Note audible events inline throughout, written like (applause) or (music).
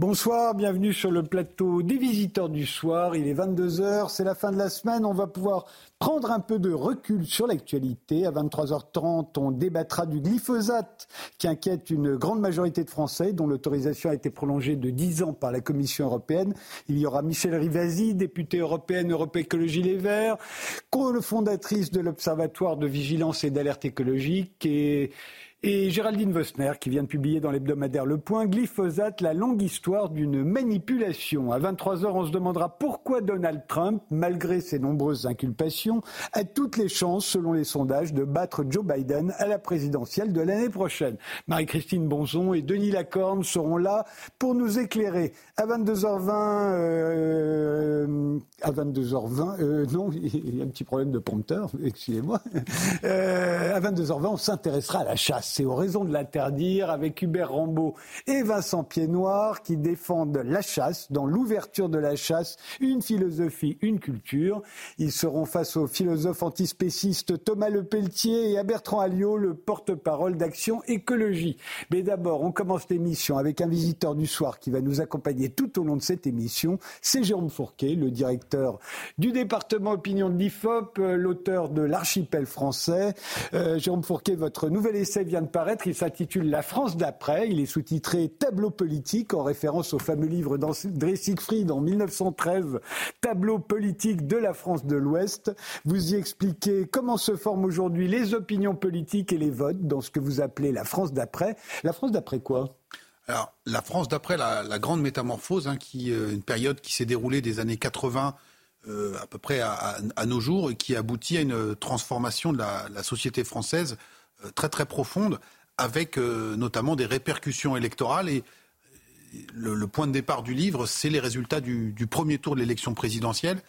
Bonsoir, bienvenue sur le plateau des visiteurs du soir. Il est 22h, c'est la fin de la semaine. On va pouvoir prendre un peu de recul sur l'actualité. À 23h30, on débattra du glyphosate qui inquiète une grande majorité de Français, dont l'autorisation a été prolongée de 10 ans par la Commission européenne. Il y aura Michel Rivasi, députée européenne Europe Écologie Les Verts, fondatrice de l'Observatoire de vigilance et d'alerte écologique et Géraldine Vosner, qui vient de publier dans l'hebdomadaire Le Point, Glyphosate, la longue histoire d'une manipulation. À 23h, on se demandera pourquoi Donald Trump, malgré ses nombreuses inculpations, a toutes les chances, selon les sondages, de battre Joe Biden à la présidentielle de l'année prochaine. Marie-Christine Bonzon et Denis Lacorne seront là pour nous éclairer. À 22h20, euh, à 22h20, euh, non, (laughs) il y a un petit problème de prompteur, (laughs) excusez-moi. Euh, à 22h20, on s'intéressera à la chasse c'est aux raisons de l'interdire avec Hubert Rambaud et Vincent Piednoir qui défendent la chasse, dans l'ouverture de la chasse, une philosophie, une culture. Ils seront face au philosophe antispéciste Thomas Lepelletier et à Bertrand Alliot, le porte-parole d'Action Écologie. Mais d'abord, on commence l'émission avec un visiteur du soir qui va nous accompagner tout au long de cette émission. C'est Jérôme Fourquet, le directeur du département opinion de l'IFOP, l'auteur de l'archipel français. Euh, Jérôme Fourquet, votre nouvel essai vient de paraître. Il s'intitule La France d'après. Il est sous-titré Tableau politique en référence au fameux livre d'André Siegfried en 1913, Tableau politique de la France de l'Ouest. Vous y expliquez comment se forment aujourd'hui les opinions politiques et les votes dans ce que vous appelez la France d'après. La France d'après quoi? Alors, la France d'après la, grande métamorphose, hein, euh, une période qui s'est déroulée des années 80 euh, à peu près à, nos jours et qui aboutit à une transformation de la société française euh, très très profonde, avec euh, notamment des répercussions électorales. Et le, point de départ du livre, c'est les résultats du, premier tour de l'élection présidentielle,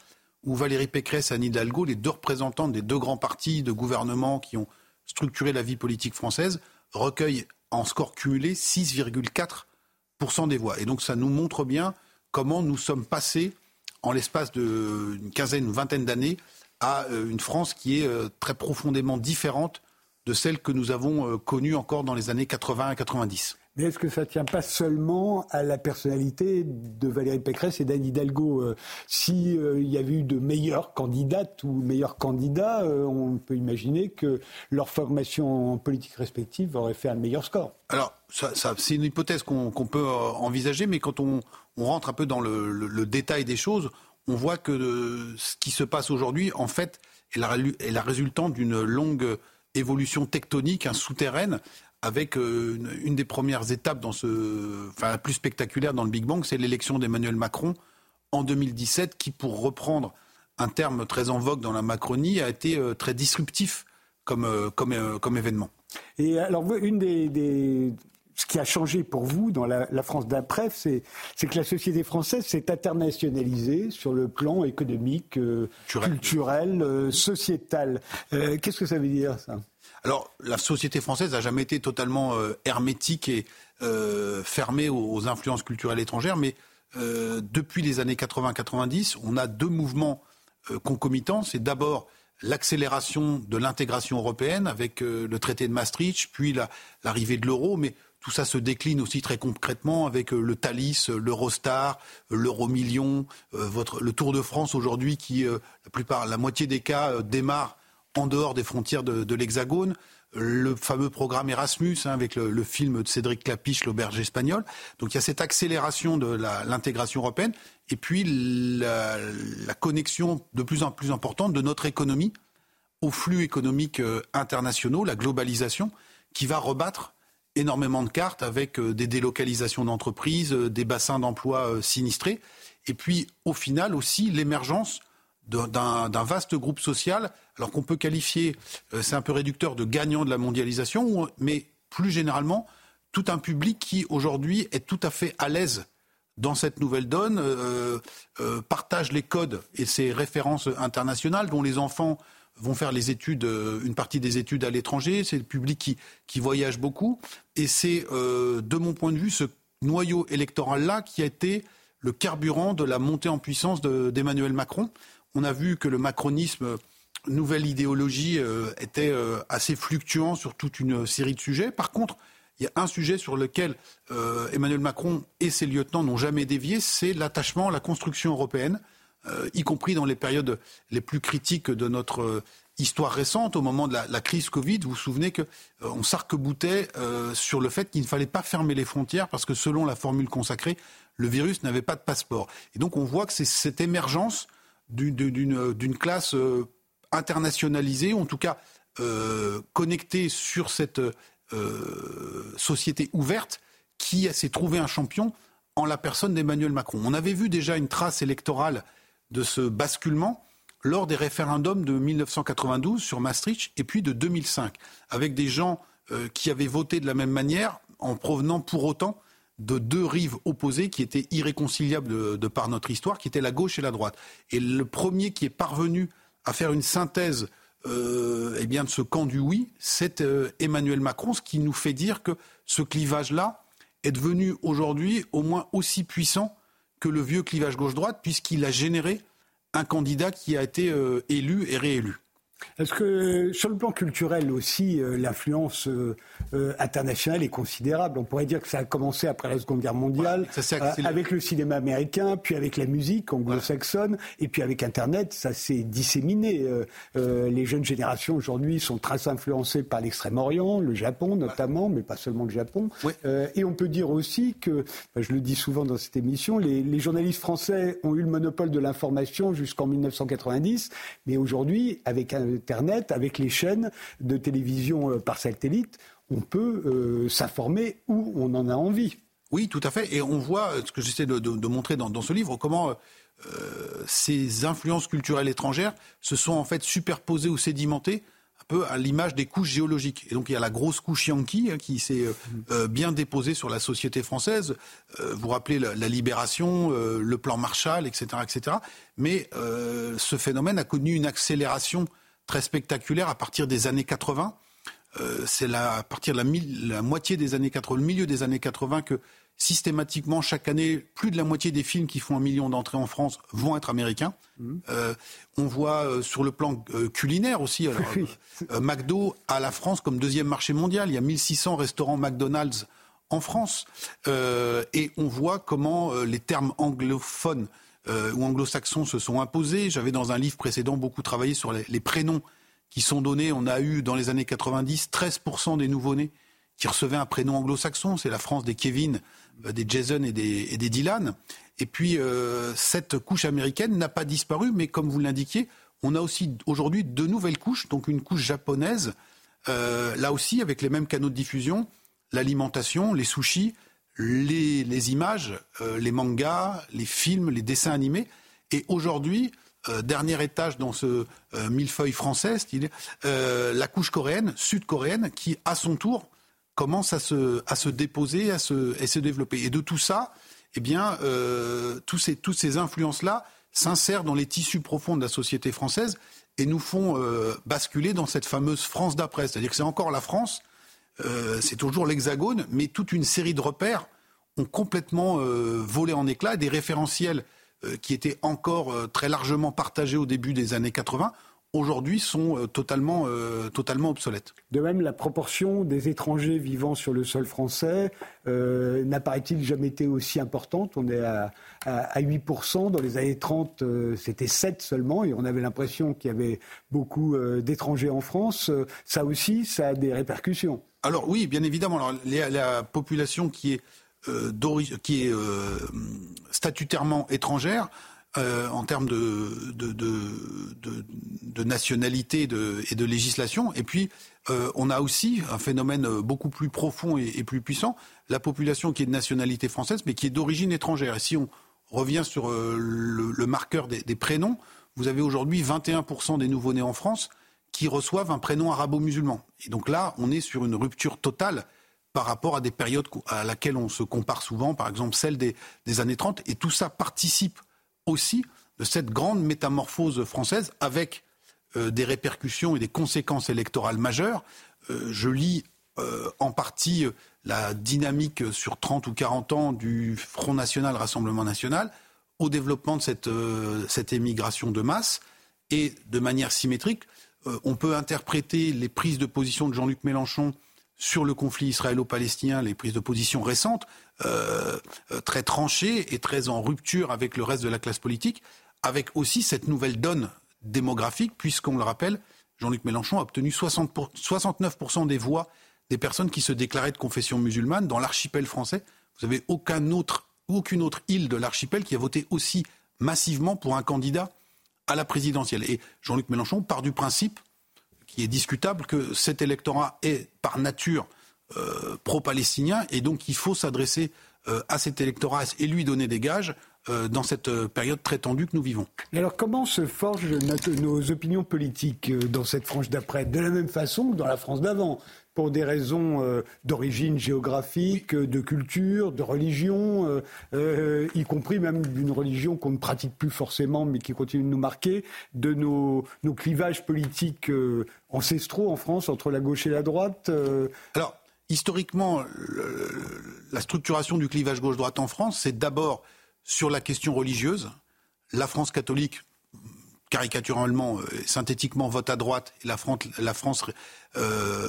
où Valérie Pécresse et Anne Hidalgo, les deux représentants des deux grands partis de gouvernement qui ont structuré la vie politique française, recueillent en score cumulé 6,4% des voix. Et donc ça nous montre bien comment nous sommes passés, en l'espace d'une quinzaine, une vingtaine d'années, à euh, une France qui est très profondément différente de celles que nous avons euh, connues encore dans les années 80 et 90. Mais est-ce que ça ne tient pas seulement à la personnalité de Valérie Pécresse et d'Anne Hidalgo euh, S'il euh, y avait eu de meilleures candidates ou meilleurs candidats, on peut imaginer que leur formation politique respective aurait fait un meilleur score. Alors, ça, c'est une hypothèse qu'on peut envisager, mais quand on, rentre un peu dans le, le, détail des choses, on voit que ce qui se passe aujourd'hui, en fait, est la, est la résultante d'une longue évolution tectonique, un souterraine, avec euh, une, des premières étapes dans ce, enfin la plus spectaculaire dans le Big Bang, c'est l'élection d'Emmanuel Macron en 2017, qui, pour reprendre un terme très en vogue dans la Macronie, a été euh, très disruptif comme, euh, comme, comme événement. Et alors, une des, ce qui a changé pour vous dans la, France d'après, c'est, que la société française s'est internationalisée sur le plan économique, euh, culturel, euh, sociétal. Euh, qu'est-ce que ça veut dire, ça? Alors, la société française n'a jamais été totalement hermétique et fermée aux, influences culturelles étrangères, mais depuis les années 80-90, on a deux mouvements concomitants. C'est d'abord l'accélération de l'intégration européenne avec le traité de Maastricht, puis l'arrivée de l'euro, mais tout ça se décline aussi très concrètement avec euh, le Thalys, euh, l'Eurostar, euh, l'Euromillion, le Tour de France aujourd'hui qui, la plupart, la moitié des cas démarre en dehors des frontières de, l'Hexagone le fameux programme Erasmus hein, avec le, film de Cédric Clapiche, l'auberge espagnole. Donc il y a cette accélération de l'intégration européenne et puis la, connexion de plus en plus importante de notre économie aux flux économiques internationaux, la globalisation, qui va rebattre énormément de cartes avec euh, des délocalisations d'entreprises, euh, des bassins d'emploi euh, sinistrés, et puis au final aussi l'émergence d'un vaste groupe social, alors qu'on peut qualifier, c'est un peu réducteur, de gagnant de la mondialisation, mais plus généralement, tout un public qui aujourd'hui est tout à fait à l'aise dans cette nouvelle donne, partage les codes et ses références internationales, dont les enfants vont faire études, euh, une partie des études à l'étranger. C'est le public qui, voyage beaucoup. Et c'est, euh, de mon point de vue, ce noyau électoral-là qui a été le carburant de la montée en puissance d'Emmanuel Macron. On a vu que le macronisme, nouvelle idéologie, euh, était assez fluctuant sur toute une série de sujets. Par contre, il y a un sujet sur lequel euh, Emmanuel Macron et ses lieutenants n'ont jamais dévié, c'est l'attachement à la construction européenne, euh, y compris dans les périodes les plus critiques de notre euh, histoire récente, au moment de la, crise Covid. Vous vous souvenez qu'on on s'arc-boutait sur le fait qu'il ne fallait pas fermer les frontières parce que selon la formule consacrée, le virus n'avait pas de passeport. Et donc on voit que c'est cette émergence d'une classe internationalisée, ou en tout cas connectée sur cette euh, société ouverte qui s'est trouvé un champion en la personne d'Emmanuel Macron. On avait vu déjà une trace électorale de ce basculement lors des référendums de 1992 sur Maastricht et puis de 2005, avec des gens euh, qui avaient voté de la même manière en provenant pour autant de deux rives opposées qui étaient irréconciliables de, par notre histoire, qui étaient la gauche et la droite. Et le premier qui est parvenu à faire une synthèse euh, eh bien, de ce camp du oui, c'est euh, Emmanuel Macron, ce qui nous fait dire que ce clivage-là est devenu aujourd'hui au moins aussi puissant que le vieux clivage gauche-droite, puisqu'il a généré un candidat qui a été euh, élu et réélu. Est-ce que sur le plan culturel aussi, euh, l'influence euh, euh, internationale est considérable? On pourrait dire que ça a commencé après la Seconde Guerre mondiale, avec le cinéma américain, puis avec la musique anglo-saxonne, et puis avec Internet, ça s'est disséminé. les jeunes générations aujourd'hui sont très influencées par l'Extrême-Orient, le Japon notamment, mais pas seulement le Japon. et on peut dire aussi que, je le dis souvent dans cette émission, les, les journalistes français ont eu le monopole de l'information jusqu'en 1990, mais aujourd'hui, avec un Internet, avec les chaînes de télévision euh, par satellite, on peut euh, s'informer où on en a envie. Oui, tout à fait. Et on voit euh, ce que j'essaie de, montrer dans, ce livre, comment ces influences culturelles étrangères se sont en fait superposées ou sédimentées peu à l'image des couches géologiques. Et donc il y a la grosse couche Yankee hein, qui s'est euh, euh, bien déposée sur la société française. Euh, vous rappelez la, libération, le plan Marshall, etc., etc. Mais ce phénomène a connu une accélération très spectaculaire à partir des années 80. C'est à partir de la, la, moitié des années 80, le milieu des années 80 que systématiquement, chaque année, plus de la moitié des films qui font un million d'entrées en France vont être américains. Mmh. Euh, on voit euh, sur le plan euh, culinaire aussi, alors, McDo à la France comme deuxième marché mondial. Il y a 1600 restaurants McDonald's en France. et on voit comment les termes anglophones ou anglo-saxons se sont imposés. J'avais dans un livre précédent beaucoup travaillé sur les, prénoms qui sont donnés. On a eu dans les années 90 13% des nouveau-nés qui recevaient un prénom anglo-saxon. C'est la France des Kevin, euh, des Jason et des, Dylan. Et puis, euh, cette couche américaine n'a pas disparu, mais comme vous l'indiquiez, on a aussi aujourd'hui deux nouvelles couches, donc une couche japonaise, euh, là aussi avec les mêmes canaux de diffusion, l'alimentation, les sushis, les, images, les mangas, les films, les dessins animés. Et aujourd'hui, dernier étage dans ce millefeuille français, la couche coréenne, sud-coréenne, qui à son tour commence à se, à se déposer, à se, se développer. Et de tout ça, eh bien, euh, tous ces, toutes ces influences-là s'insèrent dans les tissus profonds de la société française et nous font euh, basculer dans cette fameuse France d'après. C'est-à-dire que c'est encore la France, euh, c'est toujours l'hexagone, mais toute une série de repères ont complètement volé en éclats. Des référentiels qui étaient encore très largement partagés au début des années 80 aujourd'hui sont euh, totalement, euh, obsolètes. De même, la proportion des étrangers vivant sur le sol français euh, n'apparaît-il jamais été aussi importante On est à, à, 8%. Dans les années 30, c'était 7 seulement, et on avait l'impression qu'il y avait beaucoup d'étrangers en France. Ça aussi, ça a des répercussions. Alors oui, bien évidemment. Alors, la, population qui est, qui est statutairement étrangère, euh, en termes de, nationalité et de législation. Et puis, euh, on a aussi un phénomène beaucoup plus profond et, plus puissant, la population qui est de nationalité française, mais qui est d'origine étrangère. Et si on revient sur euh, le, marqueur des, des, prénoms, vous avez aujourd'hui 21% des nouveau-nés en France qui reçoivent un prénom arabo-musulman. Et donc là, on est sur une rupture totale par rapport à des périodes à laquelle on se compare souvent, par exemple celle des, des années 30. Et tout ça participe aussi de cette grande métamorphose française avec euh, des répercussions et des conséquences électorales majeures. Euh, je lis euh, en partie la dynamique sur 30 ou 40 ans du Front National, Rassemblement National, au développement de cette, cette émigration de masse. Et de manière symétrique, on peut interpréter les prises de position de Jean-Luc Mélenchon sur le conflit israélo-palestinien, les prises de position récentes, euh, euh, très tranchées et très en rupture avec le reste de la classe politique, avec aussi cette nouvelle donne démographique, puisqu'on le rappelle, Jean-Luc Mélenchon a obtenu 60 69% des voix des personnes qui se déclaraient de confession musulmane dans l'archipel français. Vous n'avez aucune autre île de l'archipel qui a voté aussi massivement pour un candidat à la présidentielle. Et Jean-Luc Mélenchon part du principe, qui est discutable, que cet électorat est par nature euh, pro-palestinien et donc il faut s'adresser euh, à cet électorat et lui donner des gages euh, dans cette période très tendue que nous vivons. Alors comment se forgent nos opinions politiques dans cette frange d'après? De la même façon que dans la France d'avant pour des raisons d'origine géographique, de culture, de religion, y compris même d'une religion qu'on ne pratique plus forcément, mais qui continue de nous marquer, de nos, nos clivages politiques ancestraux en France entre la gauche et la droite. Alors, historiquement, la structuration du clivage gauche-droite en France, c'est d'abord sur la question religieuse. La France catholique, caricaturalement, euh, synthétiquement, vote à droite, la France, la France euh,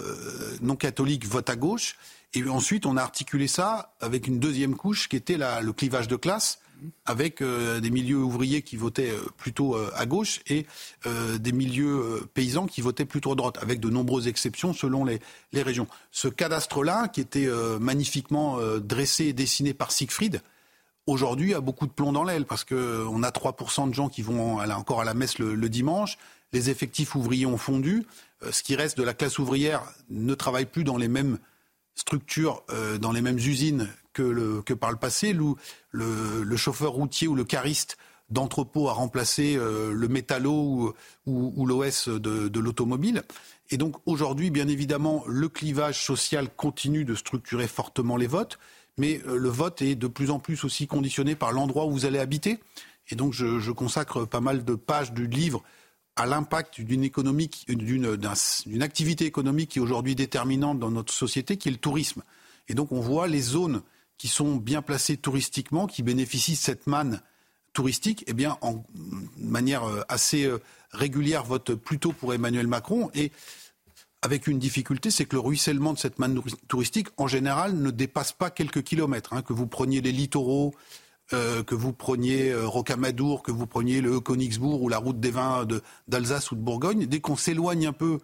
non catholique vote à gauche. Et ensuite, on a articulé ça avec une deuxième couche qui était la, le clivage de classe, avec euh, des milieux ouvriers qui votaient plutôt à gauche et des milieux paysans qui votaient plutôt à droite, avec de nombreuses exceptions selon les, les régions. Ce cadastre-là, qui était magnifiquement dressé et dessiné par Siegfried, aujourd'hui a beaucoup de plomb dans l'aile parce qu'on a 3% de gens qui vont encore à la messe le, dimanche. Les effectifs ouvriers ont fondu. Euh, ce qui reste de la classe ouvrière ne travaille plus dans les mêmes structures, euh, dans les mêmes usines que, par le passé. Le, le, chauffeur routier ou le cariste d'entrepôt a remplacé euh, le métallo ou, l'OS de l'automobile. Et donc aujourd'hui, bien évidemment, le clivage social continue de structurer fortement les votes mais euh, le vote est de plus en plus aussi conditionné par l'endroit où vous allez habiter. Et donc je, consacre pas mal de pages du livre à l'impact d'une économique, d'une activité économique qui est aujourd'hui déterminante dans notre société, qui est le tourisme. Et donc on voit les zones qui sont bien placées touristiquement, qui bénéficient de cette manne touristique, eh bien, en manière euh, assez euh, régulière, votent plutôt pour Emmanuel Macron. Et avec une difficulté, c'est que le ruissellement de cette manne touristique, en général, ne dépasse pas quelques kilomètres. Hein. que vous preniez les littoraux, euh, que vous preniez euh, Rocamadour, que vous preniez le Königsbourg ou la route des vins d'Alsace ou de Bourgogne, dès qu'on s'éloigne un peu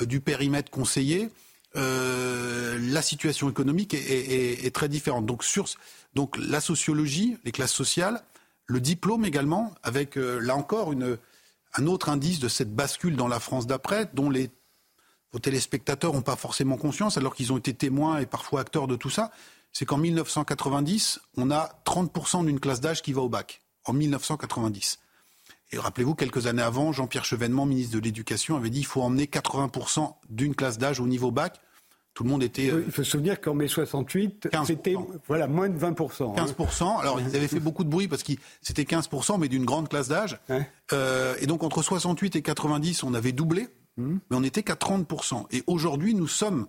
euh, du périmètre conseillé, la situation économique est, très différente. Donc, la sociologie, les classes sociales, le diplôme également, avec là encore un autre indice de cette bascule dans la France d'après, dont les vos téléspectateurs n'ont pas forcément conscience, alors qu'ils ont été témoins et parfois acteurs de tout ça, c'est qu'en 1990, on a 30% d'une classe d'âge qui va au bac. En 1990. Et rappelez-vous, quelques années avant, Jean-Pierre Chevènement, ministre de l'Éducation, avait dit qu'il faut emmener 80% d'une classe d'âge au niveau bac. Tout le monde était. il faut se souvenir qu'en mai 68, c'était voilà, moins de 20%. 15%. Hein. Alors, ils avaient fait beaucoup de bruit parce que c'était 15%, mais d'une grande classe d'âge. Euh, et donc, entre 68 et 90, on avait doublé mais on n'était qu'à 30%. Et aujourd'hui, nous sommes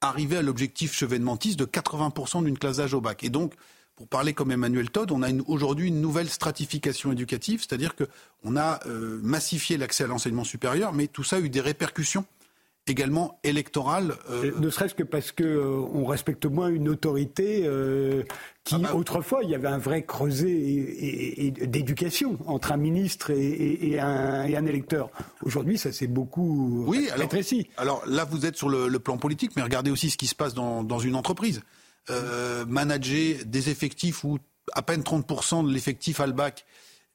arrivés à l'objectif chevènementiste de 80% d'une classe d'âge au bac. Et donc, pour parler comme Emmanuel Todd, on a aujourd'hui une nouvelle stratification éducative, c'est-à-dire qu'on a euh, massifié l'accès à l'enseignement supérieur, mais tout ça a eu des répercussions également électorale. Euh, ne serait-ce que parce que euh, on respecte moins une autorité euh, qui, ah bah, autrefois, il y avait un vrai creuset d'éducation entre un ministre et, un, électeur. Aujourd'hui, ça s'est beaucoup oui, rétréci. Alors, là, vous êtes sur le, plan politique, mais regardez aussi ce qui se passe dans, dans une entreprise. manager des effectifs où à peine 30% de l'effectif à le bac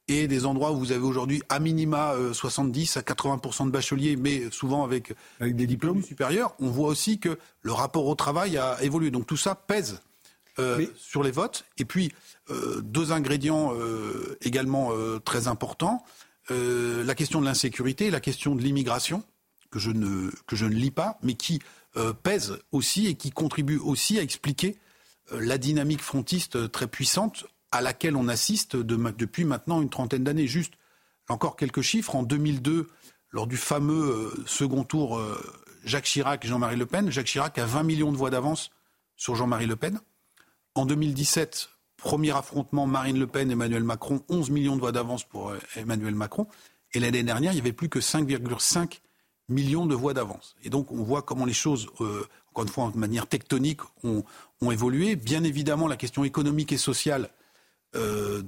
et des endroits où vous avez aujourd'hui à minima 70 euh, à 80% de bacheliers, mais souvent avec, avec des diplômes supérieurs, on voit aussi que le rapport au travail a évolué. Donc tout ça pèse euh, sur les votes. Et puis, euh, deux ingrédients également très importants. la question de l'insécurité et la question de l'immigration, que, je ne, que je ne lis pas, mais qui pèse aussi et qui contribue aussi à expliquer la dynamique frontiste très puissante à laquelle on assiste depuis maintenant une trentaine d'années. Juste encore quelques chiffres. En 2002, lors du fameux euh, second tour euh, Jacques Chirac et Jean-Marie Le Pen, Jacques Chirac a 20 millions de voix d'avance sur Jean-Marie Le Pen. En 2017, premier affrontement Marine Le Pen, Emmanuel Macron, 11 millions de voix d'avance pour euh, Emmanuel Macron. Et l'année dernière, il n'y avait plus que 5,5 millions de voix d'avance. Et donc, on voit comment les choses, encore une fois de manière tectonique, ont, évolué. Bien évidemment, la question économique et sociale euh,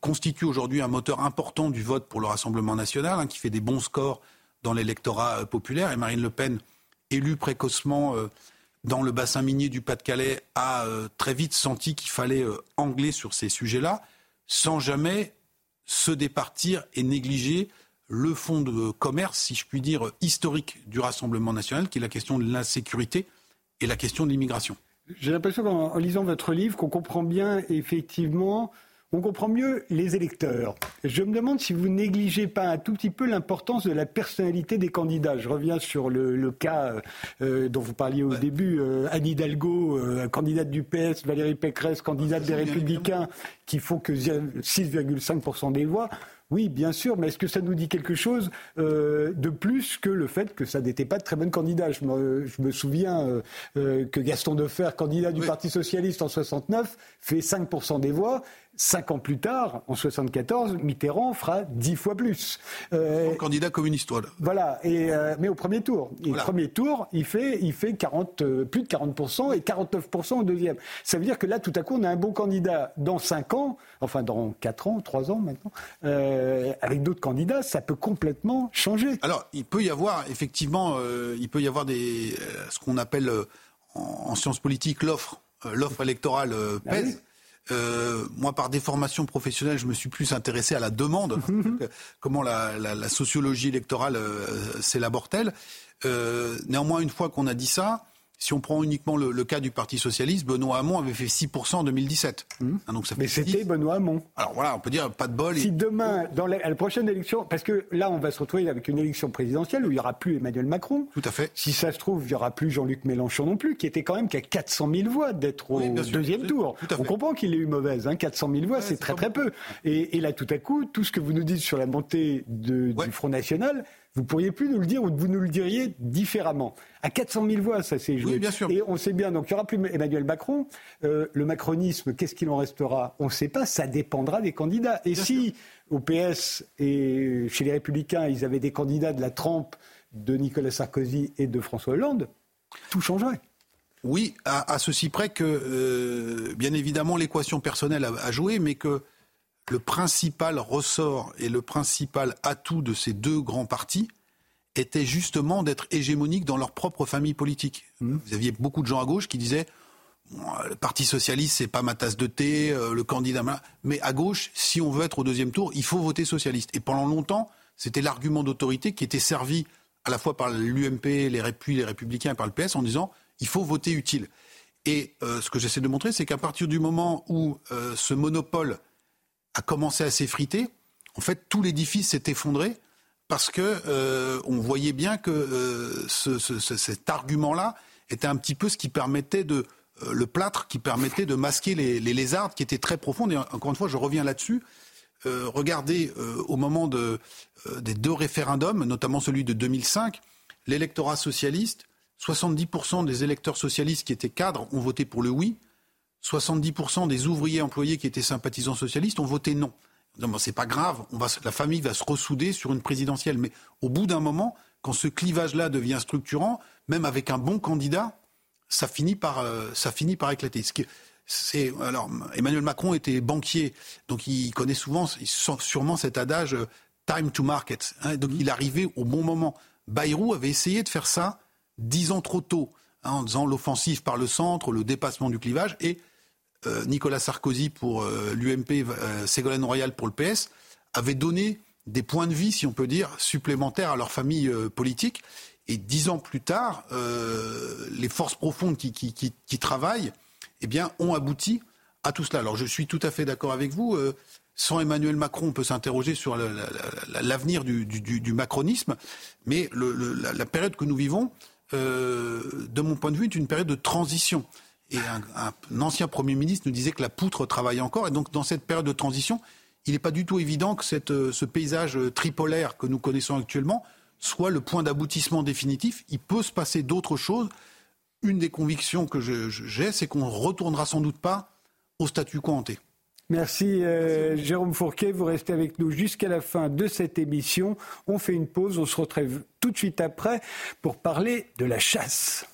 constitue aujourd'hui un moteur important du vote pour le Rassemblement national, hein, qui fait des bons scores dans l'électorat populaire. Et Marine Le Pen, élue précocement dans le bassin minier du Pas-de-Calais, a très vite senti qu'il fallait angler sur ces sujets-là, sans jamais se départir et négliger le fonds de commerce, si je puis dire, historique du Rassemblement national, qui est la question de l'insécurité et la question de l'immigration. J'ai l'impression qu'en lisant votre livre qu'on comprend bien effectivement on comprend mieux les électeurs. Je me demande si vous négligez pas un tout petit peu l'importance de la personnalité des candidats. Je reviens sur le, cas euh, dont vous parliez au début, euh, Anne Hidalgo, euh, candidate du PS, Valérie Pécresse, candidate des Républicains, qui font que 6,5% des voix. Oui, bien sûr, mais est-ce que ça nous dit quelque chose euh, de plus que le fait que ça n'était pas de très bonnes candidats? Je me, souviens euh, euh, que Gaston Defer, candidat du Parti socialiste en 69, fait 5% des voix. Cinq ans plus tard, en 74, Mitterrand fera dix fois plus. Euh, candidat communiste, voilà. Voilà, et, mais au premier tour. Et au premier tour, il fait, il fait 40, plus de 40% et 49% au deuxième. Ça veut dire que là, tout à coup, on a un bon candidat dans cinq ans, enfin dans quatre ans, trois ans maintenant, euh, avec d'autres candidats, ça peut complètement changer. Alors, il peut y avoir effectivement, euh, il peut y avoir des, euh, ce qu'on appelle en, sciences politiques l'offre, l'offre électorale ah pèse. moi, par déformation professionnelle, je me suis plus intéressé à la demande, (laughs) comment la, la, sociologie électorale s'élabore-t-elle. néanmoins, une fois qu'on a dit ça, si on prend uniquement le, cas du Parti socialiste, Benoît Hamon avait fait 6% en 2017. Mmh. Ah, donc ça Mais c'était Benoît Hamon. Alors voilà, on peut dire pas de bol. Si demain, dans la, prochaine élection, parce que là, on va se retrouver avec une élection présidentielle où il n'y aura plus Emmanuel Macron. Tout à fait. Si ça se trouve, il n'y aura plus Jean-Luc Mélenchon non plus, qui était quand même qu'à 400 000 voix d'être au deuxième tour. On comprend qu'il ait eu mauvaise. Hein, 400 000 voix, c'est très très peu. Et, là, tout à coup, tout ce que vous nous dites sur la montée du Front National, vous pourriez plus nous le dire ou vous nous le diriez différemment. À 400 000 voix, ça s'est joué. Oui, bien sûr. Et on sait bien, donc il n'y aura plus Emmanuel Macron. Euh, le macronisme, qu'est-ce qu'il en restera? On ne sait pas, ça dépendra des candidats. Et si au PS et chez les Républicains, ils avaient des candidats de la trempe de Nicolas Sarkozy et de François Hollande, tout changerait. Oui, à, ceci près que, euh, bien évidemment, l'équation personnelle a, a joué, mais que le principal ressort et le principal atout de ces deux grands partis était justement d'être hégémoniques dans leur propre famille politique. Mmh. Vous aviez beaucoup de gens à gauche qui disaient le Parti socialiste, c'est pas ma tasse de thé, euh, le candidat. Mais à gauche, si on veut être au deuxième tour, il faut voter socialiste. Et pendant longtemps, c'était l'argument d'autorité qui était servi à la fois par l'UMP, les, les Républicains et par le PS en disant il faut voter utile. Et euh, ce que j'essaie de montrer, c'est qu'à partir du moment où euh, ce monopole a commencé à s'effriter, en fait, tout l'édifice s'est effondré parce que euh, on voyait bien que euh, ce, cet argument-là était un petit peu ce qui permettait de euh, le plâtre qui permettait de masquer les, les, lézardes qui étaient très profondes. Et encore une fois, je reviens là-dessus. regardez au moment de, des deux référendums, notamment celui de 2005, l'électorat socialiste, 70% des électeurs socialistes qui étaient cadres ont voté pour le oui, 70% des ouvriers employés qui étaient sympathisants socialistes ont voté non. Non, c'est pas grave, la famille va se ressouder sur une présidentielle. Mais au bout d'un moment, quand ce clivage-là devient structurant, même avec un bon candidat, ça finit par, euh, ça finit par éclater. Ce c'est, alors, Emmanuel Macron était banquier, donc il connaît souvent, sûrement cet adage euh, time to market. Hein, donc il arrivait au bon moment. Bayrou avait essayé de faire ça dix ans trop tôt, hein, en disant l'offensive par le centre, le dépassement du clivage, et Nicolas Sarkozy pour euh, l'UMP, euh, Ségolène Royal pour le PS, avaient donné des points de vie, si on peut dire, supplémentaires à leur famille politique. Et dix ans plus tard, les forces profondes qui, travaillent eh bien, ont abouti à tout cela. Alors je suis tout à fait d'accord avec vous. sans Emmanuel Macron, on peut s'interroger sur l'avenir du, macronisme, mais la, période que nous vivons, de mon point de vue, est une période de transition. Et un, ancien Premier ministre nous disait que la poutre travaillait encore. Et donc, dans cette période de transition, il n'est pas du tout évident que euh, ce paysage euh, tripolaire que nous connaissons actuellement soit le point d'aboutissement définitif. Il peut se passer d'autres choses. Une des convictions que j'ai, c'est qu'on ne retournera sans doute pas au statu quo. Merci euh, Jérôme Fourquet, vous restez avec nous jusqu'à la fin de cette émission. On fait une pause, on se retrouve tout de suite après pour parler de la chasse.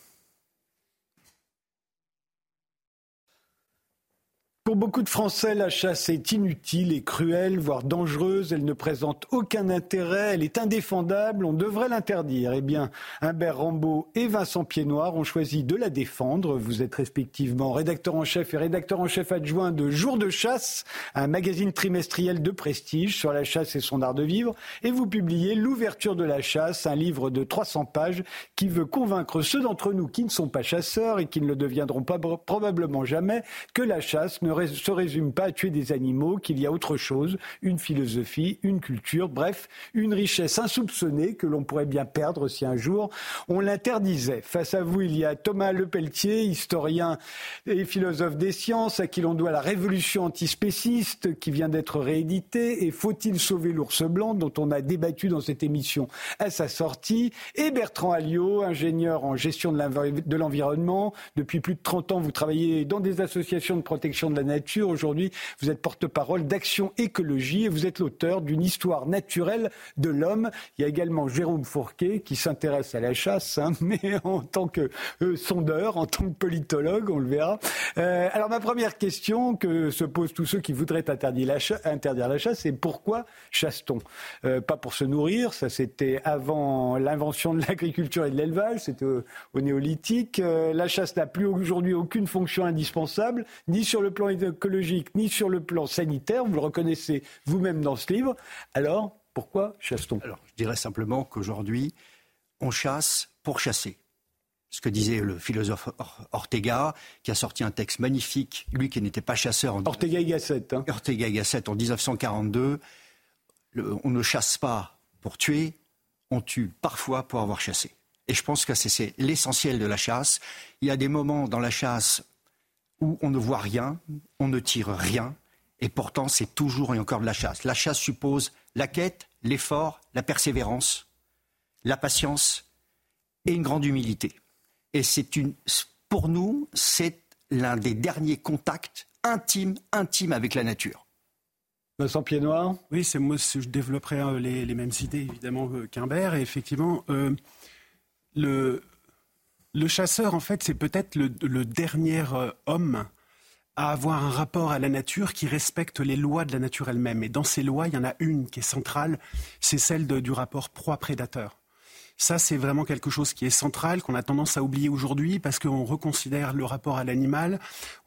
Pour beaucoup de Français, la chasse est inutile et cruelle, voire dangereuse. Elle ne présente aucun intérêt. Elle est indéfendable. On devrait l'interdire. Eh bien, Humbert Rambaud et Vincent Piednoir ont choisi de la défendre. Vous êtes respectivement rédacteur en chef et rédacteur en chef adjoint de Jour de chasse, un magazine trimestriel de prestige sur la chasse et son art de vivre. Et vous publiez L'ouverture de la chasse, un livre de 300 pages qui veut convaincre ceux d'entre nous qui ne sont pas chasseurs et qui ne le deviendront pas probablement jamais que la chasse ne ne se résume pas à tuer des animaux, qu'il y a autre chose, une philosophie, une culture, bref, une richesse insoupçonnée que l'on pourrait bien perdre si un jour on l'interdisait. Face à vous, il y a Thomas Lepelletier, historien et philosophe des sciences, à qui l'on doit la révolution antispéciste qui vient d'être rééditée, et Faut-il sauver l'ours blanc, dont on a débattu dans cette émission à sa sortie, et Bertrand Alliot, ingénieur en gestion de l'environnement. Depuis plus de 30 ans, vous travaillez dans des associations de protection de la nature. Aujourd'hui, vous êtes porte-parole d'Action Écologie et vous êtes l'auteur d'une histoire naturelle de l'homme. Il y a également Jérôme Fourquet qui s'intéresse à la chasse, hein, (laughs) mais en tant que euh, sondeur, en tant que politologue, on le verra. Euh, alors ma première question que se posent tous ceux qui voudraient interdire la, chasse, c'est pourquoi chasse-t-on? Euh, Pas pour se nourrir, ça c'était avant l'invention de l'agriculture et de l'élevage, c'était au, néolithique. la chasse n'a plus aujourd'hui aucune fonction indispensable, ni sur le plan écologique ni sur le plan sanitaire, vous le reconnaissez vous-même dans ce livre, alors pourquoi chasse-t-on? Alors, je dirais simplement qu'aujourd'hui, on chasse pour chasser. Ce que disait le philosophe Ortega, qui a sorti un texte magnifique, lui qui n'était pas chasseur. En Ortega y Gasset. Hein. Ortega y Gasset en 1942. on ne chasse pas pour tuer, on tue parfois pour avoir chassé. Et je pense que c'est l'essentiel de la chasse. Il y a des moments dans la chasse où on ne voit rien, on ne tire rien, et pourtant c'est toujours et encore de la chasse. La chasse suppose la quête, l'effort, la persévérance, la patience et une grande humilité. Et c'est une, pour nous, c'est l'un des derniers contacts intimes, intimes avec la nature. Vincent Pied Noir Oui, c'est moi, je développerai euh, les, mêmes idées évidemment qu'Humbert. Et effectivement, euh, le, le chasseur, en fait, c'est peut-être le, dernier euh, homme à avoir un rapport à la nature qui respecte les lois de la nature elle-même. Et dans ces lois, il y en a une qui est centrale, c'est celle du rapport proie-prédateur. Ça, c'est vraiment quelque chose qui est central, qu'on a tendance à oublier aujourd'hui parce qu'on reconsidère le rapport à l'animal,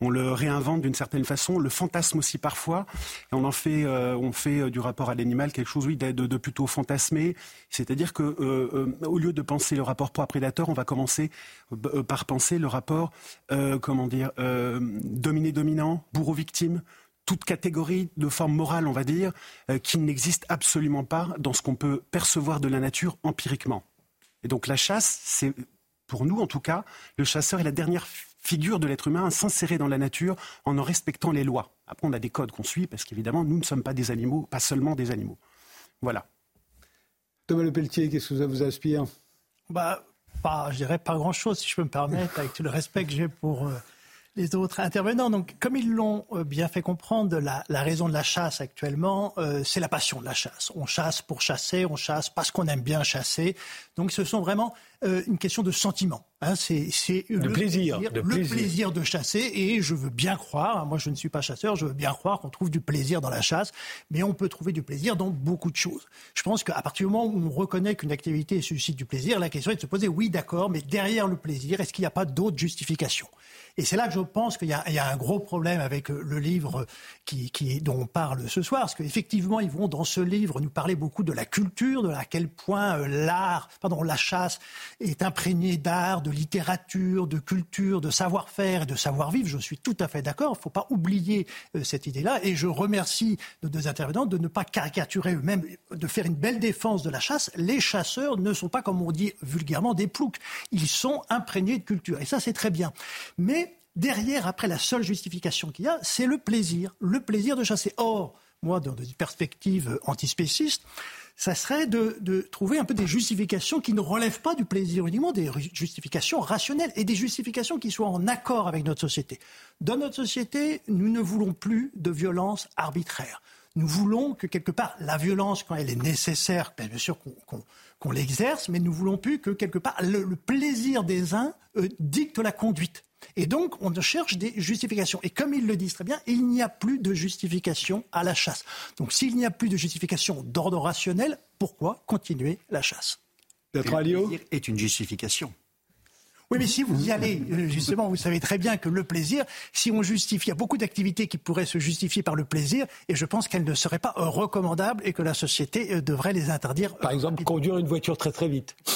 on le réinvente d'une certaine façon, le fantasme aussi parfois, et on en fait, euh, euh, du rapport à l'animal quelque chose, de, plutôt fantasmé. C'est-à-dire que euh, au lieu de penser le rapport proie-prédateur, on va commencer par penser le rapport, dominé-dominant, bourreau-victime toute catégorie de forme morale, on va dire, qui n'existe absolument pas dans ce qu'on peut percevoir de la nature empiriquement. Et donc la chasse, c'est, pour nous en tout cas, le chasseur est la dernière figure de l'être humain à s'insérer dans la nature en en respectant les lois. Après, on a des codes qu'on suit parce qu'évidemment, nous ne sommes pas des animaux, pas seulement des animaux. Voilà. Thomas Le Pelletier, qu'est-ce que ça vous inspire? Bah, pas, Je dirais pas grand-chose, si je peux me permettre, avec tout le respect que j'ai pour euh, les autres intervenants. Donc, comme ils l'ont euh, bien fait comprendre, la, raison de la chasse actuellement, euh, c'est la passion de la chasse. On chasse pour chasser, on chasse parce qu'on aime bien chasser. Donc, ce sont vraiment euh, une question de sentiment. Hein, c'est le plaisir, le plaisir de chasser. Et je veux bien croire, hein, moi je ne suis pas chasseur, je veux bien croire qu'on trouve du plaisir dans la chasse, mais on peut trouver du plaisir dans beaucoup de choses. Je pense qu'à partir du moment où on reconnaît qu'une activité suscite du plaisir, la question est de se poser, oui d'accord, mais derrière le plaisir, est-ce qu'il n'y a pas d'autres justifications? Et c'est là que je pense qu'il y, y, a un gros problème avec euh, le livre qui, qui, dont on parle ce soir, parce qu'effectivement, ils vont dans ce livre nous parler beaucoup de la culture, de à quel point euh, l'art, pardon, la chasse est imprégnée d'art, de littérature, de culture, de savoir-faire et de savoir-vivre. Je suis tout à fait d'accord. Il ne faut pas oublier euh, cette idée-là. Et je remercie nos deux intervenants de ne pas caricaturer eux-mêmes, de faire une belle défense de la chasse. Les chasseurs ne sont pas, comme on dit vulgairement, des ploucs. Ils sont imprégnés de culture. Et ça, c'est très bien. Mais derrière, après, la seule justification qu'il y a, c'est le plaisir. Le plaisir de chasser. Or, moi, dans une perspective antispéciste, ça serait de, trouver un peu des justifications qui ne relèvent pas du plaisir uniquement, des justifications rationnelles et des justifications qui soient en accord avec notre société. Dans notre société, nous ne voulons plus de violence arbitraire. Nous voulons que quelque part la violence, quand elle est nécessaire, bien sûr qu'on l'exerce, mais nous voulons plus que quelque part le, plaisir des uns dicte la conduite. Et donc, on cherche des justifications. Et comme ils le disent très bien, il n'y a plus de justification à la chasse. Donc, s'il n'y a plus de justification d'ordre rationnel, pourquoi continuer la chasse? Le est une justification. Oui, mais si vous y allez, euh, justement, vous savez très bien que le plaisir, si on justifie, il y a beaucoup d'activités qui pourraient se justifier par le plaisir, et je pense qu'elles ne seraient pas recommandables et que la société euh, devrait les interdire. Par exemple, conduire une voiture très très vite. (laughs)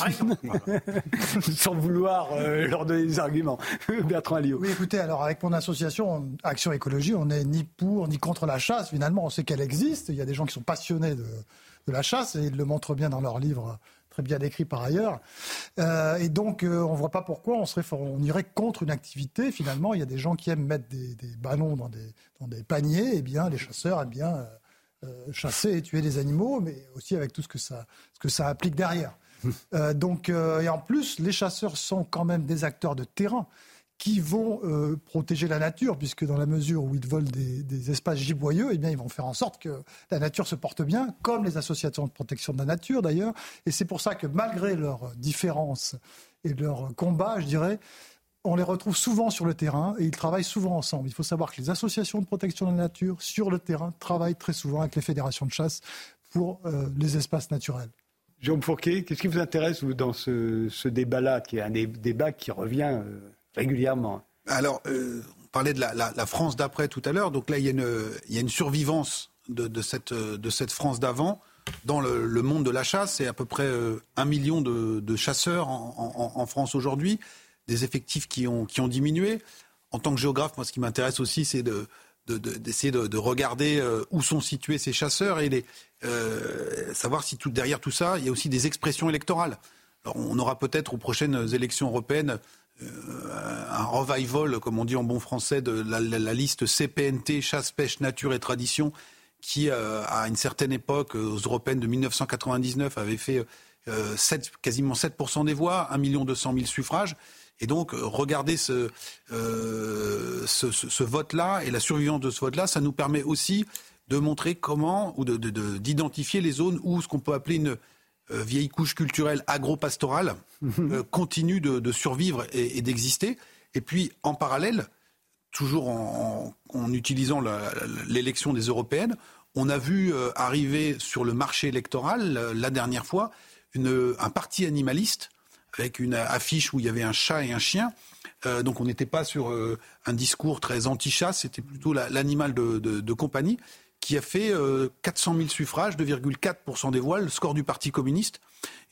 Sans vouloir euh, leur donner des arguments. (laughs) Bertrand Alliot. Oui, écoutez, alors avec mon association Action Écologie, on n'est ni pour ni contre la chasse. Finalement, on sait qu'elle existe. Il y a des gens qui sont passionnés de, de la chasse et ils le montrent bien dans leur livre très bien décrit par ailleurs. Euh, et donc, euh, on ne voit pas pourquoi on, serait, on irait contre une activité. Finalement, il y a des gens qui aiment mettre des, ballons dans des, dans des, paniers. Et eh bien, les chasseurs aiment bien euh, chasser et tuer des animaux, mais aussi avec tout ce que ça, ce que ça implique derrière. donc, et en plus, les chasseurs sont quand même des acteurs de terrain qui vont euh, protéger la nature, puisque dans la mesure où ils volent des, espaces giboyeux, eh bien, ils vont faire en sorte que la nature se porte bien, comme les associations de protection de la nature d'ailleurs. Et c'est pour ça que malgré leurs différences et leurs combats, je dirais, on les retrouve souvent sur le terrain et ils travaillent souvent ensemble. Il faut savoir que les associations de protection de la nature, sur le terrain, travaillent très souvent avec les fédérations de chasse pour euh, les espaces naturels. Jean Fourquet, qu'est-ce qui vous intéresse dans ce, débat-là, qui est un débat qui revient euh, régulièrement. Alors, euh, on parlait de la, France d'après tout à l'heure. Donc là, il y a une, il survivance de, cette, France d'avant. Dans le, monde de la chasse, c'est à peu près euh, un million de, chasseurs en, France aujourd'hui, des effectifs qui ont, diminué. En tant que géographe, moi, ce qui m'intéresse aussi, c'est de, d'essayer de, regarder euh, où sont situés ces chasseurs et les, savoir si derrière tout ça, il y a aussi des expressions électorales. Alors, on aura peut-être aux prochaines élections européennes un revival, comme on dit en bon français, de la, liste CPNT, chasse, pêche, nature et tradition, qui, euh, à une certaine époque, aux européennes de 1999, avait fait 7, euh, quasiment 7% des voix, 1 200 000 suffrages. Et donc, regardez ce, ce, vote-là et la survivance de ce vote-là, ça nous permet aussi de montrer comment, ou d'identifier les zones où ce qu'on peut appeler une euh, vieille couche culturelle agro-pastorale mhm. euh, continue de, survivre et, d'exister. Et puis, en parallèle, toujours en, utilisant l'élection des européennes, on a vu euh, arriver sur le marché électoral la dernière fois un parti animaliste avec une affiche où il y avait un chat et un chien. donc on n'était pas sur un discours très anti-chasse, c'était plutôt l'animal de, compagnie qui a fait 400 euh, 000 suffrages, 2,4% des voix, le score du Parti communiste.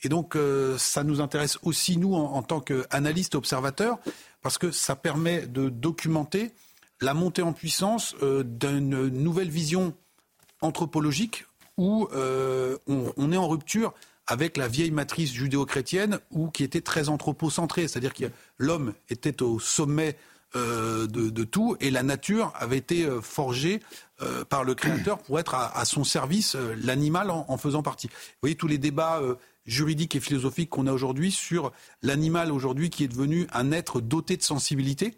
Et donc, euh, ça nous intéresse aussi, nous, en, tant qu'analystes observateurs, parce que ça permet de documenter la montée en puissance euh, d'une nouvelle vision anthropologique où on, est en rupture avec la vieille matrice judéo-chrétienne ou qui était très anthropocentrée, c'est-à-dire que l'homme était au sommet de, tout et la nature avait été forgée euh, par le créateur pour être à, son service, euh, l'animal en, faisant partie. Vous voyez tous les débats euh, juridiques et philosophiques qu'on a aujourd'hui sur l'animal aujourd'hui qui est devenu un être doté de sensibilité,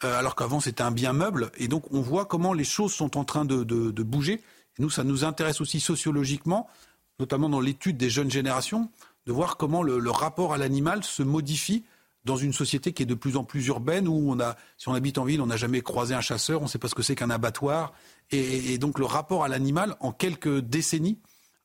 alors qu'avant c'était un bien meuble. Et donc on voit comment les choses sont en train de, bouger. nous, ça nous intéresse aussi sociologiquement, notamment dans l'étude des jeunes générations, de voir comment le rapport à l'animal se modifie dans une société qui est de plus en plus urbaine, où on a, si on habite en ville, on n'a jamais croisé un chasseur, on ne sait pas ce que c'est qu'un abattoir. et, donc le rapport à l'animal, en quelques décennies,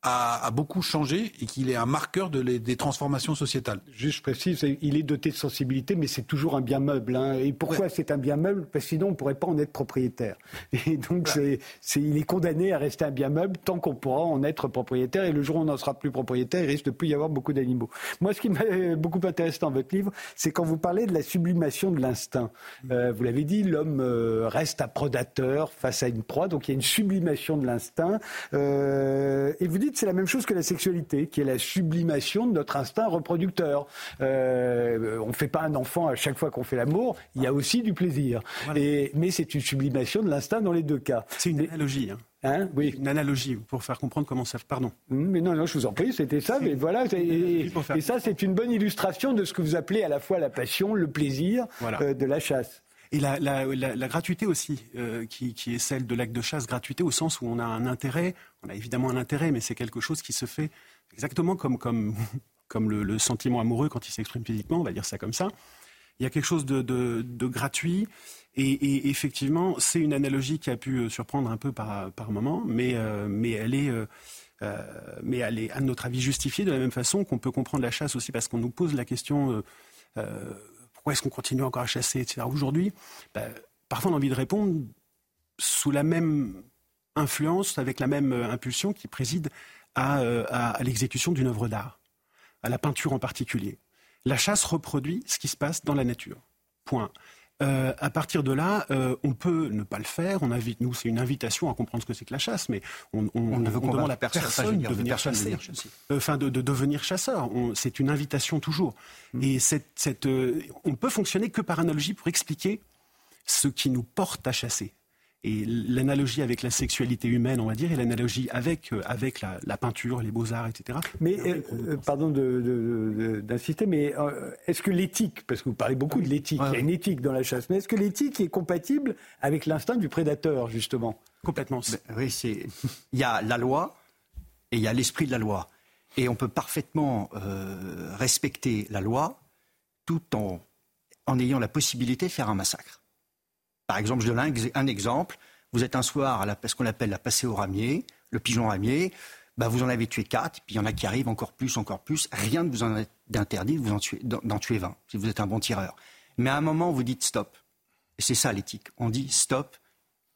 a, beaucoup changé et qu'il est un marqueur de des transformations sociétales. Juste précise, il est doté de sensibilité, mais c'est toujours un bien meuble. Hein. Et pourquoi c'est un bien meuble? Parce que sinon, on ne pourrait pas en être propriétaire. (laughs) Et donc, c'est, il est condamné à rester un bien meuble tant qu'on pourra en être propriétaire. Et le jour où on n'en sera plus propriétaire, il risque de plus y avoir beaucoup d'animaux. Moi, ce qui m'a (laughs) beaucoup intéressé dans votre livre, c'est quand vous parlez de la sublimation de l'instinct. Euh, vous l'avez dit, l'homme euh, reste un prédateur face à une proie, donc il y a une sublimation de l'instinct. Euh, et vous dites c'est la même chose que la sexualité, qui est la sublimation de notre instinct reproducteur. Euh, on ne fait pas un enfant à chaque fois qu'on fait l'amour, il y a aussi du plaisir. Et, mais c'est une sublimation de l'instinct dans les deux cas. C'est une analogie. Hein. Hein oui. Une analogie pour faire comprendre comment ça. Pardon. Hum, mais non, non, je vous en prie, c'était ça. Mais voilà, et, ça, c'est une bonne illustration de ce que vous appelez à la fois la passion, le plaisir euh, de la chasse. Et la, gratuité aussi, euh, qui, est celle de l'acte de chasse, gratuité au sens où on a un intérêt, on a évidemment un intérêt, mais c'est quelque chose qui se fait exactement comme, (laughs) le, sentiment amoureux quand il s'exprime physiquement, on va dire ça comme ça. il y a quelque chose de, gratuit. Et, effectivement, c'est une analogie qui a pu surprendre un peu par, par moment, est... mais elle est, à notre avis, justifiée de la même façon qu'on peut comprendre la chasse aussi parce qu'on nous pose la question pourquoi est-ce qu'on continue encore à chasser, etc. Aujourd'hui, ben, parfois on a envie de répondre sous la même influence, avec la même euh, impulsion qui préside euh, à, l'exécution d'une œuvre d'art, à la peinture en particulier. La chasse reproduit ce qui se passe dans la nature. Point. Euh, à partir de là, on peut ne pas le faire. On invite, nous, c'est une invitation à comprendre ce que c'est que la chasse, mais on, ne veut demande à personne de venir chasser. Enfin, de, devenir chasseur. C'est une invitation toujours. Mm. Et cette, on peut fonctionner que par analogie pour expliquer ce qui nous porte à chasser. Et l'analogie avec la sexualité humaine, on va dire, et l'analogie avec, euh, avec la, peinture, les beaux-arts, etc. Mais, euh, euh, pardon d'insister, mais est-ce que l'éthique, parce que vous parlez beaucoup de l'éthique, il y a une éthique dans la chasse, mais est-ce que l'éthique est compatible avec l'instinct du prédateur, justement? Complètement. Ben, oui, c'est. Il y a la loi et il y a l'esprit de la loi. Et on peut parfaitement respecter la loi tout en, en ayant la possibilité de faire un massacre. Par exemple, je donne un, exemple. Vous êtes un soir à ce qu'on appelle la passée au ramier, le pigeon ramier. Bah, vous en avez tué quatre, puis il y en a qui arrivent encore plus, encore plus. Rien ne vous en interdit d'en tuer, tuer 20, si vous êtes un bon tireur. Mais à un moment, vous dites stop. Et c'est ça l'éthique. On dit stop,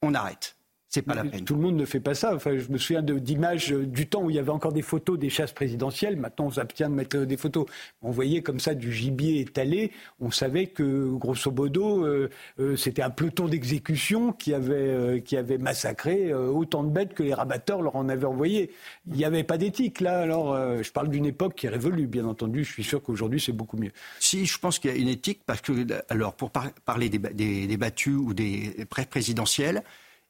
on arrête. C'est pas la peine. Tout le monde ne fait pas ça. Enfin, je me souviens d'images euh, du temps où il y avait encore des photos des chasses présidentielles. Maintenant, on s'abstient de mettre des photos. On voyait comme ça du gibier étalé. On savait que, grosso modo, euh, euh, c'était un peloton d'exécution qui avait, qui avait massacré autant de bêtes que les rabatteurs leur en avaient envoyé. Il n'y avait pas d'éthique là. Alors, je parle d'une époque qui est révolue, bien entendu. Je suis sûr qu'aujourd'hui, c'est beaucoup mieux. Si, je pense qu'il y a une éthique parce que, alors, pour parler des, des, des battus ou des pré présidentielles,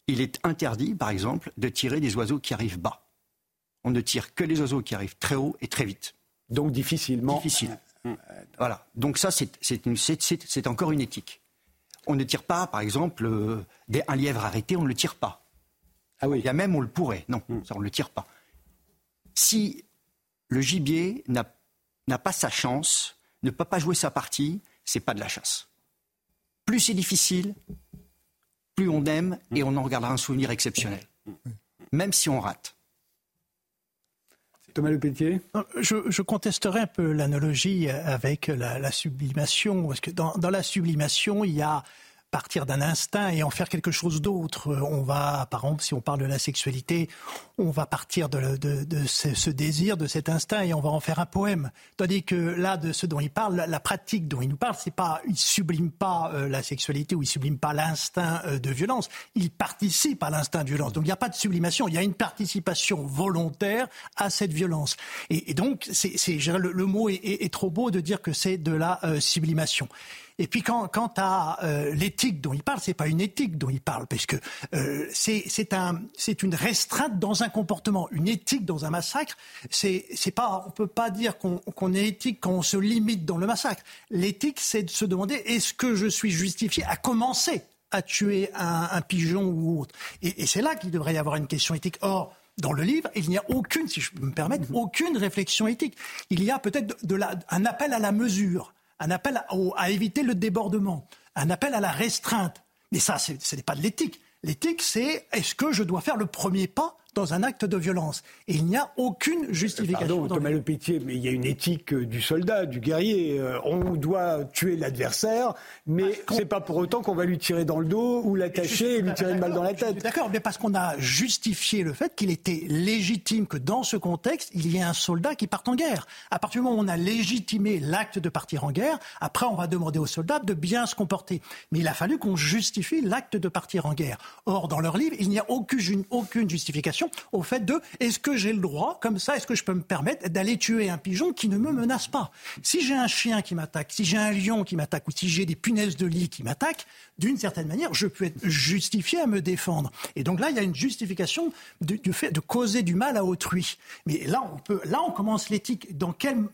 il est interdit, par exemple, de tirer des oiseaux qui arrivent bas. On ne tire que les oiseaux qui arrivent très haut et très vite. Donc difficilement. Difficile. Voilà. Donc ça, c'est encore une éthique. On ne tire pas, par exemple, euh, un lièvre arrêté, on ne le tire pas. Ah oui. Il y a même, on le pourrait. Non, hmm. ça, on ne le tire pas. Si le gibier n'a pas sa chance, ne peut pas jouer sa partie, c'est pas de la chasse. Plus c'est difficile, plus on aime et on en regardera un souvenir exceptionnel, même si on rate. Thomas Lepétier je, je contesterai un peu l'analogie avec la, sublimation, parce que dans, la sublimation, il y a partir d'un instinct et en faire quelque chose d'autre. On va, par exemple, si on parle de la sexualité, on va partir de, ce, désir, de cet instinct et on va en faire un poème. Tandis que là, de ce dont il parle, la pratique dont il nous parle, c'est pas, il sublime pas euh, la sexualité ou il sublime pas l'instinct euh, de violence. Il participe à l'instinct de violence. Donc il n'y a pas de sublimation, il y a une participation volontaire à cette violence. Et, donc, c'est, le, mot est, trop beau de dire que c'est de la euh, sublimation. Et puis quant, à euh, l'éthique dont il parle, c'est pas une éthique dont il parle, parce que euh, c'est un, une restreinte dans un comportement, une éthique dans un massacre. C'est pas, on peut pas dire qu'on est éthique quand on se limite dans le massacre. L'éthique, c'est de se demander est-ce que je suis justifié à commencer à tuer un, pigeon ou autre? Et, c'est là qu'il devrait y avoir une question éthique. Or, dans le livre, il n'y a aucune, si je peux me permettre, mm-hmm. aucune réflexion éthique. Il y a peut-être de, un appel à la mesure un appel à, éviter le débordement, un appel à la restreinte. Mais ça, ce n'est pas de l'éthique. L'éthique, c'est est-ce que je dois faire le premier pas dans un acte de violence. Et il n'y a aucune justification. Pardon, Thomas Le Pétier, mais il y a une éthique euh, du soldat, du guerrier. Euh, on doit tuer l'adversaire, mais ah, c'est pas pour autant qu'on va lui tirer dans le dos ou l'attacher et lui tirer une balle dans la tête. D'accord, mais parce qu'on a justifié le fait qu'il était légitime que dans ce contexte, il y ait un soldat qui parte en guerre. À partir du moment où on a légitimé l'acte de partir en guerre, après on va demander aux soldats de bien se comporter. Mais il a fallu qu'on justifie l'acte de partir en guerre. Or, dans leur livre, il n'y a aucune, aucune justification au fait de est-ce que j'ai le droit, comme ça, est-ce que je peux me permettre d'aller tuer un pigeon qui ne me menace pas Si j'ai un chien qui m'attaque, si j'ai un lion qui m'attaque ou si j'ai des punaises de lit qui m'attaquent, d'une certaine manière, je peux être justifié à me défendre. Et donc là, il y a une justification du, fait de causer du mal à autrui. Mais là, on peut, là, on commence l'éthique. Dans,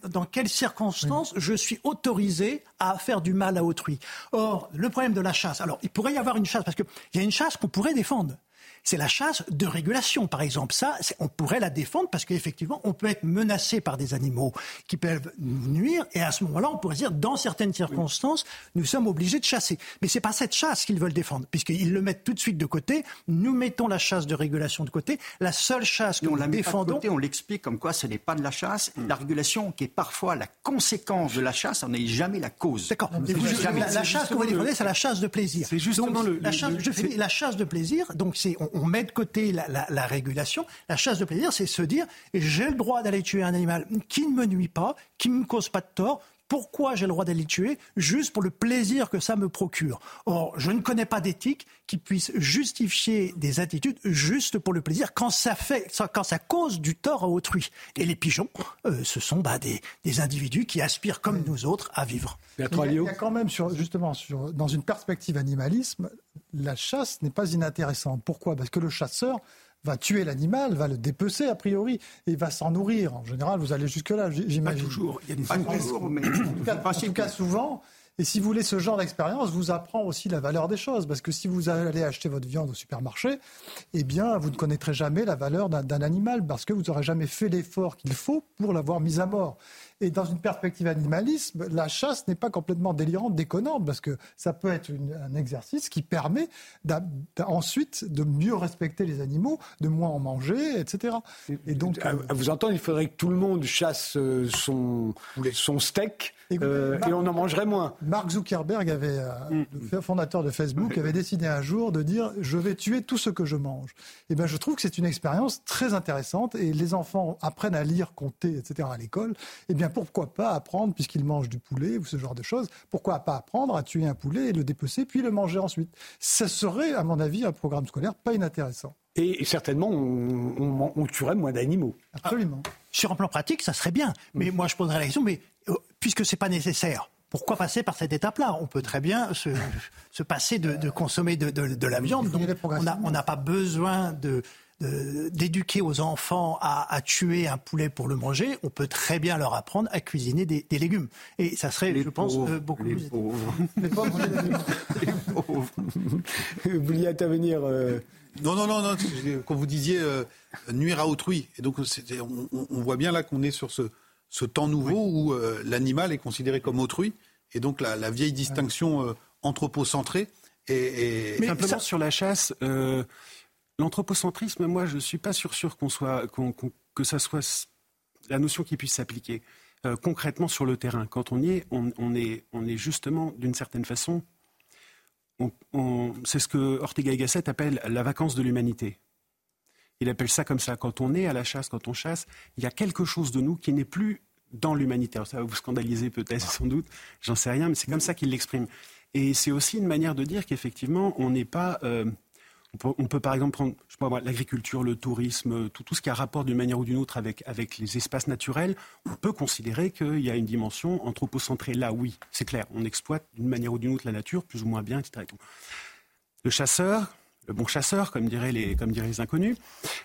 dans quelles circonstances je suis autorisé à faire du mal à autrui? Or, le problème de la chasse, alors il pourrait y avoir une chasse, parce qu'il y a une chasse qu'on pourrait défendre. C'est la chasse de régulation, par exemple. Ça, on pourrait la défendre parce qu'effectivement, on peut être menacé par des animaux qui peuvent nous nuire. Et à ce moment-là, on pourrait dire, dans certaines circonstances, nous sommes obligés de chasser. Mais c'est pas cette chasse qu'ils veulent défendre, puisqu'ils le mettent tout de suite de côté. Nous mettons la chasse de régulation de côté. La seule chasse que on nous la défendons. on l'explique comme quoi ce n'est pas de la chasse. La régulation, qui est parfois la conséquence de la chasse, on n'est jamais la cause. D'accord. La, chasse que vous défendez, c'est la chasse de plaisir. C'est justement le, la chasse, je finis, la chasse de plaisir. Donc c'est, on, met de côté la, la, régulation. La chasse de plaisir, c'est se dire j'ai le droit d'aller tuer un animal qui ne me nuit pas, qui ne me cause pas de tort, pourquoi j'ai le droit d'aller tuer? Juste pour le plaisir que ça me procure. Or, je ne connais pas d'éthique qui puisse justifier des attitudes juste pour le plaisir quand ça fait, quand ça cause du tort à autrui. Et les pigeons, euh, ce sont bah, des, des, individus qui aspirent comme nous autres à vivre. Il y, a, quand même, sur, justement, sur, dans une perspective animalisme, la chasse n'est pas inintéressante. Pourquoi? Parce que le chasseur va tuer l'animal, va le dépecer a priori, et va s'en nourrir. En général, vous allez jusque-là, j'imagine. Pas toujours, il y a des pas toujours, mais en tout cas, souvent. Et si vous voulez, ce genre d'expérience vous apprend aussi la valeur des choses. Parce que si vous allez acheter votre viande au supermarché, eh bien, vous ne connaîtrez jamais la valeur d'un animal parce que vous n'aurez jamais fait l'effort qu'il faut pour l'avoir mis à mort. Et dans une perspective animalisme, la chasse n'est pas complètement délirante, déconnante, parce que ça peut être un exercice qui permet ensuite de mieux respecter les animaux, de moins en manger, etc. Et donc, à, vous entendre, il faudrait que tout le monde chasse euh, son, son steak euh, et on en mangerait moins. Mark Zuckerberg avait, euh, mm. le fondateur de Facebook, avait décidé un jour de dire je vais tuer tout ce que je mange. Et eh ben, je trouve que c'est une expérience très intéressante et les enfants apprennent à lire, compter, etc. à l'école. Et eh bien, pourquoi pas apprendre, puisqu'ils mangent du poulet ou ce genre de choses, pourquoi pas apprendre à tuer un poulet et le dépecer, puis le manger ensuite Ça serait, à mon avis, un programme scolaire pas inintéressant. Et certainement, on, tuerait moins d'animaux. Absolument. sur un plan pratique, ça serait bien. Mais moi, je poserais la question, mais euh, puisque c'est pas nécessaire, pourquoi passer par cette étape-là? On peut très bien se, passer de, consommer de, la viande. on n'a pas besoin de, d'éduquer aux enfants à, tuer un poulet pour le manger, on peut très bien leur apprendre à cuisiner des, légumes. Et ça serait, je pense, euh, beaucoup les plus. Pauvres. (laughs) (laughs) Vous vouliez intervenir euh, Non, non, non, non. Quand vous disiez euh, nuire à autrui, et donc on, on, voit bien là qu'on est sur ce, ce temps nouveau où l'animal est considéré comme autrui, et donc la, vieille distinction anthropocentrée. Et, Mais simplement sur la chasse. L'anthropocentrisme, moi, je ne suis pas sûr, sûr qu'on soit, que ça soit la notion qui puisse s'appliquer euh, concrètement sur le terrain. Quand on y est, on, est, justement, d'une certaine façon, c'est ce que Ortega y Gasset appelle la vacance de l'humanité. Il appelle ça comme ça. Quand on est à la chasse, quand on chasse, il y a quelque chose de nous qui n'est plus dans l'humanité. Ça va vous scandaliser peut-être, sans doute, j'en sais rien, mais c'est comme ça qu'il l'exprime. Et c'est aussi une manière de dire qu'effectivement, on n'est pas... Euh, on peut, par exemple prendre l'agriculture, le tourisme, tout, ce qui a rapport d'une manière ou d'une autre avec, les espaces naturels. On peut considérer qu'il y a une dimension anthropocentrée. Là, oui, c'est clair. On exploite d'une manière ou d'une autre la nature, plus ou moins bien, etc. Le chasseur, le bon chasseur, comme diraient les, comme diraient les inconnus,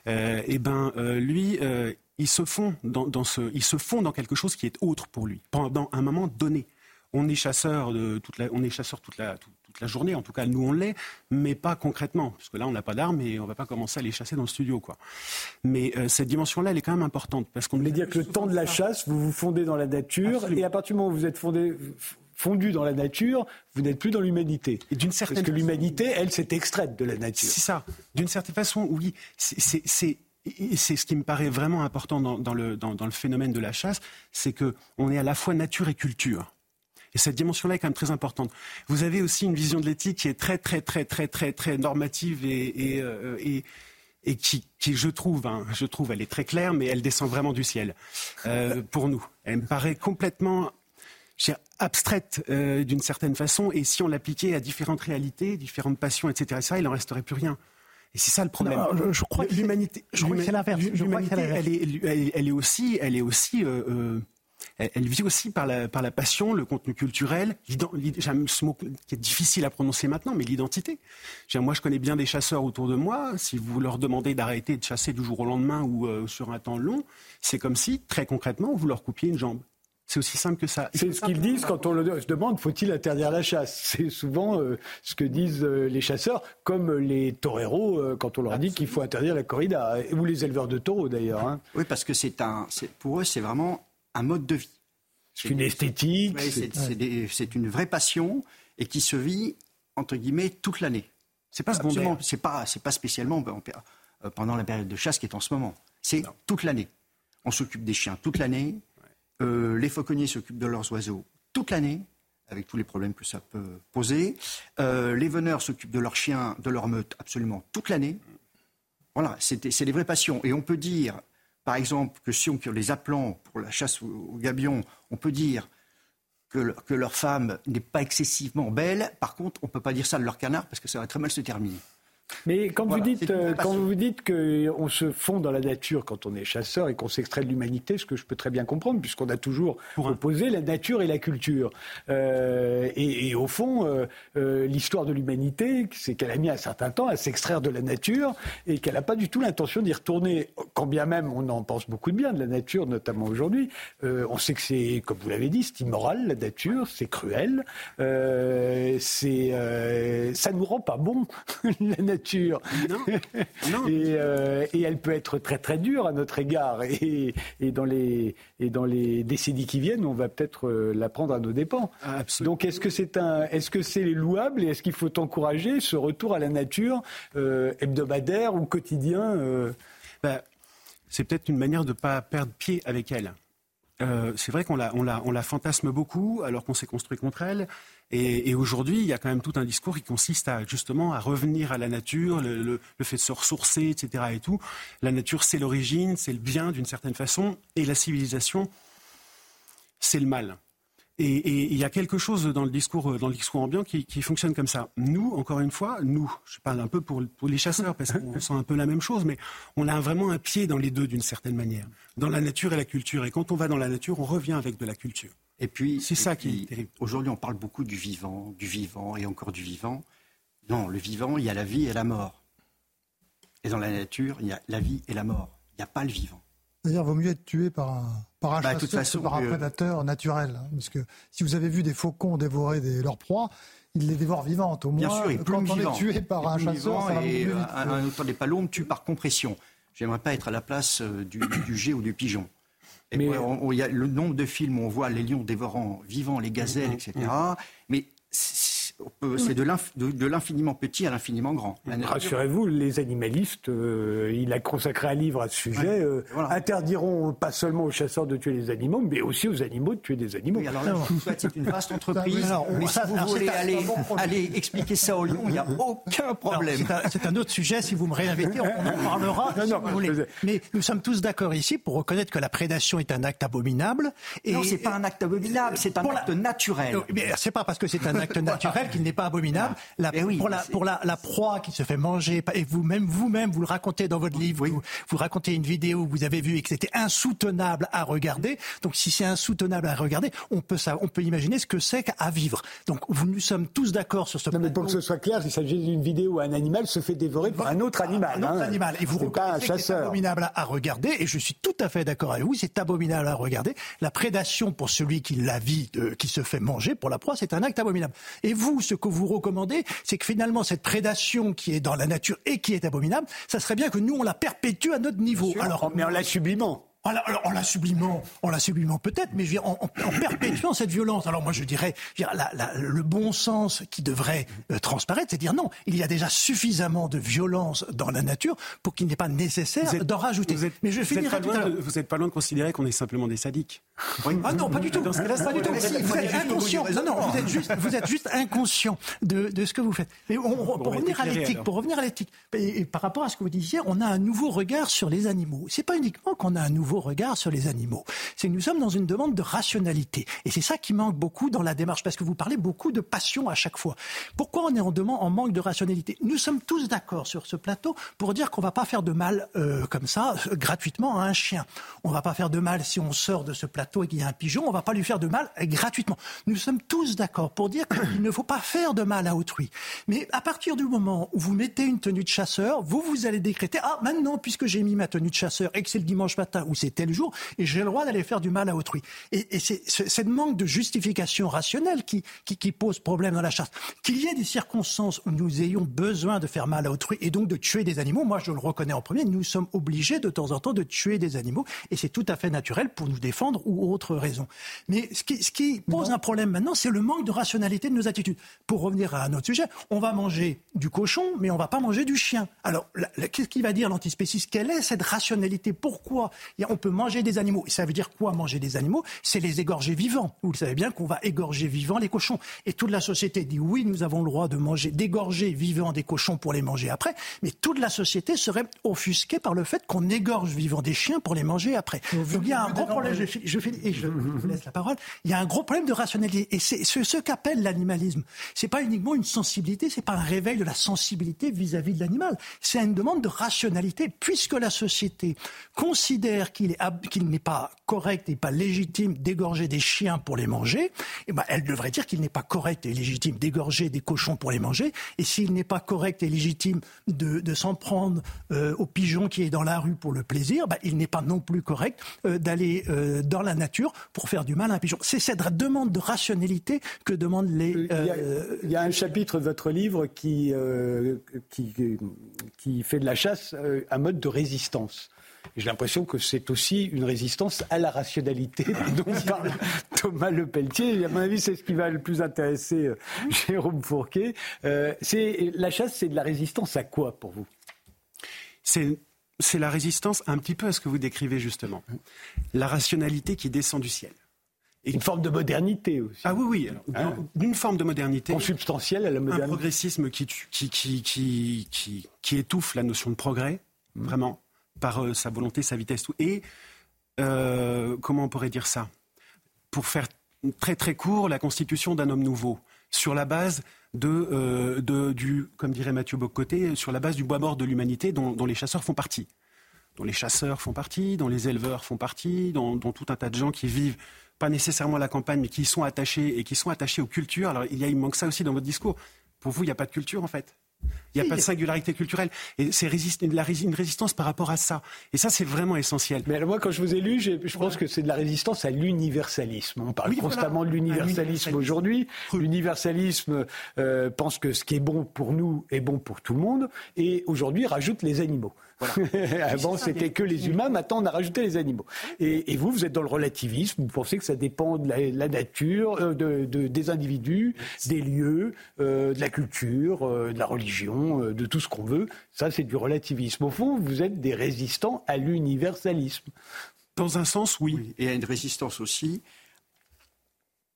euh, eh ben, euh, lui, euh, il, se fond dans, ce, il se fond dans quelque chose qui est autre pour lui, pendant un moment donné. On est chasseur, de toute la, on est chasseur toute la, la journée, en tout cas nous on l'est, mais pas concrètement, parce que là on n'a pas d'armes et on ne va pas commencer à les chasser dans le studio. Quoi. Mais euh, cette dimension-là, elle est quand même importante. Parce qu'on voulait dire que le temps de la chasse, vous vous fondez dans la nature, et à partir du moment où vous êtes fondé, fondu dans la nature, vous n'êtes plus dans l'humanité. Et d'une certaine Parce que l'humanité, elle, s'est extraite de la nature. C'est ça. D'une certaine façon, oui. C'est ce qui me paraît vraiment important dans, dans, le, dans, dans, le, phénomène de la chasse, c'est qu'on est à la fois nature et culture. Et cette dimension-là est quand même très importante. Vous avez aussi une vision de l'éthique qui est très, très, très, très, très, très normative et, et, euh, et et qui, qui, je trouve, hein, je trouve, elle est très claire, mais elle descend vraiment du ciel euh, pour nous. Elle me paraît complètement abstraite euh, d'une certaine façon, et si on l'appliquait à différentes réalités, différentes passions, etc., ça, il n'en resterait plus rien. Et c'est ça le problème. je, crois que l'humanité, je crois que c'est l'inverse. L'humanité, elle est, elle, est aussi, elle est aussi euh elle, vit aussi par la, par la passion, le contenu culturel, ce mot qui est difficile à prononcer maintenant, mais l'identité. Moi, je connais bien des chasseurs autour de moi. Si vous leur demandez d'arrêter de chasser du jour au lendemain ou euh, sur un temps long, c'est comme si, très concrètement, vous leur coupiez une jambe. C'est aussi simple que ça. C'est ce qu'ils disent quand on leur demande faut-il interdire la chasse? (laughs) C'est souvent euh, ce que disent euh, les chasseurs, comme les toreros euh, quand on leur dit qu'il faut interdire la corrida, ou les éleveurs de taureaux d'ailleurs. Hein. Oui, parce que c'est un, pour eux, c'est vraiment un mode de vie. C'est une esthétique. c'est une vraie passion et qui se vit entre guillemets toute l'année. C'est pas C'est pas, c'est pas spécialement pendant la période de chasse qui est en ce moment. C'est toute l'année. On s'occupe des chiens toute l'année. Euh, les fauconniers s'occupent de leurs oiseaux toute l'année, avec tous les problèmes que ça peut poser. Euh, les veneurs s'occupent de leurs chiens, de leurs meutes absolument toute l'année. Voilà, c'est des vraies passions. Et on peut dire, par exemple, que si on les appelant pour la chasse aux, gabions, on peut dire que, que leur femme n'est pas excessivement belle. Par contre, on ne peut pas dire ça de leur canard parce que ça va très mal se terminer. Mais quand vous dites, euh, quand vous dites qu'on se fond dans la nature quand on est chasseur et qu'on s'extrait de l'humanité, ce que je peux très bien comprendre, puisqu'on a toujours opposé la nature et la culture. Euh, et, au fond, euh, l'histoire de l'humanité, c'est qu'elle a mis un certain temps à s'extraire de la nature et qu'elle n'a pas du tout l'intention d'y retourner. Quand bien même on en pense beaucoup de bien de la nature, notamment aujourd'hui, on sait que c'est, comme vous l'avez dit, c'est immoral la nature, c'est cruel, c'est, ça nous rend pas bon (laughs) la nature. (laughs) Euh, et, elle peut être très très dure à notre égard. Et, dans, les, et dans les décennies qui viennent, on va peut-être euh, la prendre à nos dépens. Donc est-ce que c'est un, est-ce que c'est louable et est-ce qu'il faut encourager ce retour à la nature euh, hebdomadaire ou quotidien ben, C'est peut-être une manière de ne pas perdre pied avec elle. C'est vrai qu'on la, fantasme beaucoup alors qu'on s'est construit contre elle. Et, aujourd'hui, il y a quand même tout un discours qui consiste à justement à revenir à la nature, le, fait de se ressourcer, etc. Et tout. La nature, c'est l'origine, c'est le bien d'une certaine façon, et la civilisation, c'est le mal. Et, il y a quelque chose dans le discours, dans le discours ambiant qui, fonctionne comme ça. Nous, encore une fois, nous, je parle un peu pour, pour les chasseurs parce qu'on sent un peu la même chose, mais on a vraiment un pied dans les deux d'une certaine manière, dans la nature et la culture. Et quand on va dans la nature, on revient avec de la culture. Et puis, c'est ça qui est terrible. Aujourd'hui, on parle beaucoup du vivant, du vivant et encore du vivant. Non, le vivant, il y a la vie et la mort. Et dans la nature, il y a la vie et la mort. Il n'y a pas le vivant. D'ailleurs, il vaut mieux être tué par un, par un bah, chasseur par un prédateur naturel. Hein, parce que si vous avez vu des faucons dévorer leurs proies, ils les dévorent vivantes. Au moins, Bien sûr, quand on est tué par un chasseur, ça et, euh, un, un auteur des palombes tue par compression. J'aimerais pas être à la place euh, du, du, ou du pigeon. Mais il y a le nombre de films où on voit les lions dévorant vivants les gazelles, mm, etc. Mais c'est de l'infiniment petit à l'infiniment grand. Rassurez-vous, les animalistes, euh, il a consacré un livre à ce sujet, euh, interdiront pas seulement aux chasseurs de tuer les animaux, mais aussi aux animaux de tuer des animaux. c'est une vaste (laughs) entreprise, mais si vous voulez aller, expliquer ça aux lions, il n'y a (laughs) aucun problème. C'est un, autre sujet, si vous me réinvitez, on en (laughs) parlera si vous voulez. Mais nous sommes tous d'accord ici pour reconnaître que la prédation est un acte abominable. Et, non, c'est pas un acte abominable, c'est un acte naturel. Mais c'est pas parce que c'est un acte naturel qu'il n'est pas abominable. La, pour, la, pour la, la, proie qui se fait manger, et vous-même, vous-même, vous le racontez dans votre livre, vous, vous, racontez une vidéo où vous avez vu et que c'était insoutenable à regarder. Donc, si c'est insoutenable à regarder, on peut, ça, on peut imaginer ce que c'est qu'à vivre. Donc, nous sommes tous d'accord sur ce non, Mais pour que ce soit clair, il s'agit d'une vidéo où un animal se fait dévorer par un autre animal. Un autre hein. animal. Et vous reconnaissez que c'est abominable à regarder, et je suis tout à fait d'accord avec vous, c'est abominable à regarder. La prédation pour celui qui la vit, euh, qui se fait manger, pour la proie, c'est un acte abominable. Et vous, ce que vous recommandez, c'est que finalement, cette prédation qui est dans la nature et qui est abominable, ça serait bien que nous, on la perpétue à notre niveau. Alors, mais en la sublimant. Alors, en la sublimant, en la sublimant peut-être, mais je en, en, perpétuant cette violence. Alors moi je dirais, le bon sens qui devrait euh, transparaître, c'est dire non, il y a déjà suffisamment de violence dans la nature pour qu'il n'est pas nécessaire d'en rajouter. Vous êtes, mais je de, vous n'êtes pas loin de considérer qu'on est simplement des sadiques. Ah non, pas du tout. Pas du tout. Vous êtes inconscient. Non, non, vous êtes juste, vous êtes juste inconscient de, de ce que vous faites. Mais on, pour, revenir à l'éthique, pour revenir à l'éthique, et par rapport à ce que vous disiez, on a un nouveau regard sur les animaux. C'est pas uniquement qu'on a un nouveau regard sur les animaux. C'est que nous sommes dans une demande de rationalité. Et c'est ça qui manque beaucoup dans la démarche, parce que vous parlez beaucoup de passion à chaque fois. Pourquoi on est en demande, en manque de rationalité? Nous sommes tous d'accord sur ce plateau pour dire qu'on va pas faire de mal euh, comme ça, euh, gratuitement à un chien. On va pas faire de mal si on sort de ce plateau et qu'il y a un pigeon, on va pas lui faire de mal euh, gratuitement. Nous sommes tous d'accord pour dire qu'il ne faut pas faire de mal à autrui. Mais à partir du moment où vous mettez une tenue de chasseur, vous, vous allez décréter, ah, maintenant, puisque j'ai mis ma tenue de chasseur et que c'est le dimanche matin ou c'est tel jour, et j'ai le droit d'aller faire du mal à autrui. Et, c'est ce manque de justification rationnelle qui, qui, pose problème dans la chasse. Qu'il y ait des circonstances où nous ayons besoin de faire mal à autrui et donc de tuer des animaux, moi je le reconnais en premier, nous sommes obligés de temps en temps de tuer des animaux, et c'est tout à fait naturel pour nous défendre ou autre raison. Mais ce qui, ce qui pose un problème maintenant, c'est le manque de rationalité de nos attitudes. Pour revenir à un autre sujet, on va manger du cochon, mais on va pas manger du chien. Alors, qu'est-ce qu'il va dire l'antispéciste? Quelle est cette rationalité? Pourquoi? On peut manger des animaux Et ça veut dire quoi manger des animaux? C'est les égorger vivants. Vous le savez bien qu'on va égorger vivants les cochons. Et toute la société dit oui, nous avons le droit de manger, d'égorger vivants des cochons pour les manger après, mais toute la société serait offusquée par le fait qu'on égorge vivants des chiens pour les manger après. Donc il y a un gros problème. Je, je, et je vous laisse la parole. Il y a un gros problème de rationalité. Et c'est ce, qu'appelle l'animalisme. C'est pas uniquement une sensibilité, c'est pas un réveil de la sensibilité vis-à-vis de l'animal. C'est une demande de rationalité, puisque la société considère qu'il n'est pas correct et pas légitime d'égorger des chiens pour les manger. Eh ben, elle devrait dire qu'il n'est pas correct et légitime d'égorger des cochons pour les manger. Et s'il n'est pas correct et légitime de, s'en prendre euh, au pigeon qui est dans la rue pour le plaisir, ben, il n'est pas non plus correct euh, d'aller euh, dans la nature pour faire du mal à un pigeon. C'est cette demande de rationalité que demandent les. Euh, il, y a, un chapitre de votre livre qui, qui, qui, fait de la chasse un mode de résistance. J'ai l'impression que c'est aussi une résistance à la rationalité (laughs) dont parle Thomas Le Pelletier. À mon avis, c'est ce qui va le plus intéresser Jérôme Fourquet. c'est, la chasse, c'est de la résistance à quoi pour vous? C'est, c'est la résistance un petit peu à ce que vous décrivez justement. La rationalité qui descend du ciel. Une forme de modernité aussi. Ah oui, oui. Hein une forme de modernité. Consubstantielle à la modernité. Un progressisme qui, qui, qui, qui, qui, étouffe la notion de progrès, mmh. vraiment, par euh, sa volonté, sa vitesse. Tout. Et euh, comment on pourrait dire ça? Pour faire très très court, la constitution d'un homme nouveau, sur la base de, euh, de, du, comme dirait Mathieu Bocoté, sur la base du bois mort de l'humanité dont, les chasseurs font partie dont les chasseurs font partie, dont les éleveurs font partie, dont, dont, tout un tas de gens qui vivent pas nécessairement à la campagne, mais qui sont attachés et qui sont attachés aux cultures. Alors il, y a, il manque ça aussi dans votre discours. Pour vous, il n'y a pas de culture en fait. Il n'y a pas de singularité culturelle. Et c'est une résistance par rapport à ça. Et ça, c'est vraiment essentiel. Mais alors moi, quand je vous ai lu, je pense que c'est de la résistance à l'universalisme. On parle constamment de l'universalisme aujourd'hui. L'universalisme euh, pense que ce qui est bon pour nous est bon pour tout le monde. Et aujourd'hui, rajoute les animaux. (laughs) Avant, c'était que les humains. Maintenant, on a rajouté les animaux. Et, vous, vous êtes dans le relativisme. Vous pensez que ça dépend de la, nature, euh, de, des individus, des lieux, euh, de la culture, de la religion, de tout ce qu'on veut. Ça, c'est du relativisme. Au fond, vous êtes des résistants à l'universalisme. Dans un sens, oui. Et à une résistance aussi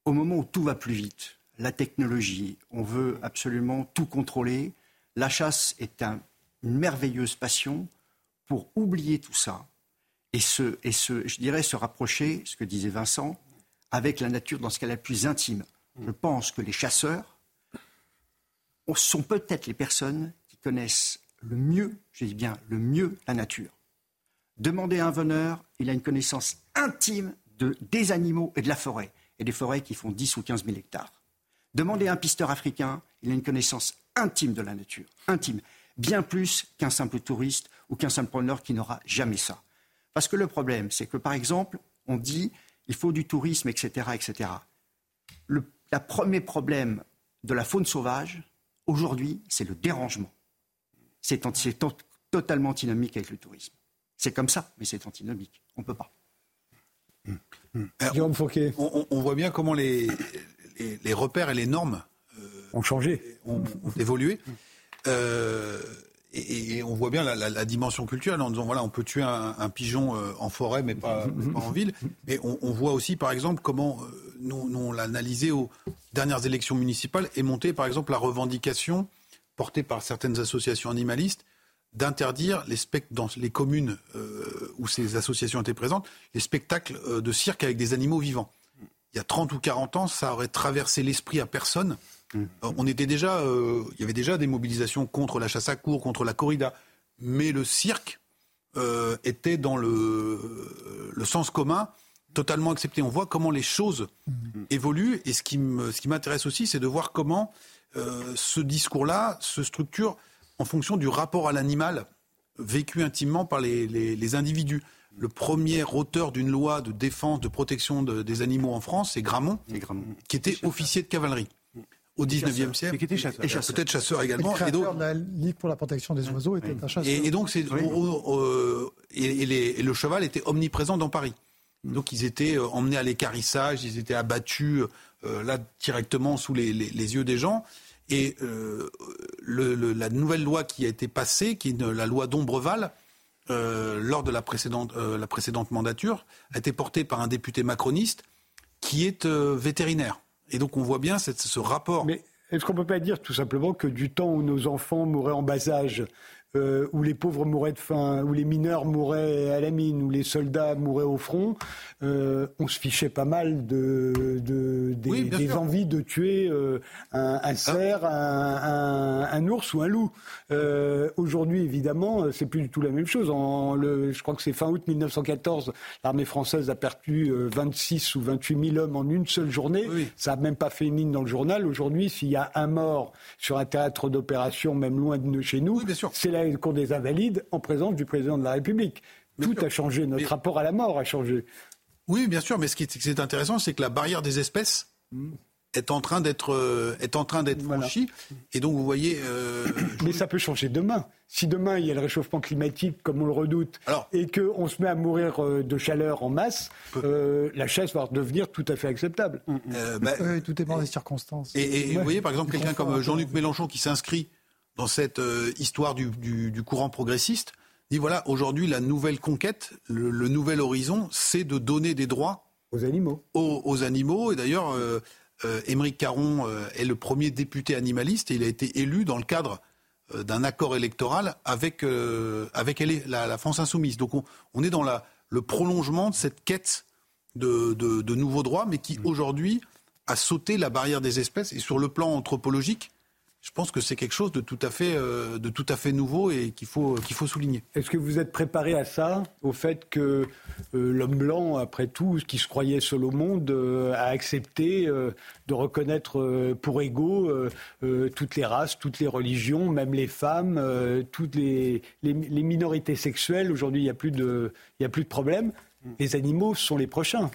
au moment où tout va plus vite. La technologie, on veut absolument tout contrôler. La chasse est un, une merveilleuse passion pour oublier tout ça et se, et se, je dirais, se rapprocher, ce que disait Vincent, avec la nature dans ce qu'elle est plus intime. Je pense que les chasseurs sont peut-être les personnes qui connaissent le mieux, je dis bien le mieux, la nature. Demandez à un veneur, il a une connaissance intime de, des animaux et de la forêt, et des forêts qui font 10 ou 15 000 hectares. Demandez à un pisteur africain, il a une connaissance intime de la nature, intime bien plus qu'un simple touriste ou qu'un simple promeneur qui n'aura jamais ça. Parce que le problème, c'est que par exemple, on dit il faut du tourisme, etc., etc. Le premier problème de la faune sauvage, aujourd'hui, c'est le dérangement. C'est totalement antinomique avec le tourisme. C'est comme ça, mais c'est antinomique. On ne peut pas. Guillaume Fauquet. On, voit bien comment les, les, repères et les normes euh, ont changé, ont évolué. Euh, et, on voit bien la, dimension culturelle en disant voilà, on peut tuer un, pigeon euh, en forêt, mais pas, (laughs) en ville. Mais on, voit aussi, par exemple, comment euh, nous, nous on l'a analysé aux dernières élections municipales et monté, par exemple, la revendication portée par certaines associations animalistes d'interdire les dans les communes où ces associations étaient présentes, les spectacles de cirque avec des animaux vivants. Il y a 30 ou 40 ans, ça aurait traversé l'esprit à personne euh, on était déjà, euh, il y avait déjà des mobilisations contre la chasse à cour, contre la corrida, mais le cirque euh, était dans le, sens commun totalement accepté. On voit comment les choses évoluent. Et ce qui m'intéresse aussi, c'est de voir comment ce discours-là se structure en fonction du rapport à l'animal vécu intimement par les, individus. le premier auteur d'une loi de défense, de protection des animaux en France, c'est Gramont, qui était officier de cavalerie au 19e siècle. Et qui était chasseur. Et peut-être chasseur également. Et, donc, la Ligue pour la protection des oiseaux était un chasseur. Et, donc, c'est, et, le cheval était omniprésent dans Paris. Donc, ils étaient euh, emmenés à l'écarissage, ils étaient abattus euh, là directement sous les, yeux des gens. Et euh, la nouvelle loi qui a été passée, qui est la loi d'Ombreval, lors de la précédente, la précédente mandature, a été portée par un député macroniste qui est vétérinaire. Et donc on voit bien ce rapport. Mais est-ce qu'on ne peut pas dire tout simplement que du temps où nos enfants mouraient en bas âge, euh, où les pauvres mouraient de faim, où les mineurs mouraient à la mine, où les soldats mouraient au front, euh, on se fichait pas mal de, des, envies de tuer euh, un, un, cerf, un, ours ou un loup. Aujourd'hui, évidemment, c'est plus du tout la même chose. En le, je crois que c'est fin août 1914, l'armée française a perdu 26 ou 28 000 hommes en une seule journée. Ça n'a même pas fait mine dans le journal. Aujourd'hui, s'il y a un mort sur un théâtre d'opération, même loin de chez nous, c'est la cour des Invalides en présence du président de la République. Tout a changé, notre rapport à la mort a changé. Oui, bien sûr, mais ce qui est, intéressant, c'est que la barrière des espèces est en train d'être euh, est en train d'être franchie. Et donc, vous voyez. Euh, mais ça peut changer demain. Si demain il y a le réchauffement climatique, comme on le redoute, et qu'on se met à mourir euh, de chaleur en masse, la chasse va devenir tout à fait acceptable. Bah, tout dépend des circonstances. Et, vous voyez, par exemple, quelqu'un comme Jean-Luc Mélenchon qui s'inscrit dans cette euh, histoire du, courant progressiste, dit voilà, aujourd'hui, la nouvelle conquête, le, nouvel horizon, c'est de donner des droits aux animaux. Aux, animaux. Et d'ailleurs, euh, euh, Émeric Caron est le premier député animaliste et il a été élu dans le cadre d'un accord électoral avec, avec la, France insoumise. Donc on, est dans la, le prolongement de cette quête de, de nouveaux droits, mais qui mmh. aujourd'hui a sauté la barrière des espèces. Et sur le plan anthropologique, je pense que c'est quelque chose de tout à fait, euh, de tout à fait nouveau et qu'il faut, qu'il faut souligner. Est-ce que vous êtes préparé à ça, au fait que euh, l'homme blanc, après tout, qui se croyait seul au monde, euh, a accepté de reconnaître pour égaux toutes les races, toutes les religions, même les femmes, toutes les, les, minorités sexuelles? Aujourd'hui, il n'y a, plus de, a plus de problème. Les animaux sont les prochains.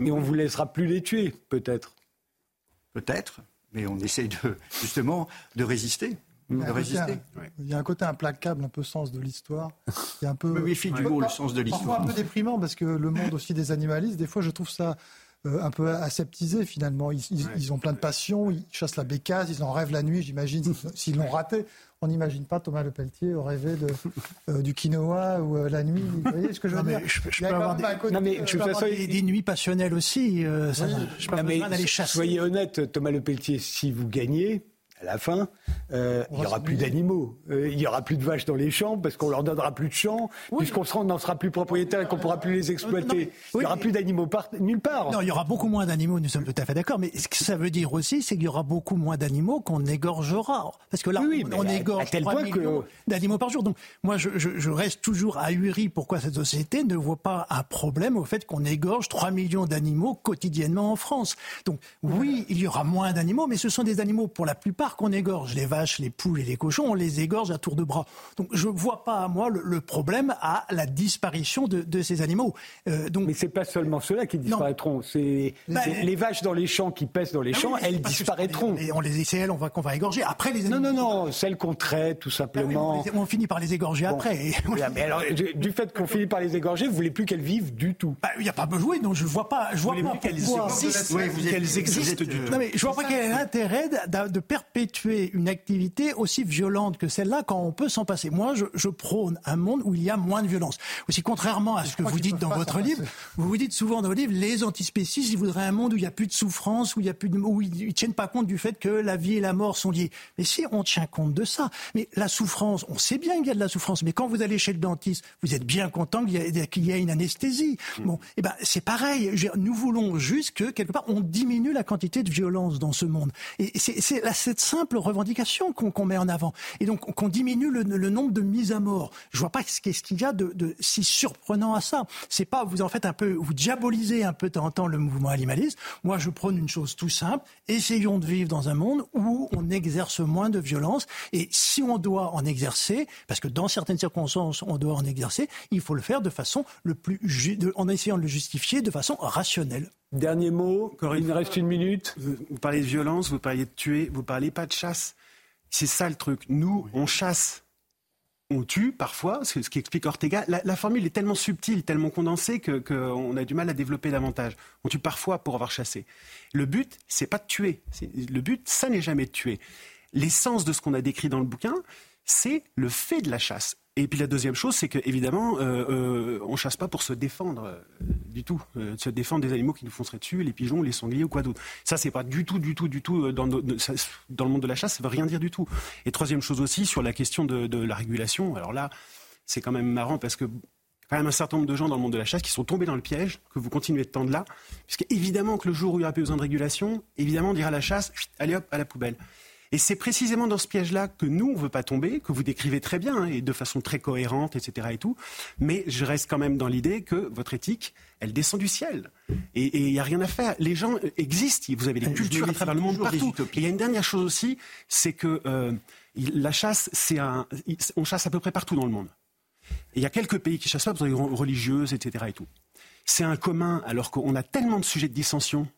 Et on ne vous laissera plus les tuer, peut-être. Peut-être mais on essaie de, justement de résister. Il y, a un côté implacable, un peu sens de l'histoire. Il y a un peu. (laughs) Mais méfie du mot, le sens de l'histoire. un peu déprimant parce que le monde aussi des animalistes, des fois, je trouve ça euh, un peu aseptisé finalement. Ils, ont plein de passion, ils chassent la bécasse, ils en rêvent la nuit, j'imagine, s'ils (laughs) l'ont raté. On n'imagine pas Thomas Lepelletier rêver de, (laughs) euh, du quinoa ou euh, la nuit. Vous voyez ce que je veux dire Je, peux avoir, des, des, nuits passionnelles aussi. ça, je peux d'aller chasser. Soyez honnête, Thomas Lepelletier, si vous gagnez, à la fin, euh, il n'y aura plus d'animaux. Euh, il n'y aura plus de vaches dans les champs parce qu'on leur donnera plus de champs, puisqu'on n'en sera plus propriétaire et qu'on pourra plus les exploiter. il n'y aura plus d'animaux nulle part. Non, il y aura beaucoup moins d'animaux, nous sommes tout à fait d'accord. Mais ce que ça veut dire aussi, c'est qu'il y aura beaucoup moins d'animaux qu'on égorgera. Parce que là, on, égorge 3 millions d'animaux par jour. Donc moi, je, je, reste toujours ahuri pourquoi cette société ne voit pas un problème au fait qu'on égorge 3 millions d'animaux quotidiennement en France. Donc oui, il y aura moins d'animaux, mais ce sont des animaux pour la plupart qu'on égorge les vaches, les poules et les cochons, on les égorge à tour de bras. Donc je ne vois pas, moi, le, problème à la disparition de, ces animaux. Euh, donc... Mais c'est pas seulement ceux-là qui disparaîtront. C'est bah, les vaches dans les champs qui pèsent dans les ah champs, elles disparaîtront. Et on les essaie, on va qu'on va égorger. Après les Non, non, non, celles qu'on traite, tout simplement. Ah on, finit par les égorger après. (laughs) mais alors, du fait qu'on finit par les égorger, vous voulez plus qu'elles vivent du tout. Bah, il n'y a pas besoin, donc je vois pas, je vois pas qu'elles existent. Qu'elles existent du tout. Non mais je vois pas quel est l'intérêt de perpétuer tuer une activité aussi violente que celle-là quand on peut s'en passer. Moi, je, prône un monde où il y a moins de violence. Aussi, contrairement à ce que vous dites dans votre livre, vous vous dites souvent dans vos livres, les antispécistes, ils voudraient un monde où il n'y a plus de souffrance, où il y a plus de, où ils, ne tiennent pas compte du fait que la vie et la mort sont liées. Mais si on tient compte de ça, mais la souffrance, on sait bien qu'il y a de la souffrance, mais quand vous allez chez le dentiste, vous êtes bien content qu'il y, ait une anesthésie. Mm. Bon, et eh ben c'est pareil. Nous voulons juste que quelque part on diminue la quantité de violence dans ce monde. Et c'est cette simple revendication qu'on met en avant. Et donc qu'on diminue le, nombre de mises à mort. Je vois pas ce qu'il y a de, de, si surprenant à ça. C'est pas vous en faites un peu, vous diabolisez un peu de temps en temps le mouvement animaliste. Moi, je prône une chose tout simple. Essayons de vivre dans un monde où on exerce moins de violence. Et si on doit en exercer, parce que dans certaines circonstances, on doit en exercer, il faut le faire de façon le plus, en essayant de le justifier de façon rationnelle. Dernier mot, il nous reste une minute. Vous, parlez de violence, vous parlez de tuer, vous parlez pas de chasse. C'est ça le truc. Nous, on chasse. On tue parfois, ce qui explique Ortega. La, formule est tellement subtile, tellement condensée qu'on a du mal à développer davantage. On tue parfois pour avoir chassé. Le but, c'est pas de tuer. Le but, ça n'est jamais de tuer. L'essence de ce qu'on a décrit dans le bouquin, c'est le fait de la chasse. Et puis la deuxième chose, c'est qu'évidemment, euh, euh, on chasse pas pour se défendre euh, du tout, se défendre des animaux qui nous fonceraient dessus, les pigeons, les sangliers ou quoi d'autre. Ça, c'est pas du tout, du tout, du tout dans, le monde de la chasse, ça veut rien dire du tout. Et troisième chose aussi sur la question de, la régulation. Alors là, c'est quand même marrant parce que quand même un certain nombre de gens dans le monde de la chasse qui sont tombés dans le piège que vous continuez de tendre là, puisque évidemment que le jour où il y aura plus besoin de régulation, évidemment on dira à la chasse, allez hop à la poubelle. Et c'est précisément dans ce piège-là que nous, on ne veut pas tomber, que vous décrivez très bien hein, et de façon très cohérente, etc. Et tout. Mais je reste quand même dans l'idée que votre éthique, elle descend du ciel. Et il n'y a rien à faire. Les gens existent. Vous avez des cultures à travers le monde partout. Et il y a une dernière chose aussi, c'est que euh, la chasse, c'est un, on chasse à peu près partout dans le monde. il y a quelques pays qui chassent pas pour des religieuses, etc. Et tout. C'est un commun, alors qu'on a tellement de sujets de dissension.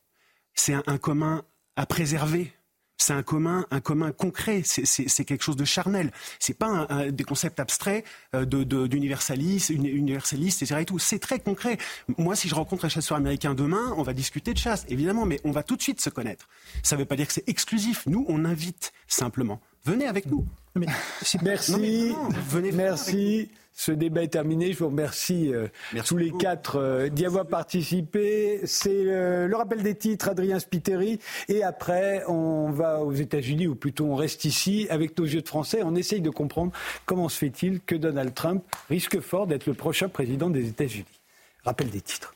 C'est un commun à préserver c'est un commun, un commun concret. C'est quelque chose de charnel. C'est pas un, des concepts abstraits euh, d'universalistes, universalistes, etc. Et tout. C'est très concret. Moi, si je rencontre un chasseur américain demain, on va discuter de chasse, évidemment, mais on va tout de suite se connaître. Ça ne veut pas dire que c'est exclusif. Nous, on invite simplement. Venez avec nous. Merci. venez Merci. Ce débat est terminé. Je vous remercie euh, tous les quatre euh, d'y avoir participé. C'est euh, le rappel des titres, Adrien Spiteri. Et après, on va aux États-Unis, ou plutôt on reste ici avec nos yeux de français. On essaye de comprendre comment se fait-il que Donald Trump risque fort d'être le prochain président des États-Unis. Rappel des titres.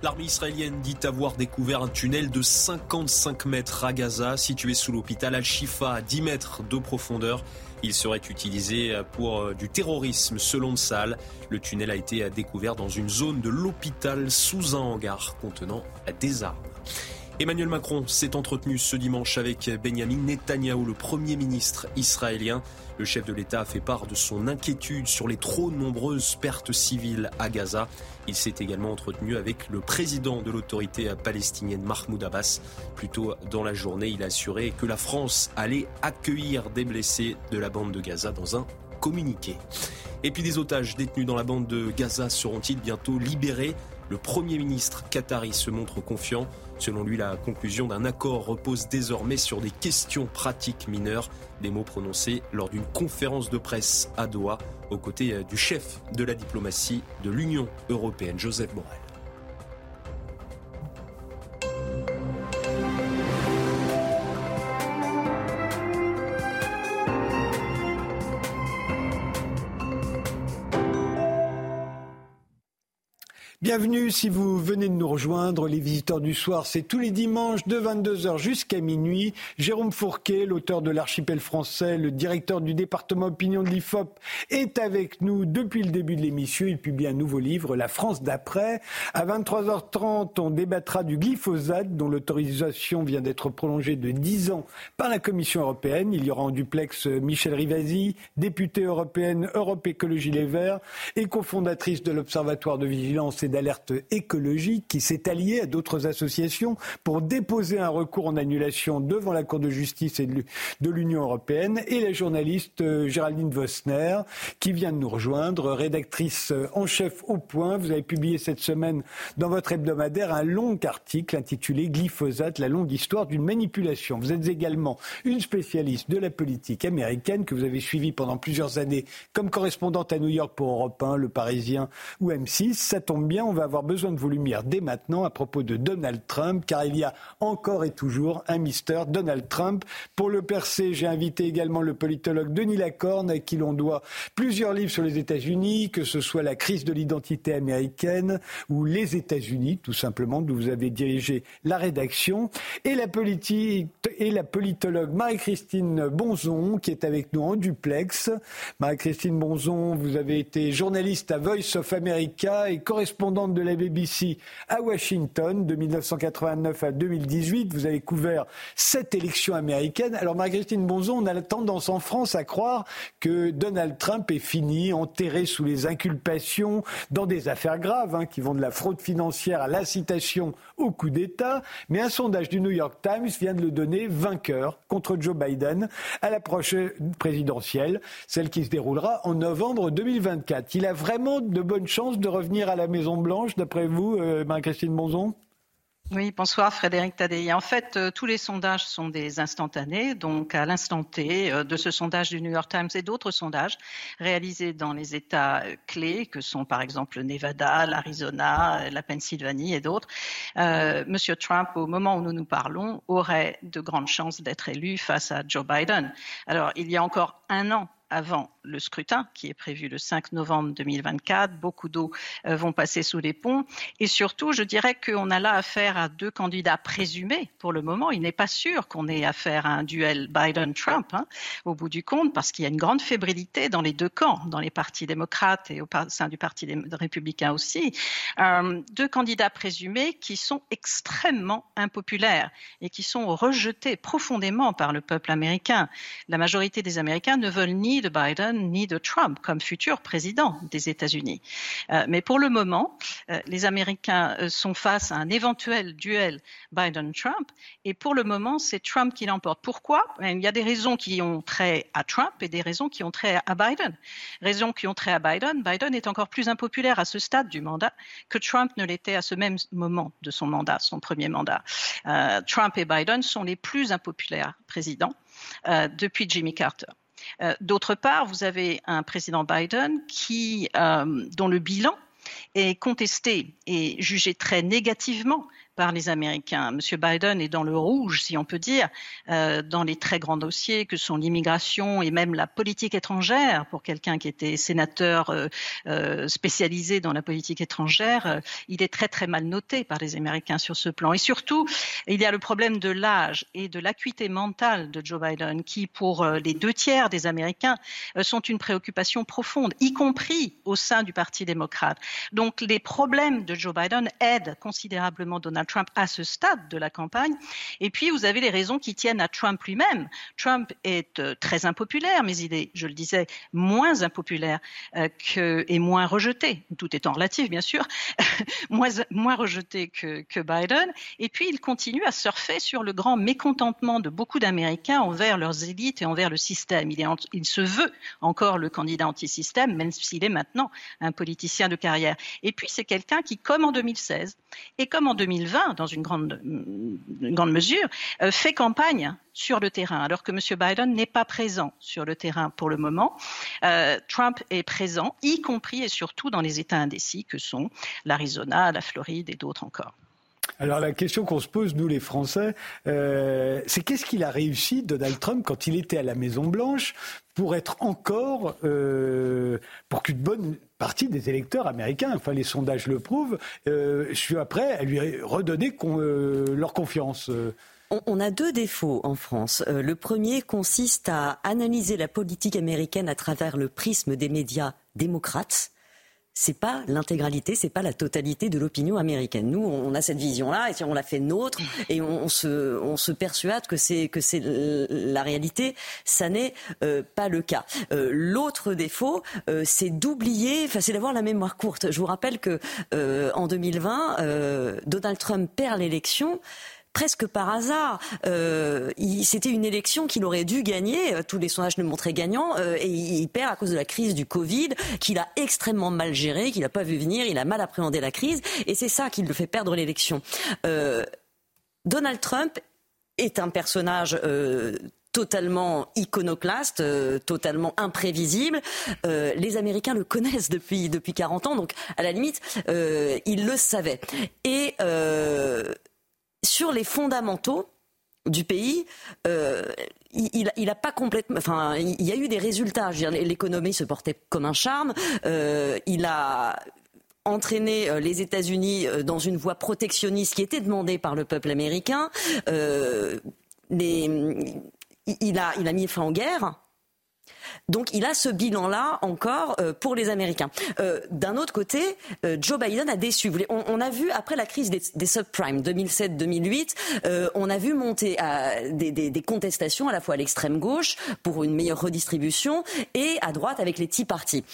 L'armée israélienne dit avoir découvert un tunnel de 55 mètres à Gaza, situé sous l'hôpital Al-Shifa, à 10 mètres de profondeur. Il serait utilisé pour euh, du terrorisme selon Salle. Le tunnel a été découvert dans une zone de l'hôpital sous un hangar contenant des armes. Emmanuel Macron s'est entretenu ce dimanche avec Benjamin Netanyahou, le Premier ministre israélien. Le chef de l'État a fait part de son inquiétude sur les trop nombreuses pertes civiles à Gaza. Il s'est également entretenu avec le président de l'autorité palestinienne Mahmoud Abbas. Plus tôt dans la journée, il a assuré que la France allait accueillir des blessés de la bande de Gaza dans un communiqué. Et puis des otages détenus dans la bande de Gaza seront-ils bientôt libérés? Le Premier ministre qatari se montre confiant. Selon lui, la conclusion d'un accord repose désormais sur des questions pratiques mineures, des mots prononcés lors d'une conférence de presse à Doha, aux côtés euh, du chef de la diplomatie de l'Union européenne, Joseph Borrell. Bienvenue si vous venez de nous rejoindre. Les visiteurs du soir, c'est tous les dimanches de 22h jusqu'à minuit. Jérôme Fourquet, l'auteur de l'archipel français, le directeur du département opinion de l'IFOP, est avec nous depuis le début de l'émission. Il publie un nouveau livre, La France d'après. À 23h30, on débattra du glyphosate dont l'autorisation vient d'être prolongée de 10 ans par la Commission européenne. Il y aura en duplex Michel Rivasi, députée européenne Europe Écologie Les Verts et cofondatrice de l'Observatoire de vigilance et d'alerte écologique qui s'est allié à d'autres associations pour déposer un recours en annulation devant la Cour de justice de l'Union européenne et la journaliste euh, Géraldine Vosner qui vient de nous rejoindre, rédactrice euh, en chef au point. Vous avez publié cette semaine dans votre hebdomadaire un long article intitulé Glyphosate, la longue histoire d'une manipulation. Vous êtes également une spécialiste de la politique américaine que vous avez suivie pendant plusieurs années comme correspondante à New York pour Europe 1, Le Parisien ou M6. Ça tombe bien, on va avoir besoin de vos lumières dès maintenant à propos de Donald Trump, car il y a encore et toujours un Mister Donald Trump. Pour le percer, j'ai invité également le politologue Denis Lacorne, à qui l'on doit plusieurs livres sur les États-Unis, que ce soit la crise de l'identité américaine ou les États-Unis, tout simplement, d'où vous avez dirigé la rédaction, et la, et la politologue Marie-Christine Bonzon, qui est avec nous en duplex. Marie-Christine Bonzon, vous avez été journaliste à Voice of America et correspondante de la BBC à Washington de 1989 à 2018. Vous avez couvert cette élection américaine. Alors Marie-Christine Bonzon, on a la tendance en France à croire que Donald Trump est fini, enterré sous les inculpations dans des affaires graves hein, qui vont de la fraude financière à l'incitation au coup d'État. Mais un sondage du New York Times vient de le donner vainqueur contre Joe Biden à l'approche présidentielle, celle qui se déroulera en novembre 2024. Il a vraiment de bonnes chances de revenir à la D'après vous, euh, Marie-Christine Bonzon oui, bonsoir Frédéric Tadei. En fait, euh, tous les sondages sont des instantanés. Donc, à l'instant T euh, de ce sondage du New York Times et d'autres sondages réalisés dans les États euh, clés, que sont par exemple le Nevada, l'Arizona, la Pennsylvanie et d'autres, Monsieur Trump, au moment où nous nous parlons, aurait de grandes chances d'être élu face à Joe Biden. Alors, il y a encore un an, avant le scrutin qui est prévu le 5 novembre 2024. Beaucoup d'eau euh, vont passer sous les ponts. Et surtout, je dirais qu'on a là affaire à deux candidats présumés pour le moment. Il n'est pas sûr qu'on ait affaire à un duel Biden-Trump hein, au bout du compte parce qu'il y a une grande fébrilité dans les deux camps, dans les partis démocrates et au sein du Parti républicain aussi. Euh, deux candidats présumés qui sont extrêmement impopulaires et qui sont rejetés profondément par le peuple américain. La majorité des Américains ne veulent ni de Biden ni de Trump comme futur président des États-Unis. Euh, mais pour le moment, euh, les Américains euh, sont face à un éventuel duel Biden-Trump et pour le moment, c'est Trump qui l'emporte. Pourquoi? Il y a des raisons qui ont trait à Trump et des raisons qui ont trait à Biden. Raisons qui ont trait à Biden. Biden est encore plus impopulaire à ce stade du mandat que Trump ne l'était à ce même moment de son mandat, son premier mandat. Trump et Biden sont les plus impopulaires présidents depuis Jimmy Carter. Euh, d'autre part, vous avez un président Biden qui, euh, dont le bilan est contesté et jugé très négativement par les Américains. Monsieur Biden est dans le rouge, si on peut dire, euh, dans les très grands dossiers que sont l'immigration et même la politique étrangère. Pour quelqu'un qui était sénateur euh, euh, spécialisé dans la politique étrangère, il est très très mal noté par les Américains sur ce plan. Et surtout, il y a le problème de l'âge et de l'acuité mentale de Joe Biden, qui pour les deux tiers des Américains sont une préoccupation profonde, y compris au sein du Parti démocrate. Donc les problèmes de Joe Biden aident considérablement Donald Trump à ce stade de la campagne. Et puis, vous avez les raisons qui tiennent à Trump lui-même. Trump est euh, très impopulaire, mais il est, je le disais, moins impopulaire euh, et moins rejeté, tout étant relatif, bien sûr, (laughs) moins, moins rejeté que, que Biden. Et puis, il continue à surfer sur le grand mécontentement de beaucoup d'Américains envers leurs élites et envers le système. Il, est, il se veut encore le candidat anti-système, même s'il est maintenant un politicien de carrière. Et puis, c'est quelqu'un qui, comme en 2016 et comme en 2020, dans une grande, grande mesure, euh, fait campagne sur le terrain, alors que M. Biden n'est pas présent sur le terrain pour le moment. Euh, Trump est présent, y compris et surtout dans les États indécis que sont l'Arizona, la Floride et d'autres encore. Alors la question qu'on se pose, nous les Français, euh, c'est qu'est-ce qu'il a réussi, Donald Trump, quand il était à la Maison-Blanche, pour être encore, euh, pour qu'une bonne partie des électeurs américains, enfin les sondages le prouvent, euh, suis après à lui redonner leur confiance. On a deux défauts en France. Le premier consiste à analyser la politique américaine à travers le prisme des médias démocrates c'est pas l'intégralité, c'est pas la totalité de l'opinion américaine. Nous, on a cette vision-là et on la fait nôtre et on, se, persuade que c'est que c'est la réalité. Ça n'est euh, pas le cas. Euh, l'autre défaut, euh, c'est d'oublier, enfin, c'est d'avoir la mémoire courte. Je vous rappelle que en 2020, Donald Trump perd l'élection presque par hasard. Euh, C'était une élection qu'il aurait dû gagner. Tous les sondages le montraient gagnant. Euh, et il perd à cause de la crise du Covid, qu'il a extrêmement mal géré, qu'il n'a pas vu venir. Il a mal appréhendé la crise. Et c'est ça qui le fait perdre l'élection. Euh, Donald Trump est un personnage totalement iconoclaste, totalement imprévisible. Les Américains le connaissent depuis depuis 40 ans, donc à la limite, euh, ils le savaient. Et sur les fondamentaux du pays, il, il a pas complètement. Enfin, il y a eu des résultats. L'économie se portait comme un charme. il a entraîné les États-Unis dans une voie protectionniste qui était demandée par le peuple américain. il a, il a mis fin aux guerres. Donc il a ce bilan-là encore euh, pour les Américains. Euh, d'un autre côté, euh, Joe Biden a déçu. On, a vu après la crise des, subprimes 2007-2008, on a vu monter des, contestations à la fois à l'extrême gauche pour une meilleure redistribution et à droite avec les Tea Party.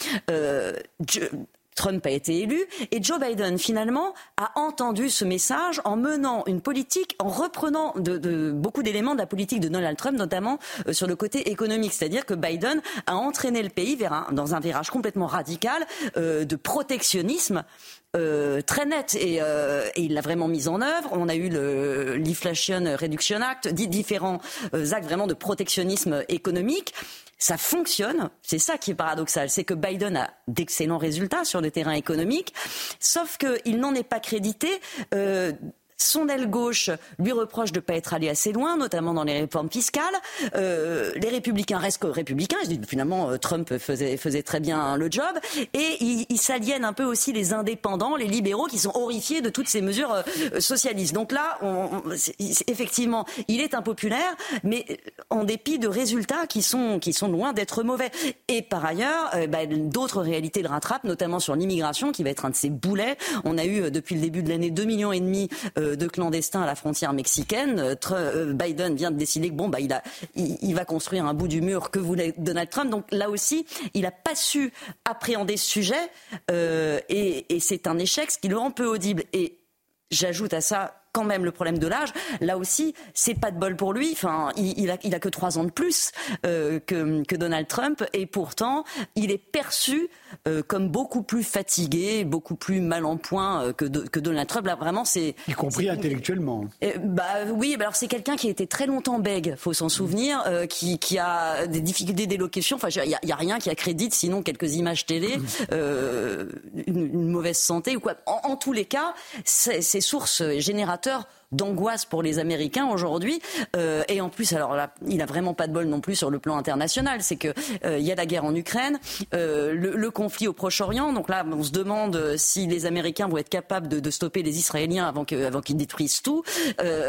Trump a été élu et Joe Biden finalement a entendu ce message en menant une politique, en reprenant beaucoup d'éléments de la politique de Donald Trump, notamment euh, sur le côté économique. C'est-à-dire que Biden a entraîné le pays vers dans un virage complètement radical euh, de protectionnisme euh, très net et, il l'a vraiment mis en œuvre. On a eu l'Inflation Reduction Act, différents actes vraiment de protectionnisme économique ça fonctionne. C'est ça qui est paradoxal, c'est que Biden a d'excellents résultats sur le terrain économique, sauf qu'il n'en est pas crédité. Euh, son aile gauche lui reproche de ne pas être allé assez loin, notamment dans les réformes fiscales. Euh, les républicains restent républicains. Je dis finalement euh, Trump faisait, très bien le job. Et il, s'aliène un peu aussi les indépendants, les libéraux, qui sont horrifiés de toutes ces mesures euh, socialistes. Donc là, effectivement, il est impopulaire, mais en dépit de résultats qui sont, loin d'être mauvais. Et par ailleurs, bah, d'autres réalités le rattrapent, notamment sur l'immigration, qui va être un de ses boulets. On a eu depuis le début de l'année 2 millions et demi de clandestins à la frontière mexicaine. Euh, euh, Biden vient de décider que bon, bah, il, a, il, va construire un bout du mur que voulait Donald Trump. Donc là aussi, il n'a pas su appréhender ce sujet euh, et, et c'est un échec, ce qui le rend peu audible. Et j'ajoute à ça quand même le problème de l'âge. Là aussi, c'est pas de bol pour lui. Enfin, il, a, il a que trois ans de plus euh, que, que, Donald Trump, et pourtant, il est perçu euh, comme beaucoup plus fatigué, beaucoup plus mal en point euh, que, que Donald Trump. Là, vraiment, c'est y compris intellectuellement. bah oui, bah alors c'est quelqu'un qui a été très longtemps bègue, faut s'en souvenir, qui, qui, a des difficultés d'élocution. Enfin, il y, a rien qui accrédite, sinon quelques images télé, une, mauvaise santé ou quoi. En, en tous les cas, ces sources d'angoisse pour les Américains aujourd'hui. Euh, et en plus, alors là, il n'a vraiment pas de bol non plus sur le plan international. C'est que euh, il y a la guerre en Ukraine, euh, le, conflit au Proche-Orient. Donc là, on se demande si les Américains vont être capables de, stopper les Israéliens avant qu'ils avant qu'ils détruisent tout.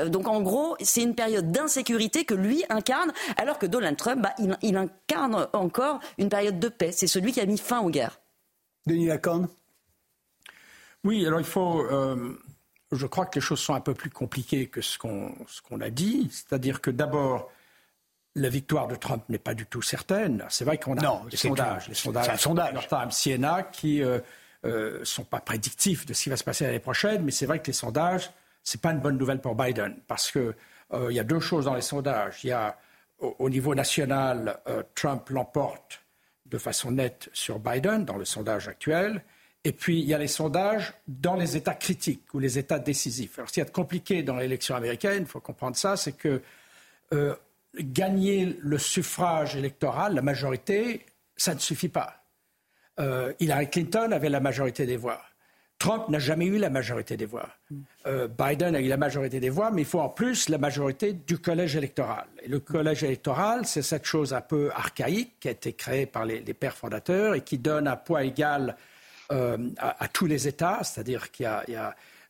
donc en gros, c'est une période d'insécurité que lui incarne, alors que Donald Trump, bah, il, il, incarne encore une période de paix. C'est celui qui a mis fin aux guerres. Denis Lacan Oui, alors il faut je crois que les choses sont un peu plus compliquées que ce qu'on a dit. C'est-à-dire que d'abord, la victoire de Trump n'est pas du tout certaine. C'est vrai qu'on a des sondages, les sondages, un sondage. Times, Siena, qui ne euh, euh, sont pas prédictifs de ce qui va se passer l'année prochaine, mais c'est vrai que les sondages, c'est pas une bonne nouvelle pour Biden, parce que euh, il y a deux choses dans les sondages. Il y a au, niveau national, Trump l'emporte de façon nette sur Biden dans le sondage actuel. Et puis, il y a les sondages dans les États critiques ou les États décisifs. Alors, ce qui est compliqué dans l'élection américaine, il faut comprendre ça, c'est que euh, gagner le suffrage électoral, la majorité, ça ne suffit pas. Euh, Hillary Clinton avait la majorité des voix. Trump n'a jamais eu la majorité des voix. Euh, Biden a eu la majorité des voix, mais il faut en plus la majorité du collège électoral. Et le collège électoral, c'est cette chose un peu archaïque qui a été créée par les, les pères fondateurs et qui donne un poids égal euh, à, tous les États, c'est-à-dire qu'il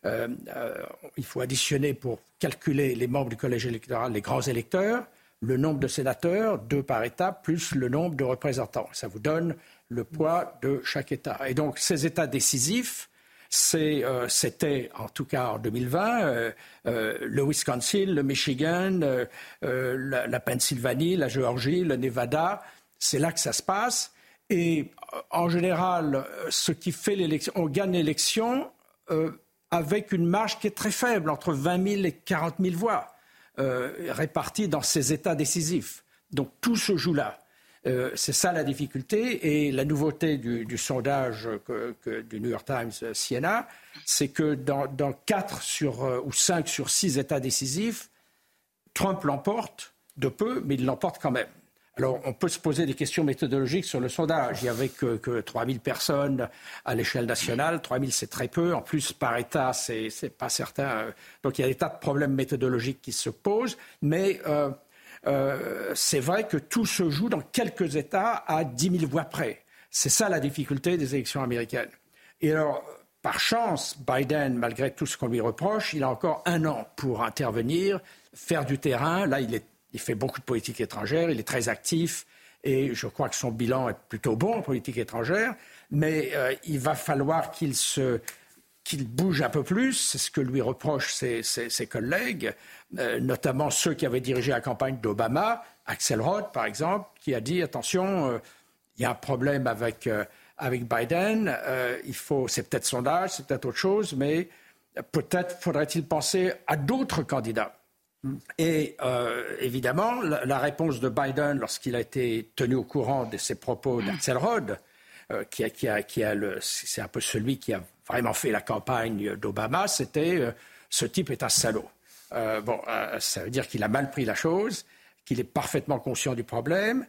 euh, euh, faut additionner pour calculer les membres du collège électoral les grands électeurs, le nombre de sénateurs, deux par État, plus le nombre de représentants. Ça vous donne le poids de chaque État. Et donc ces États décisifs, c'était en tout cas en 2020 le Wisconsin, le Michigan, la, la, Pennsylvanie, la Géorgie, le Nevada. C'est là que ça se passe. Et euh, en général, euh, ce qui fait l'élection, on gagne l'élection euh, avec une marge qui est très faible, entre 20 000 et 40 000 voix, réparties dans ces États décisifs. Donc tout se joue là. c'est ça la difficulté. Et la nouveauté du, sondage du New York Times Siena, c'est que dans, dans 4 sur, ou 5 sur 6 États décisifs, Trump l'emporte de peu, mais il l'emporte quand même. Alors, on peut se poser des questions méthodologiques sur le sondage. Il n'y avait que, que 3000 personnes à l'échelle nationale. 3000, c'est très peu. En plus, par État, c'est, n'est pas certain. Donc, il y a des tas de problèmes méthodologiques qui se posent. Mais euh, euh, c'est vrai que tout se joue dans quelques États à 10 000 voix près. C'est ça la difficulté des élections américaines. Et alors, par chance, Biden, malgré tout ce qu'on lui reproche, il a encore un an pour intervenir, faire du terrain. Là, il est il fait beaucoup de politique étrangère, il est très actif et je crois que son bilan est plutôt bon en politique étrangère, mais euh, il va falloir qu'il bouge un peu plus, c'est ce que lui reprochent ses, collègues, euh, notamment ceux qui avaient dirigé la campagne d'Obama, Axel Roth par exemple, qui a dit attention, euh, il y a un problème avec, avec Biden, il faut, c'est peut-être son âge, c'est peut-être autre chose, mais peut-être faudrait-il penser à d'autres candidats. Et euh, évidemment, la, réponse de Biden lorsqu'il a été tenu au courant de ses propos d'Axel Rod, euh, qui a, qui a, qui a c'est un peu celui qui a vraiment fait la campagne d'Obama, c'était euh, ce type est un salaud. bon, ça veut dire qu'il a mal pris la chose, qu'il est parfaitement conscient du problème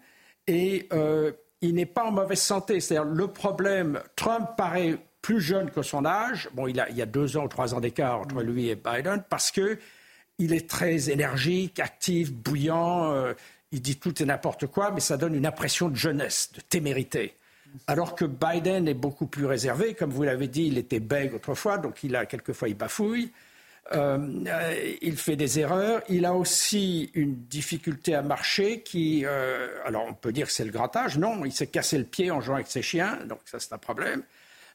et il n'est pas en mauvaise santé. C'est-à-dire le problème, Trump paraît plus jeune que son âge. Bon, il, a, il y a deux ans ou trois ans d'écart entre lui et Biden parce que il est très énergique, actif, bouillant. Euh, il dit tout et n'importe quoi, mais ça donne une impression de jeunesse, de témérité. Alors que Biden est beaucoup plus réservé. Comme vous l'avez dit, il était bègue autrefois, donc il a quelquefois il bafouille. Euh, euh, il fait des erreurs. Il a aussi une difficulté à marcher qui, alors on peut dire que c'est le grand âge. Non, il s'est cassé le pied en jouant avec ses chiens, donc ça c'est un problème.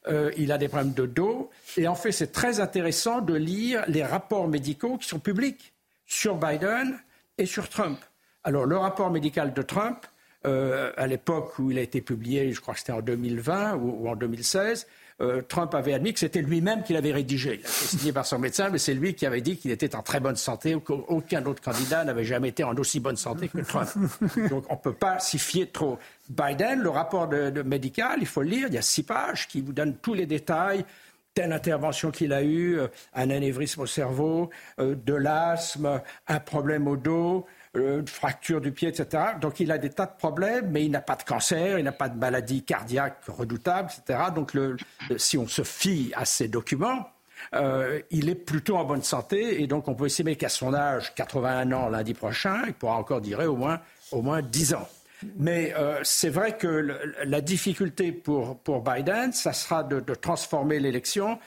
Euh, il a des problèmes de dos. Et en fait, c'est très intéressant de lire les rapports médicaux qui sont publics sur Biden et sur Trump. Alors, le rapport médical de Trump, euh, à l'époque où il a été publié, je crois que c'était en 2020 ou en 2016, euh, Trump avait admis que c'était lui-même qui l'avait rédigé. Il a été signé par son médecin, mais c'est lui qui avait dit qu'il était en très bonne santé, qu'aucun autre candidat n'avait jamais été en aussi bonne santé que Trump. (laughs) Donc on ne peut pas s'y fier trop. Biden, le rapport de, médical, il faut le lire, il y a six pages qui vous donnent tous les détails telle intervention qu'il a eue, euh, un anévrisme au cerveau, euh, de l'asthme, un problème au dos, une fracture du pied, etc. Donc il a des tas de problèmes, mais il n'a pas de cancer, il n'a pas de maladie cardiaque redoutable, etc. Donc si on se fie à ces documents, euh, il est plutôt en bonne santé et donc on peut estimer qu'à son âge, 81 ans lundi prochain, il pourra encore durer au moins, au moins 10 ans. Mais euh, c'est vrai que la difficulté pour, pour Biden, ça sera de, transformer l'élection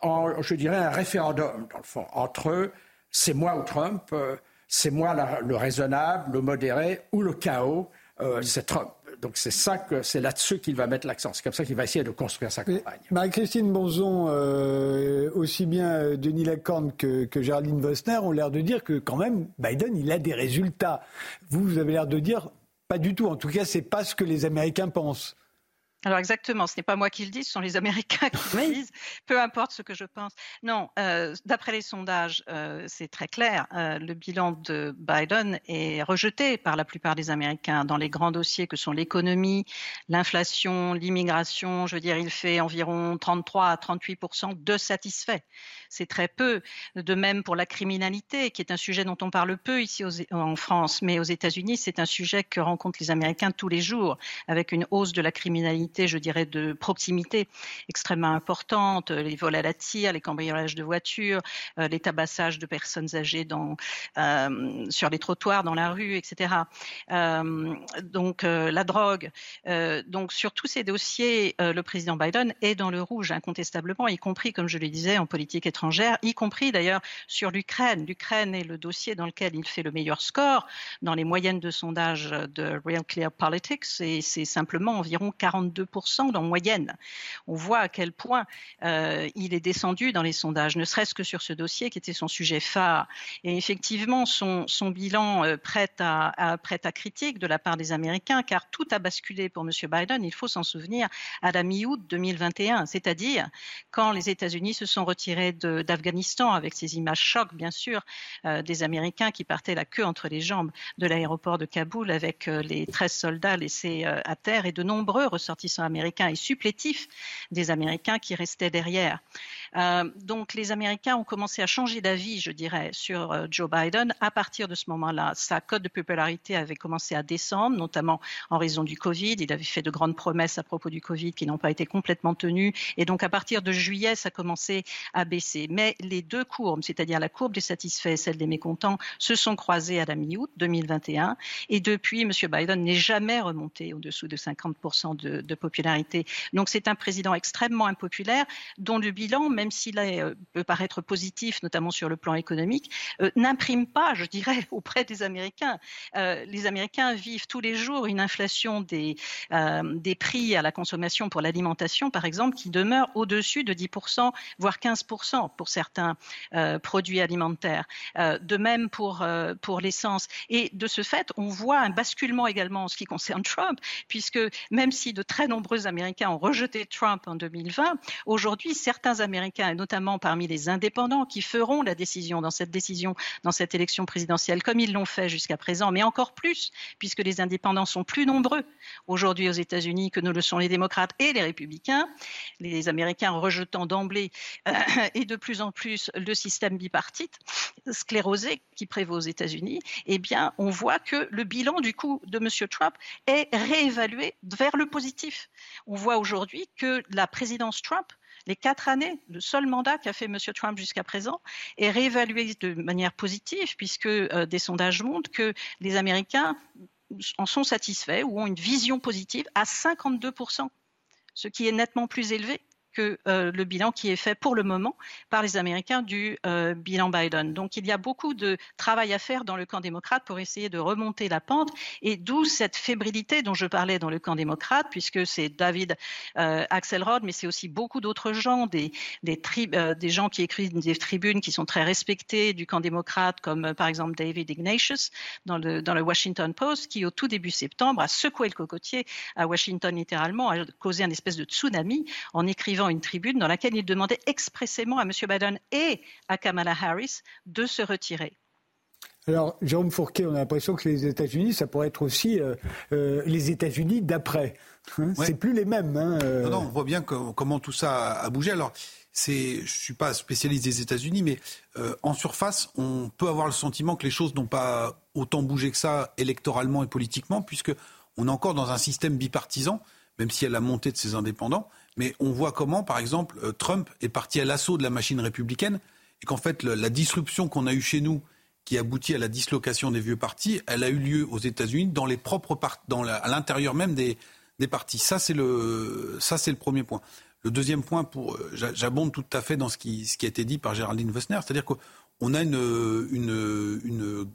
en, je dirais, un référendum, dans le fond, entre c'est moi ou Trump. Euh, c'est moi le raisonnable, le modéré ou le chaos, euh, c'est Trump. Donc c'est ça que c'est là-dessus qu'il va mettre l'accent. C'est comme ça qu'il va essayer de construire sa campagne. Marie-Christine Bonzon, euh, aussi bien euh, Denis Lacorne que, que Géraldine Vosner ont l'air de dire que quand même Biden il a des résultats. Vous, vous avez l'air de dire pas du tout. En tout cas, c'est pas ce que les Américains pensent. Alors exactement, ce n'est pas moi qui le dis, ce sont les Américains qui le disent, peu importe ce que je pense. Non, euh, d'après les sondages, euh, c'est très clair, euh, le bilan de Biden est rejeté par la plupart des Américains dans les grands dossiers que sont l'économie, l'inflation, l'immigration. Je veux dire, il fait environ 33 à 38% de satisfaits c'est très peu. De même pour la criminalité, qui est un sujet dont on parle peu ici en France, mais aux États-Unis, c'est un sujet que rencontrent les Américains tous les jours, avec une hausse de la criminalité, je dirais, de proximité extrêmement importante, les vols à la tire, les cambriolages de voitures, euh, les tabassages de personnes âgées dans, euh, sur les trottoirs, dans la rue, etc. Euh, donc la drogue. donc sur tous ces dossiers, le président Biden est dans le rouge incontestablement, y compris, comme je le disais, en politique étrangère y compris d'ailleurs sur l'Ukraine. L'Ukraine est le dossier dans lequel il fait le meilleur score dans les moyennes de sondage de Real Clear Politics, et c'est simplement environ 42% en moyenne. On voit à quel point euh, il est descendu dans les sondages, ne serait-ce que sur ce dossier qui était son sujet phare. Et effectivement, son, bilan euh, prête à critique de la part des Américains, car tout a basculé pour M. Biden, il faut s'en souvenir, à la mi-août 2021, c'est-à-dire quand les États-Unis se sont retirés de d'Afghanistan, avec ces images chocs, bien sûr, euh, des Américains qui partaient la queue entre les jambes de l'aéroport de Kaboul avec euh, les 13 soldats laissés euh, à terre et de nombreux ressortissants américains et supplétifs des Américains qui restaient derrière. Donc les Américains ont commencé à changer d'avis, je dirais, sur Joe Biden à partir de ce moment-là. Sa cote de popularité avait commencé à descendre, notamment en raison du Covid. Il avait fait de grandes promesses à propos du Covid qui n'ont pas été complètement tenues. Et donc à partir de juillet, ça a commencé à baisser. Mais les deux courbes, c'est-à-dire la courbe des satisfaits et celle des mécontents, se sont croisées à la mi-août 2021. Et depuis, M. Biden n'est jamais remonté au-dessous de 50% de, de, popularité. Donc c'est un président extrêmement impopulaire dont le bilan, même s'il euh, peut paraître positif, notamment sur le plan économique, euh, n'imprime pas, je dirais, (laughs) auprès des Américains. Euh, les Américains vivent tous les jours une inflation des, prix à la consommation pour l'alimentation, par exemple, qui demeure au-dessus de 10%, voire 15% pour certains produits alimentaires. de même pour l'essence. Et de ce fait, on voit un basculement également en ce qui concerne Trump, puisque même si de très nombreux Américains ont rejeté Trump en 2020, aujourd'hui, certains Américains, et notamment parmi les indépendants, qui feront la décision dans cette élection présidentielle, comme ils l'ont fait jusqu'à présent, mais encore plus, puisque les indépendants sont plus nombreux aujourd'hui aux États-Unis que ne le sont les démocrates et les républicains, les Américains rejetant d'emblée euh, et de plus en plus le système bipartite sclérosé qui prévaut aux États-Unis, eh bien, on voit que le bilan du coup de M. Trump est réévalué vers le positif. On voit aujourd'hui que la présidence Trump les quatre années, le seul mandat qu'a fait M. Trump jusqu'à présent, est réévalué de manière positive, puisque euh, des sondages montrent que les Américains en sont satisfaits ou ont une vision positive à 52%, ce qui est nettement plus élevé que euh, le bilan qui est fait pour le moment par les Américains du euh, bilan Biden. Donc il y a beaucoup de travail à faire dans le camp démocrate pour essayer de remonter la pente et d'où cette fébrilité dont je parlais dans le camp démocrate, puisque c'est David euh, Axelrod, mais c'est aussi beaucoup d'autres gens, des, des, des, gens qui écrivent des tribunes qui sont très respectés du camp démocrate, comme par exemple David Ignatius dans le, dans le Washington Post, qui au tout début septembre a secoué le cocotier à Washington littéralement, a causé un espèce de tsunami en écrivant une tribune dans laquelle il demandait expressément à M. Biden et à Kamala Harris de se retirer. Alors, Jérôme Fourquet, on a l'impression que les États-Unis, ça pourrait être aussi euh, euh, les États-Unis d'après. Hein, c'est plus les mêmes. Hein, euh. non, on voit bien comment tout ça a bougé. Alors, c'est, je suis pas spécialiste des États-Unis, mais en surface, on peut avoir le sentiment que les choses n'ont pas autant bougé que ça électoralement et politiquement, puisque on est encore dans un système bipartisan, même si y a la montée de ces indépendants. Mais on voit comment, par exemple, euh, Trump est parti à l'assaut de la machine républicaine et qu'en fait, la disruption qu'on a eue chez nous, qui aboutit à la dislocation des vieux partis, elle a eu lieu aux États-Unis dans les propres à l'intérieur même des, des partis. Ça, c'est le, le premier point. Le deuxième point, euh, j'abonde tout à fait dans ce qui, ce qui a été dit par Géraldine Wessner, c'est-à-dire qu'on a une, une, une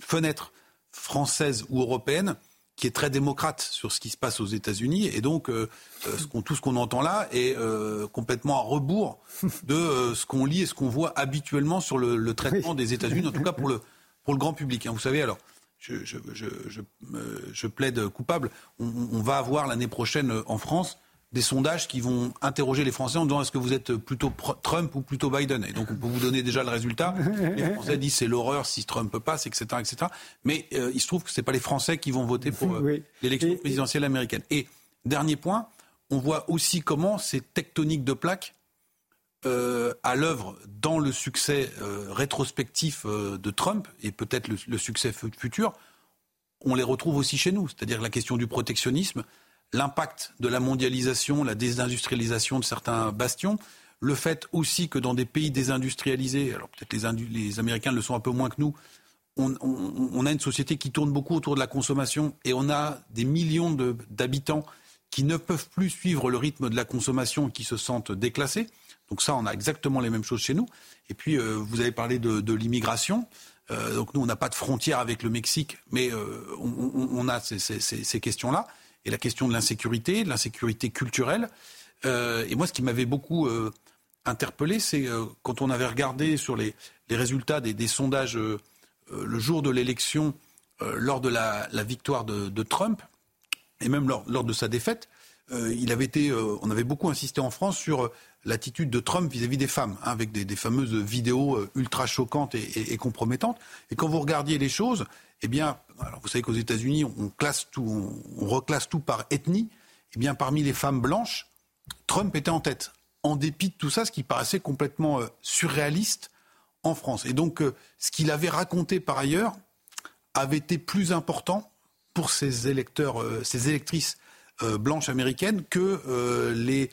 fenêtre française ou européenne qui est très démocrate sur ce qui se passe aux États-Unis. Et donc, euh, euh, tout ce qu'on entend là est euh, complètement à rebours de ce qu'on lit et ce qu'on voit habituellement sur le, traitement des États-Unis, en tout cas pour le, pour le grand public. Hein. Vous savez, alors, je, je, je, je plaide coupable. On, on va avoir l'année prochaine en France des sondages qui vont interroger les Français en disant est-ce que vous êtes plutôt Trump ou plutôt Biden? Et donc on peut vous donner déjà le résultat. (laughs) Les Français disent c'est l'horreur si Trump passe, etc. etc. Mais euh, il se trouve que ce n'est pas les Français qui vont voter pour euh, l'élection présidentielle américaine. Et dernier point, on voit aussi comment ces tectoniques de plaques euh, à l'œuvre dans le succès rétrospectif de Trump et peut-être le, le succès futur, on les retrouve aussi chez nous. C'est-à-dire la question du protectionnisme, l'impact de la mondialisation, la désindustrialisation de certains bastions, le fait aussi que dans des pays désindustrialisés, alors peut-être les, les, Américains le sont un peu moins que nous, on, a une société qui tourne beaucoup autour de la consommation et on a des millions d'habitants qui ne peuvent plus suivre le rythme de la consommation et qui se sentent déclassés. Donc ça, on a exactement les mêmes choses chez nous. Et puis, euh, vous avez parlé de, l'immigration. Euh, donc nous, on n'a pas de frontière avec le Mexique, mais euh, on, a ces, ces questions-là et la question de l'insécurité, de l'insécurité culturelle. Euh, et moi, ce qui m'avait beaucoup euh, interpellé, c'est euh, quand on avait regardé sur les, résultats des, sondages le jour de l'élection, lors de la, victoire de, Trump, et même lors de sa défaite, il avait été, on avait beaucoup insisté en France sur l'attitude de Trump vis-à-vis des femmes, hein, avec des, fameuses vidéos ultra choquantes et, et, et, compromettantes. Et quand vous regardiez les choses, eh bien, vous savez qu'aux États-Unis, on classe tout, on, reclasse tout par ethnie. Eh bien, parmi les femmes blanches, Trump était en tête en dépit de tout ça, ce qui paraissait complètement surréaliste en France. Et donc, ce qu'il avait raconté par ailleurs avait été plus important pour ses électeurs, ses électrices blanches américaines que les,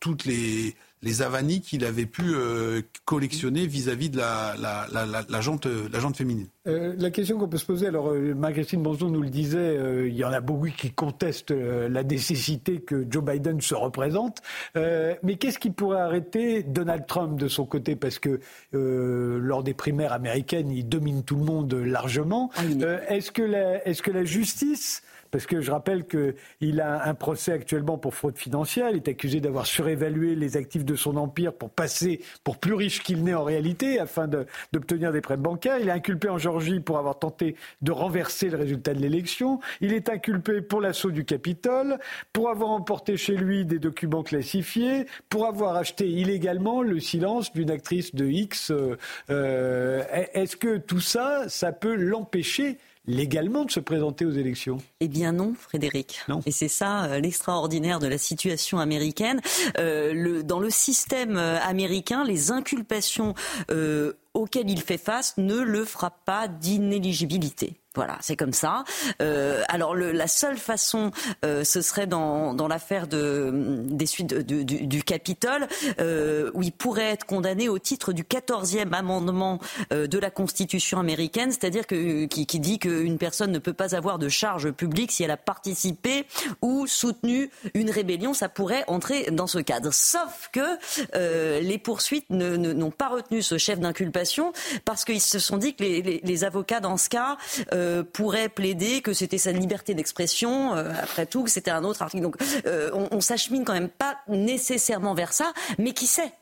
toutes les les avanies qu'il avait pu euh, collectionner vis-à-vis de la, la, la, la, jante, la jante féminine. Euh, la question qu'on peut se poser, alors euh, Marc-Christine Bonzon nous le disait, il y en a beaucoup qui contestent la nécessité que Joe Biden se représente, mais qu'est-ce qui pourrait arrêter Donald Trump de son côté? Parce que lors des primaires américaines, il domine tout le monde largement. Ah est-ce que, est-ce que la justice parce que je rappelle qu'il a un procès actuellement pour fraude financière. Il est accusé d'avoir surévalué les actifs de son empire pour passer pour plus riche qu'il n'est en réalité, afin d'obtenir des prêts bancaires. Il est inculpé en Géorgie pour avoir tenté de renverser le résultat de l'élection. Il est inculpé pour l'assaut du Capitole, pour avoir emporté chez lui des documents classifiés, pour avoir acheté illégalement le silence d'une actrice de X. Euh, euh, est-ce que tout ça, ça peut l'empêcher légalement de se présenter aux élections? Eh bien non, Frédéric. Non. Et c'est ça euh, l'extraordinaire de la situation américaine. Euh, le, dans le système euh, américain, les inculpations auxquelles il fait face ne le frappent pas d'inéligibilité. Voilà, c'est comme ça. Euh, alors la seule façon, euh, ce serait dans, l'affaire de, des suites du, Capitole, euh, où il pourrait être condamné au titre du 14e amendement de la Constitution américaine, c'est-à-dire qui, dit qu'une personne ne peut pas avoir de charge publique si elle a participé ou soutenu une rébellion. Ça pourrait entrer dans ce cadre. Sauf que les poursuites n'ont ne, pas retenu ce chef d'inculpation parce qu'ils se sont dit que les avocats dans ce cas euh, pourrait plaider que c'était sa liberté d'expression, euh, après tout, que c'était un autre article. Donc euh, on, on s'achemine quand même pas nécessairement vers ça, mais qui sait?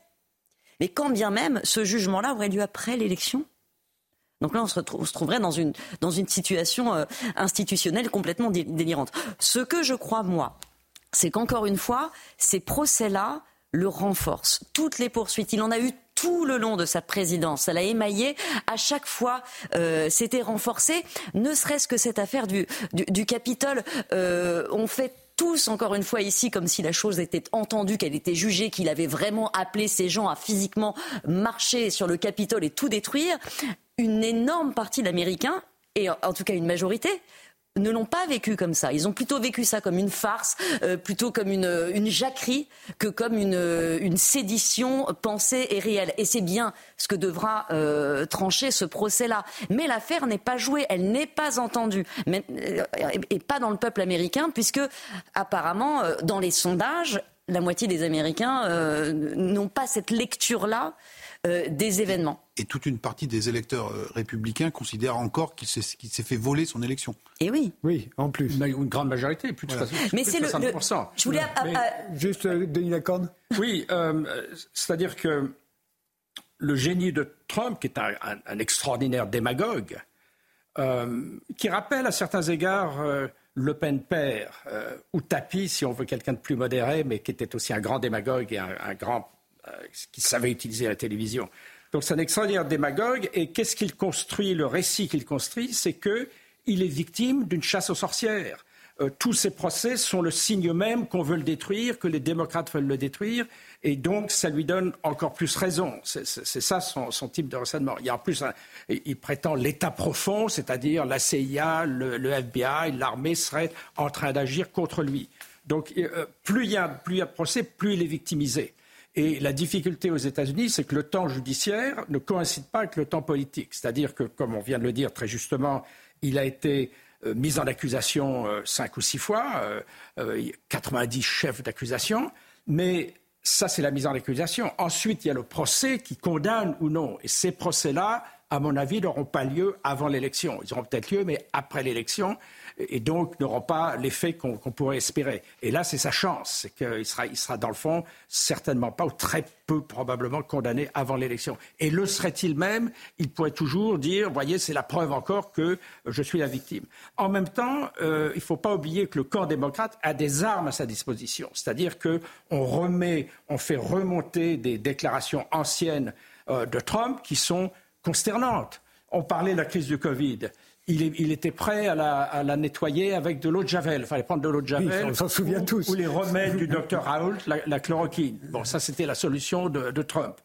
Mais quand bien même ce jugement-là aurait lieu après l'élection? Donc là, on se, trouverait dans une, dans une situation institutionnelle complètement délirante. Ce que je crois, moi, c'est qu'encore une fois, ces procès-là le renforcent. Toutes les poursuites, il en a eu tout le long de sa présidence. Elle a émaillé. À chaque fois, euh, c'était renforcé. Ne serait-ce que cette affaire du, du, du Capitole. Euh, on fait tous, encore une fois, ici, comme si la chose était entendue, qu'elle était jugée, qu'il avait vraiment appelé ces gens à physiquement marcher sur le Capitole et tout détruire. Une énorme partie d'Américains, et en tout cas une majorité, ne l'ont pas vécu comme ça. Ils ont plutôt vécu ça comme une farce, euh, plutôt comme une, une, jacquerie que comme une, une, sédition pensée et réelle. Et c'est bien ce que devra euh, trancher ce procès-là. Mais l'affaire n'est pas jouée, elle n'est pas entendue, Mais, euh, et pas dans le peuple américain, puisque apparemment, euh, dans les sondages, la moitié des Américains euh, n'ont pas cette lecture-là euh, des événements. Et toute une partie des électeurs euh, républicains considèrent encore qu'il s'est, qu'il s'est fait voler son élection. Et oui. Oui, en plus. Une grande majorité, plus de voilà. 60%. Mais c'est le, le, Je voulais. Mais, juste, euh, Denis Lacorne Oui, euh, c'est-à-dire que le génie de Trump, qui est un, un, un extraordinaire démagogue, euh, qui rappelle à certains égards euh, Le Pen père, euh, ou Tapi, si on veut quelqu'un de plus modéré, mais qui était aussi un grand démagogue et un, un grand qui savait utiliser la télévision. Donc c'est un extraordinaire démagogue. Et qu'est-ce qu'il construit Le récit qu'il construit, c'est qu'il est victime d'une chasse aux sorcières. Euh, tous ces procès sont le signe même qu'on veut le détruire, que les démocrates veulent le détruire, et donc ça lui donne encore plus raison. C'est ça son, type de raisonnement. Il y a en plus, il prétend l'État profond, c'est-à-dire la CIA, le, FBI, l'armée serait en train d'agir contre lui. Donc euh, plus il, y a, plus il y a de procès, plus il est victimisé. Et la difficulté aux États-Unis, c'est que le temps judiciaire ne coïncide pas avec le temps politique. C'est-à-dire que, comme on vient de le dire très justement, il a été euh, mis en accusation euh, cinq ou six fois, euh, 90 chefs d'accusation, mais ça, c'est la mise en accusation. Ensuite, il y a le procès qui condamne ou non. Et ces procès-là, à mon avis, n'auront pas lieu avant l'élection. Ils auront peut-être lieu, mais après l'élection et donc n'auront pas l'effet qu'on qu pourrait espérer. Et là, c'est sa chance, c'est qu'il sera, il sera dans le fond certainement pas ou très peu probablement condamné avant l'élection. Et le serait-il même Il pourrait toujours dire, voyez, c'est la preuve encore que je suis la victime. En même temps, euh, il ne faut pas oublier que le camp démocrate a des armes à sa disposition, c'est-à-dire qu'on remet, on fait remonter des déclarations anciennes euh, de Trump qui sont consternantes. On parlait de la crise du Covid il, était prêt à la, nettoyer avec de l'eau de Javel. Il fallait prendre de l'eau de Javel. on s'en souvient tous. Ou les remèdes du docteur Raoult, la, chloroquine. Bon, ça, c'était la solution de, Trump.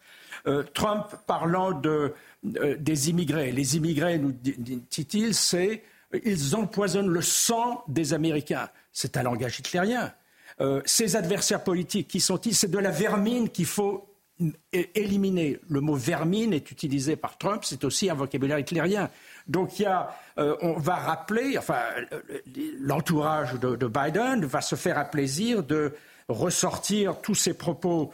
Euh, Trump parlant de, euh, des immigrés. Les immigrés, nous dit-il, c'est ils empoisonnent le sang des Américains. C'est un langage hitlérien. Euh, ces adversaires politiques, qui sont-ils? C'est de la vermine qu'il faut éliminer. Le mot vermine est utilisé par Trump, c'est aussi un vocabulaire hitlérien. Donc il y a, euh, on va rappeler, enfin, l'entourage de, Biden va se faire un plaisir de ressortir tous ces propos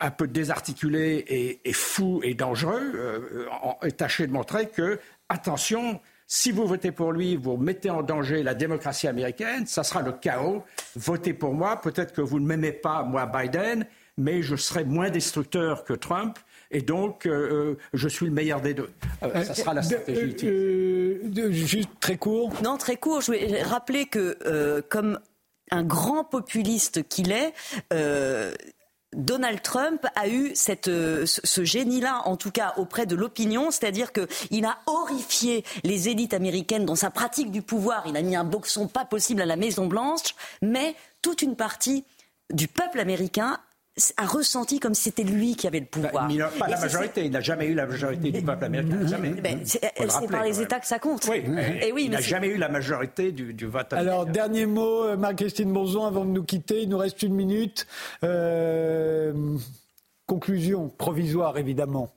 un peu désarticulés et, fous et dangereux, euh, et tâcher de montrer que, attention, si vous votez pour lui, vous mettez en danger la démocratie américaine, ça sera le chaos. Votez pour moi, peut-être que vous ne m'aimez pas, moi, Biden, mais je serai moins destructeur que Trump. Et donc, euh, euh, je suis le meilleur des deux. Euh, ça sera la stratégie. juste très court. Non, très court. Je vais rappeler que, comme un grand populiste qu'il est, Donald Trump a eu cette, ce génie-là, en tout cas auprès de l'opinion, c'est-à-dire qu'il a horrifié les élites américaines dans sa pratique du pouvoir. Il a mis un boxon pas possible à la Maison Blanche, mais toute une partie du peuple américain a ressenti comme si c'était lui qui avait le bah, pouvoir. il n'a pas la majorité, il n'a jamais eu la majorité du peuple américain. Jamais. c'est par les États que ça compte. Oui, Et oui il n'a jamais eu la majorité du, du vote américain. Alors, dernier mot, euh, Marc-Christine Bonzon, avant de nous quitter, il nous reste une minute. Euh, conclusion provisoire, évidemment.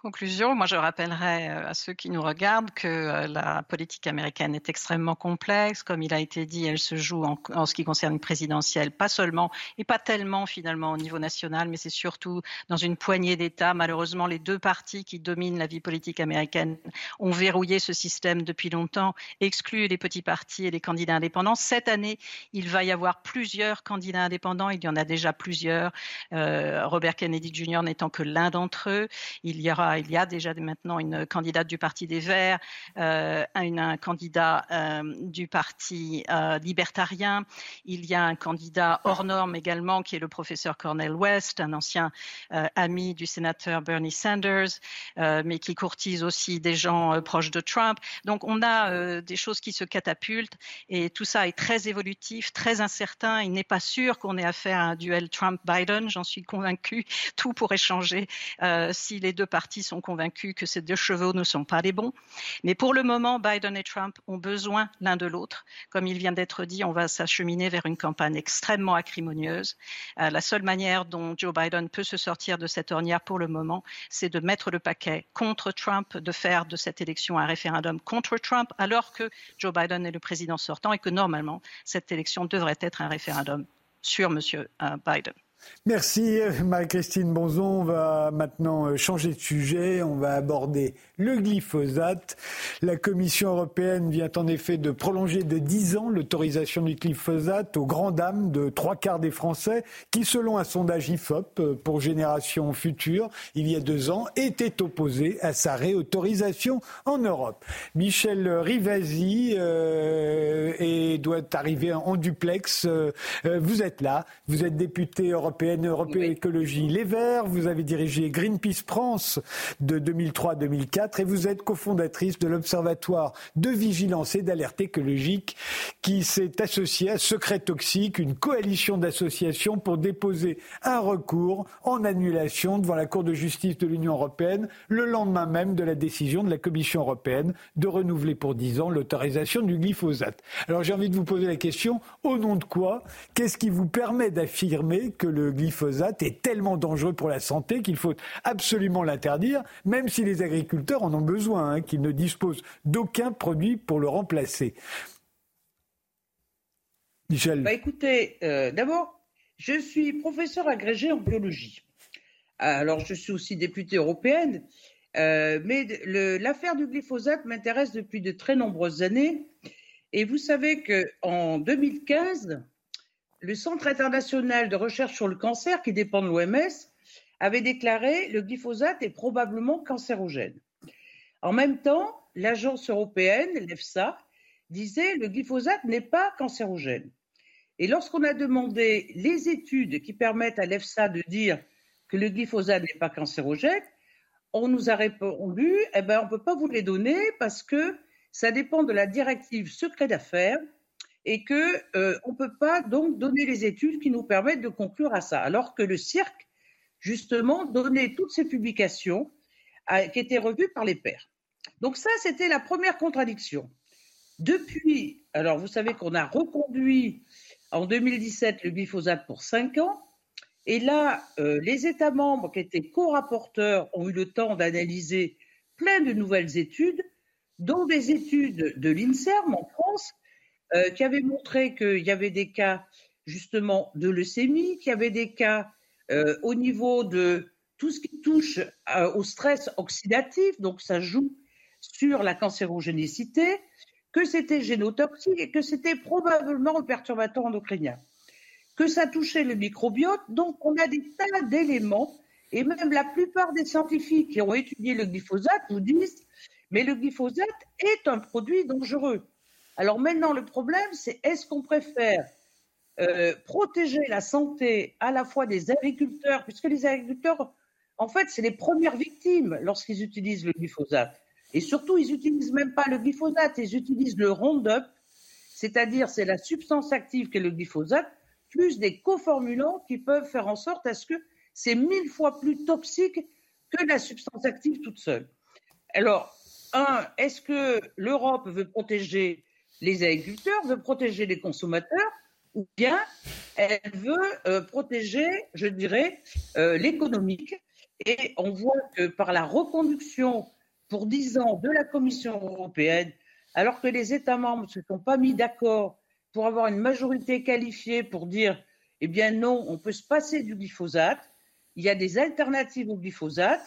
Conclusion, moi je rappellerai euh, à ceux qui nous regardent que euh, la politique américaine est extrêmement complexe. Comme il a été dit, elle se joue en, ce qui concerne une présidentielle, pas seulement et pas tellement finalement au niveau national, mais c'est surtout dans une poignée d'États. Malheureusement, les deux partis qui dominent la vie politique américaine ont verrouillé ce système depuis longtemps, exclu les petits partis et les candidats indépendants. Cette année, il va y avoir plusieurs candidats indépendants. Il y en a déjà plusieurs. Euh, Robert Kennedy Jr. n'étant que l'un d'entre eux. Il y aura il y a déjà maintenant une candidate du Parti des Verts, euh, un, candidat euh, du Parti euh, libertarien. Il y a un candidat hors norme également, qui est le professeur Cornel West, un ancien ami du sénateur Bernie Sanders, mais qui courtise aussi des gens proches de Trump. Donc on a des choses qui se catapultent et tout ça est très évolutif, très incertain. Il n'est pas sûr qu'on ait affaire à un duel Trump-Biden, j'en suis convaincue. Tout pourrait changer si les deux partis sont convaincus que ces deux chevaux ne sont pas les bons. Mais pour le moment, Biden et Trump ont besoin l'un de l'autre. Comme il vient d'être dit, on va s'acheminer vers une campagne extrêmement acrimonieuse. Euh, la seule manière dont Joe Biden peut se sortir de cette ornière pour le moment, c'est de mettre le paquet contre Trump, de faire de cette élection un référendum contre Trump, alors que Joe Biden est le président sortant et que normalement, cette élection devrait être un référendum sur M. Euh, Biden. Merci Marie-Christine Bonzon. On va maintenant euh, changer de sujet. On va aborder le glyphosate. La Commission européenne vient en effet de prolonger de 10 ans l'autorisation du glyphosate aux grandes dames de trois quarts des Français qui, selon un sondage IFOP euh, pour Génération Future, il y a deux ans, étaient opposés à sa réautorisation en Europe. Michel Rivasi euh, doit arriver en duplex. vous êtes là, vous êtes député européen européenne, Européenne Écologie Les Verts. Vous avez dirigé Greenpeace France de 2003 2004 et vous êtes cofondatrice de l'Observatoire de vigilance et d'alerte écologique qui s'est associé à Secret Toxique, une coalition d'associations pour déposer un recours en annulation devant la Cour de justice de l'Union européenne le lendemain même de la décision de la Commission européenne de renouveler pour 10 ans l'autorisation du glyphosate. Alors j'ai envie de vous poser la question, au nom de quoi? Qu'est-ce qui vous permet d'affirmer que le glyphosate est tellement dangereux pour la santé qu'il faut absolument l'interdire, même si les agriculteurs en ont besoin, hein, qu'ils ne disposent d'aucun produit pour le remplacer. Michel. Bah écoutez, euh, d'abord, je suis professeur agrégé en biologie. Alors, je suis aussi députée européenne, euh, mais l'affaire du glyphosate m'intéresse depuis de très nombreuses années. Et vous savez qu'en 2015, le Centre international de recherche sur le cancer, qui dépend de l'OMS, avait déclaré le glyphosate est probablement cancérogène. En même temps, l'agence européenne, l'EFSA, disait le glyphosate n'est pas cancérogène. Et lorsqu'on a demandé les études qui permettent à l'EFSA de dire que le glyphosate n'est pas cancérogène, on nous a répondu, eh ben, on ne peut pas vous les donner parce que ça dépend de la directive secret d'affaires et que euh, on peut pas donc donner les études qui nous permettent de conclure à ça. Alors que le cirque, justement, donnait toutes ces publications qui étaient revues par les pairs. Donc ça, c'était la première contradiction. Depuis, alors vous savez qu'on a reconduit en 2017 le glyphosate pour cinq ans. Et là, euh, les États membres qui étaient co-rapporteurs ont eu le temps d'analyser plein de nouvelles études, dont des études de l'INSERM en France, euh, qui avaient montré qu'il y avait des cas justement de leucémie, qu'il y avait des cas euh, au niveau de tout ce qui touche au stress oxydatif, donc ça joue sur la cancérogénicité, que c'était génotoxique et que c'était probablement un perturbateur endocrinien que ça touchait le microbiote. Donc, on a des tas d'éléments. Et même la plupart des scientifiques qui ont étudié le glyphosate vous disent, mais le glyphosate est un produit dangereux. Alors maintenant, le problème, c'est est-ce qu'on préfère euh, protéger la santé à la fois des agriculteurs, puisque les agriculteurs, en fait, c'est les premières victimes lorsqu'ils utilisent le glyphosate. Et surtout, ils n'utilisent même pas le glyphosate, ils utilisent le Roundup, c'est-à-dire c'est la substance active qu'est le glyphosate, plus des coformulants qui peuvent faire en sorte à ce que c'est mille fois plus toxique que la substance active toute seule. Alors, un, est-ce que l'Europe veut protéger les agriculteurs, veut protéger les consommateurs, ou bien elle veut euh, protéger, je dirais, euh, l'économique Et on voit que par la reconduction pour dix ans de la Commission européenne, alors que les États membres ne se sont pas mis d'accord pour avoir une majorité qualifiée pour dire eh bien non, on peut se passer du glyphosate, il y a des alternatives au glyphosate,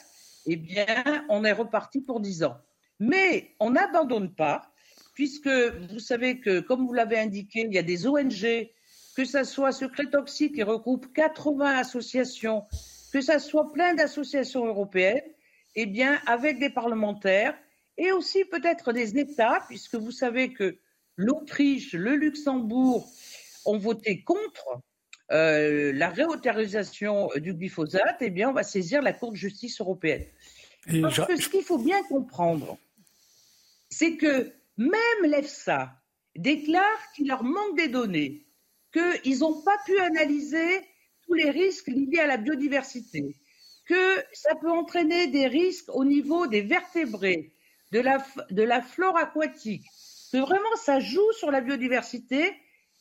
eh bien on est reparti pour 10 ans. Mais on n'abandonne pas, puisque vous savez que, comme vous l'avez indiqué, il y a des ONG, que ce soit Secret Toxique qui regroupe 80 associations, que ce soit plein d'associations européennes, eh bien avec des parlementaires et aussi peut-être des États, puisque vous savez que l'Autriche, le Luxembourg ont voté contre euh, la réautorisation du glyphosate, eh bien, on va saisir la Cour de justice européenne. Parce que ce qu'il faut bien comprendre, c'est que même l'EFSA déclare qu'il leur manque des données, qu'ils n'ont pas pu analyser tous les risques liés à la biodiversité, que ça peut entraîner des risques au niveau des vertébrés, de la, flore aquatique, que vraiment ça joue sur la biodiversité,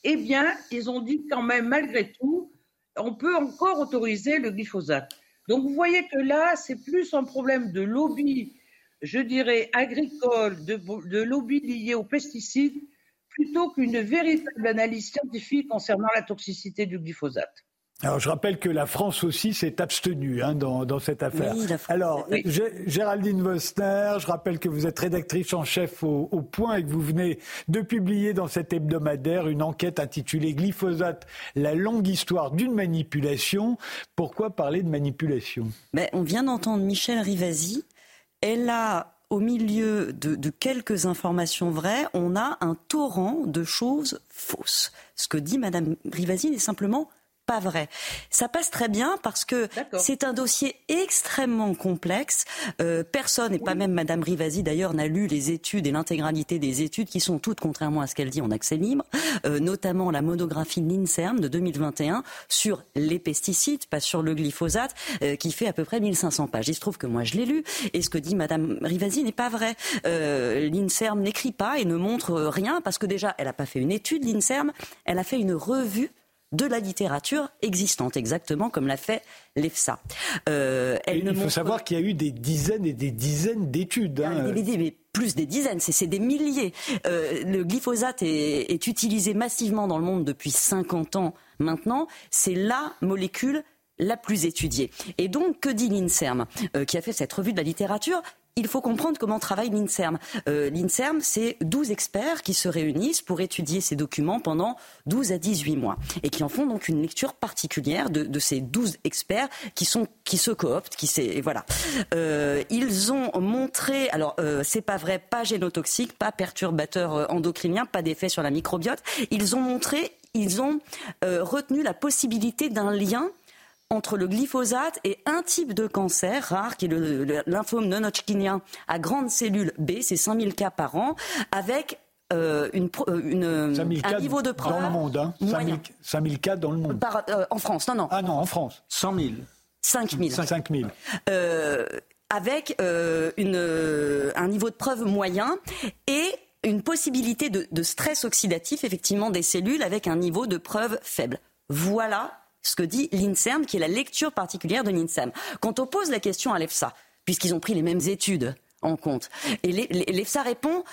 eh bien, ils ont dit quand même, malgré tout, on peut encore autoriser le glyphosate. Donc, vous voyez que là, c'est plus un problème de lobby, je dirais, agricole, de, de lobby lié aux pesticides, plutôt qu'une véritable analyse scientifique concernant la toxicité du glyphosate. Alors, je rappelle que la France aussi s'est abstenue hein, dans, dans, cette affaire. Alors, Géraldine Wostner, je rappelle que vous êtes rédactrice en chef au, au, Point et que vous venez de publier dans cet hebdomadaire une enquête intitulée Glyphosate, la longue histoire d'une manipulation. Pourquoi parler de manipulation? Mais On vient d'entendre Michel Rivasi. Elle a au milieu de, quelques informations vraies, on a un torrent de choses fausses. Ce que dit Madame Rivasi est simplement pas vrai. Ça passe très bien parce que c'est un dossier extrêmement complexe. Euh, personne, et pas même Madame Rivasi d'ailleurs, n'a lu les études et l'intégralité des études qui sont toutes, contrairement à ce qu'elle dit, en accès libre, euh, notamment la monographie de l'INSERM de 2021 sur les pesticides, pas sur le glyphosate, euh, qui fait à peu près 1500 pages. Il se trouve que moi je l'ai lu et ce que dit Madame Rivasi n'est pas vrai. L'INSERM n'écrit pas et ne montre rien parce que déjà, elle n'a pas fait une étude, l'INSERM, elle a fait une revue de la littérature existante, exactement comme l'a fait l'EFSA. Euh, il faut savoir qu'il y a eu des dizaines et des dizaines d'études. Hein. mais plus des dizaines, c'est des milliers. Euh, le glyphosate est, est utilisé massivement dans le monde depuis 50 ans maintenant. C'est la molécule la plus étudiée. Et donc, que dit l'INSERM, euh, qui a fait cette revue de la littérature? Il faut comprendre comment travaille l'INSERM. Euh, L'INSERM, c'est 12 experts qui se réunissent pour étudier ces documents pendant 12 à 18 mois et qui en font donc une lecture particulière de, ces 12 experts qui, sont, qui se cooptent. Qui voilà. Euh, ils ont montré, alors euh, c'est pas vrai, pas génotoxique, pas perturbateur euh, endocrinien, pas d'effet sur la microbiote. Ils ont montré, ils ont retenu la possibilité d'un lien entre le glyphosate et un type de cancer rare, qui est le, lymphome non-hodgkinien à grandes cellules B, c'est 5000 cas par an, avec euh, une, euh, une, un niveau de preuve. Dans le monde, hein 5000, cas dans le monde. Euh, en France, non, non. Ah non, en France. 100 000. 5 000. 5 000. avec une, un niveau de preuve moyen et une possibilité de, de stress oxydatif, effectivement, des cellules avec un niveau de preuve faible. Voilà ce que dit l'INSERM, qui est la lecture particulière de l'INSERM. Quand on pose la question à l'EFSA, puisqu'ils ont pris les mêmes études en compte, et l'EFSA répond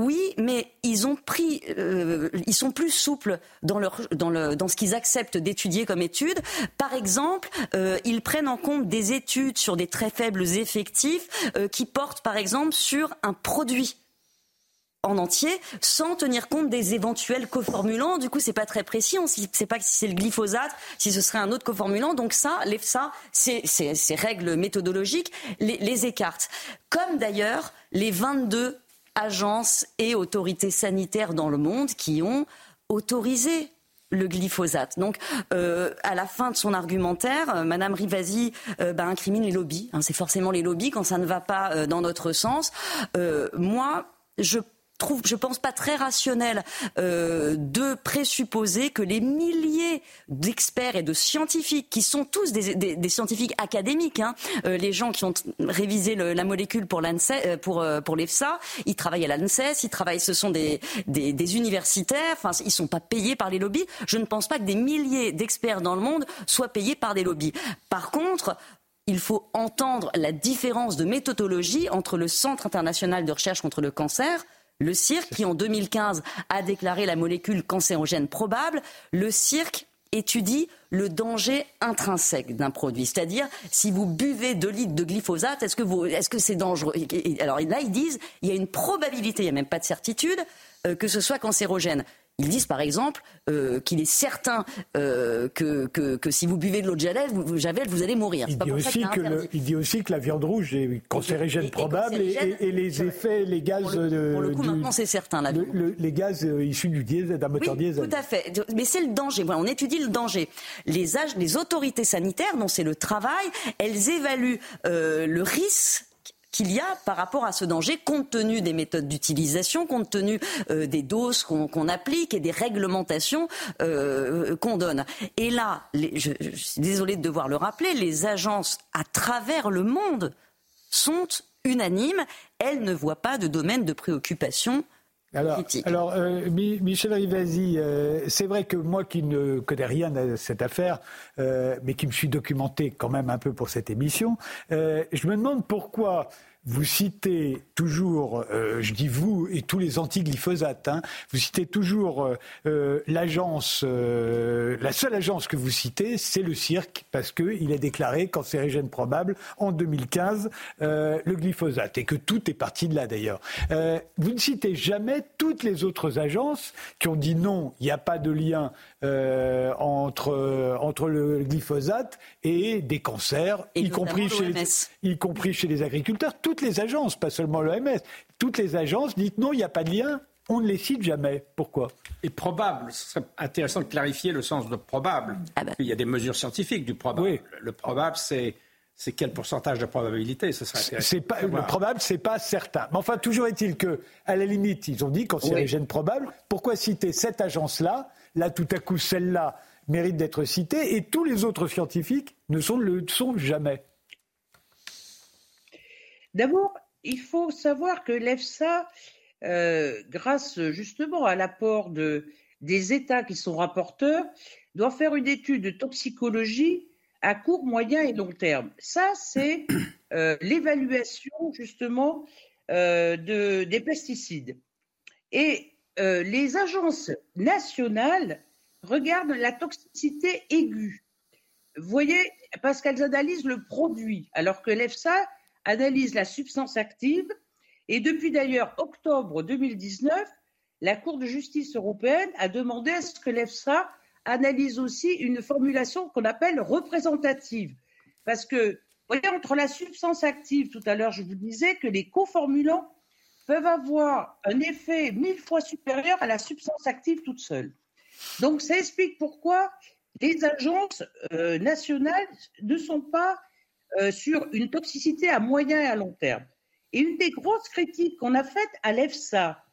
oui, mais ils ont pris, euh, ils sont plus souples dans leur, dans, le, dans ce qu'ils acceptent d'étudier comme études. Par exemple, euh, ils prennent en compte des études sur des très faibles effectifs euh, qui portent, par exemple, sur un produit en entier sans tenir compte des éventuels coformulants. Du coup, c'est pas très précis. On ne sait pas si c'est le glyphosate, si ce serait un autre coformulant. Donc ça, l'EFSA, ces, règles méthodologiques les, écartent. Comme d'ailleurs les 22 agences et autorités sanitaires dans le monde qui ont autorisé le glyphosate. Donc, euh, à la fin de son argumentaire, euh, Madame Rivasi euh, bah, incrimine les lobbies. Hein, c'est forcément les lobbies quand ça ne va pas dans notre sens. moi, je trouve, je pense pas très rationnel euh, de présupposer que les milliers d'experts et de scientifiques, qui sont tous des, scientifiques académiques, hein, euh, les gens qui ont révisé la molécule pour l'ANSES, euh, pour pour l'EFSA, ils travaillent à l'ANSES, ils travaillent, ce sont des, des, des universitaires, enfin ils sont pas payés par les lobbies. Je ne pense pas que des milliers d'experts dans le monde soient payés par des lobbies. Par contre, il faut entendre la différence de méthodologie entre le Centre international de recherche contre le cancer, le cirque, qui en 2015 a déclaré la molécule cancérogène probable, le cirque étudie le danger intrinsèque d'un produit. C'est-à-dire, si vous buvez 2 litres de glyphosate, est-ce que, vous, est-ce que c'est dangereux? Alors là, ils disent, il y a une probabilité, il n'y a même pas de certitude, euh, que ce soit cancérogène. Ils disent par exemple euh, qu'il est certain euh, que, que, si vous buvez de l'eau de Javel, vous, Javel, vous allez mourir. Il dit, aussi que il dit aussi que la viande rouge est cancérigène probable et, les effets, les gaz. Pour le, pour le coup, maintenant c'est certain. La les gaz euh, issus du diesel, d'un moteur oui, diesel. Tout à fait. Mais c'est le danger. Voilà, on étudie le danger. Les, les autorités sanitaires, dont c'est le travail, elles évaluent le risque qu'il y a par rapport à ce danger, compte tenu des méthodes d'utilisation, compte tenu euh, des doses qu'on applique et des réglementations euh, qu'on donne. Et là, je, suis désolée de devoir le rappeler, les agences à travers le monde sont unanimes. Elles ne voient pas de domaine de préoccupation alors, alors euh, Michel Rivasi, euh, c'est vrai que moi qui ne connais rien à cette affaire, euh, mais qui me suis documenté quand même un peu pour cette émission, je me demande pourquoi vous citez toujours, euh, je dis vous et tous les anti-glyphosates, hein, vous citez toujours euh, euh, l'agence, la seule agence que vous citez, c'est le cirque, parce qu'il a déclaré cancérigène probable en 2015 le glyphosate, et que tout est parti de là d'ailleurs. vous ne citez jamais toutes les autres agences qui ont dit non, il n'y a pas de lien entre, entre le glyphosate et des cancers, y compris, chez, y compris chez les agriculteurs. Toutes les agences, pas seulement l'OMS, toutes les agences disent non, il n'y a pas de lien, on ne les cite jamais. Pourquoi? Et probable, ce serait intéressant de clarifier le sens de probable. Ah ben. Il y a des mesures scientifiques du probable. Le probable, c'est c'est quel pourcentage de probabilité? Ce serait c'est pas, Le probable, c'est pas certain. Mais enfin, toujours est-il que, à la limite, ils ont dit cancérigène oui. probable. Pourquoi citer cette agence-là? Là, tout à coup, celle-là mérite d'être citée, et tous les autres scientifiques ne sont, le sont jamais. D'abord, il faut savoir que l'EFSA, euh, grâce justement à l'apport de, des États qui sont rapporteurs, doit faire une étude de toxicologie à court, moyen et long terme. Ça, c'est euh, l'évaluation justement euh, de, des pesticides. Et les agences nationales regardent la toxicité aiguë. Vous voyez, parce qu'elles analysent le produit, alors que l'EFSA analyse la substance active. Et depuis d'ailleurs octobre 2019, la Cour de justice européenne a demandé à ce que l'EFSA analyse aussi une formulation qu'on appelle représentative. Parce que, vous voyez, entre la substance active, tout à l'heure, je vous disais que les coformulants peuvent avoir un effet mille fois supérieur à la substance active toute seule. Donc, ça explique pourquoi les agences euh, nationales ne sont pas euh, sur une toxicité à moyen et à long terme. Et une des grosses critiques qu'on a faites à l'EFSA,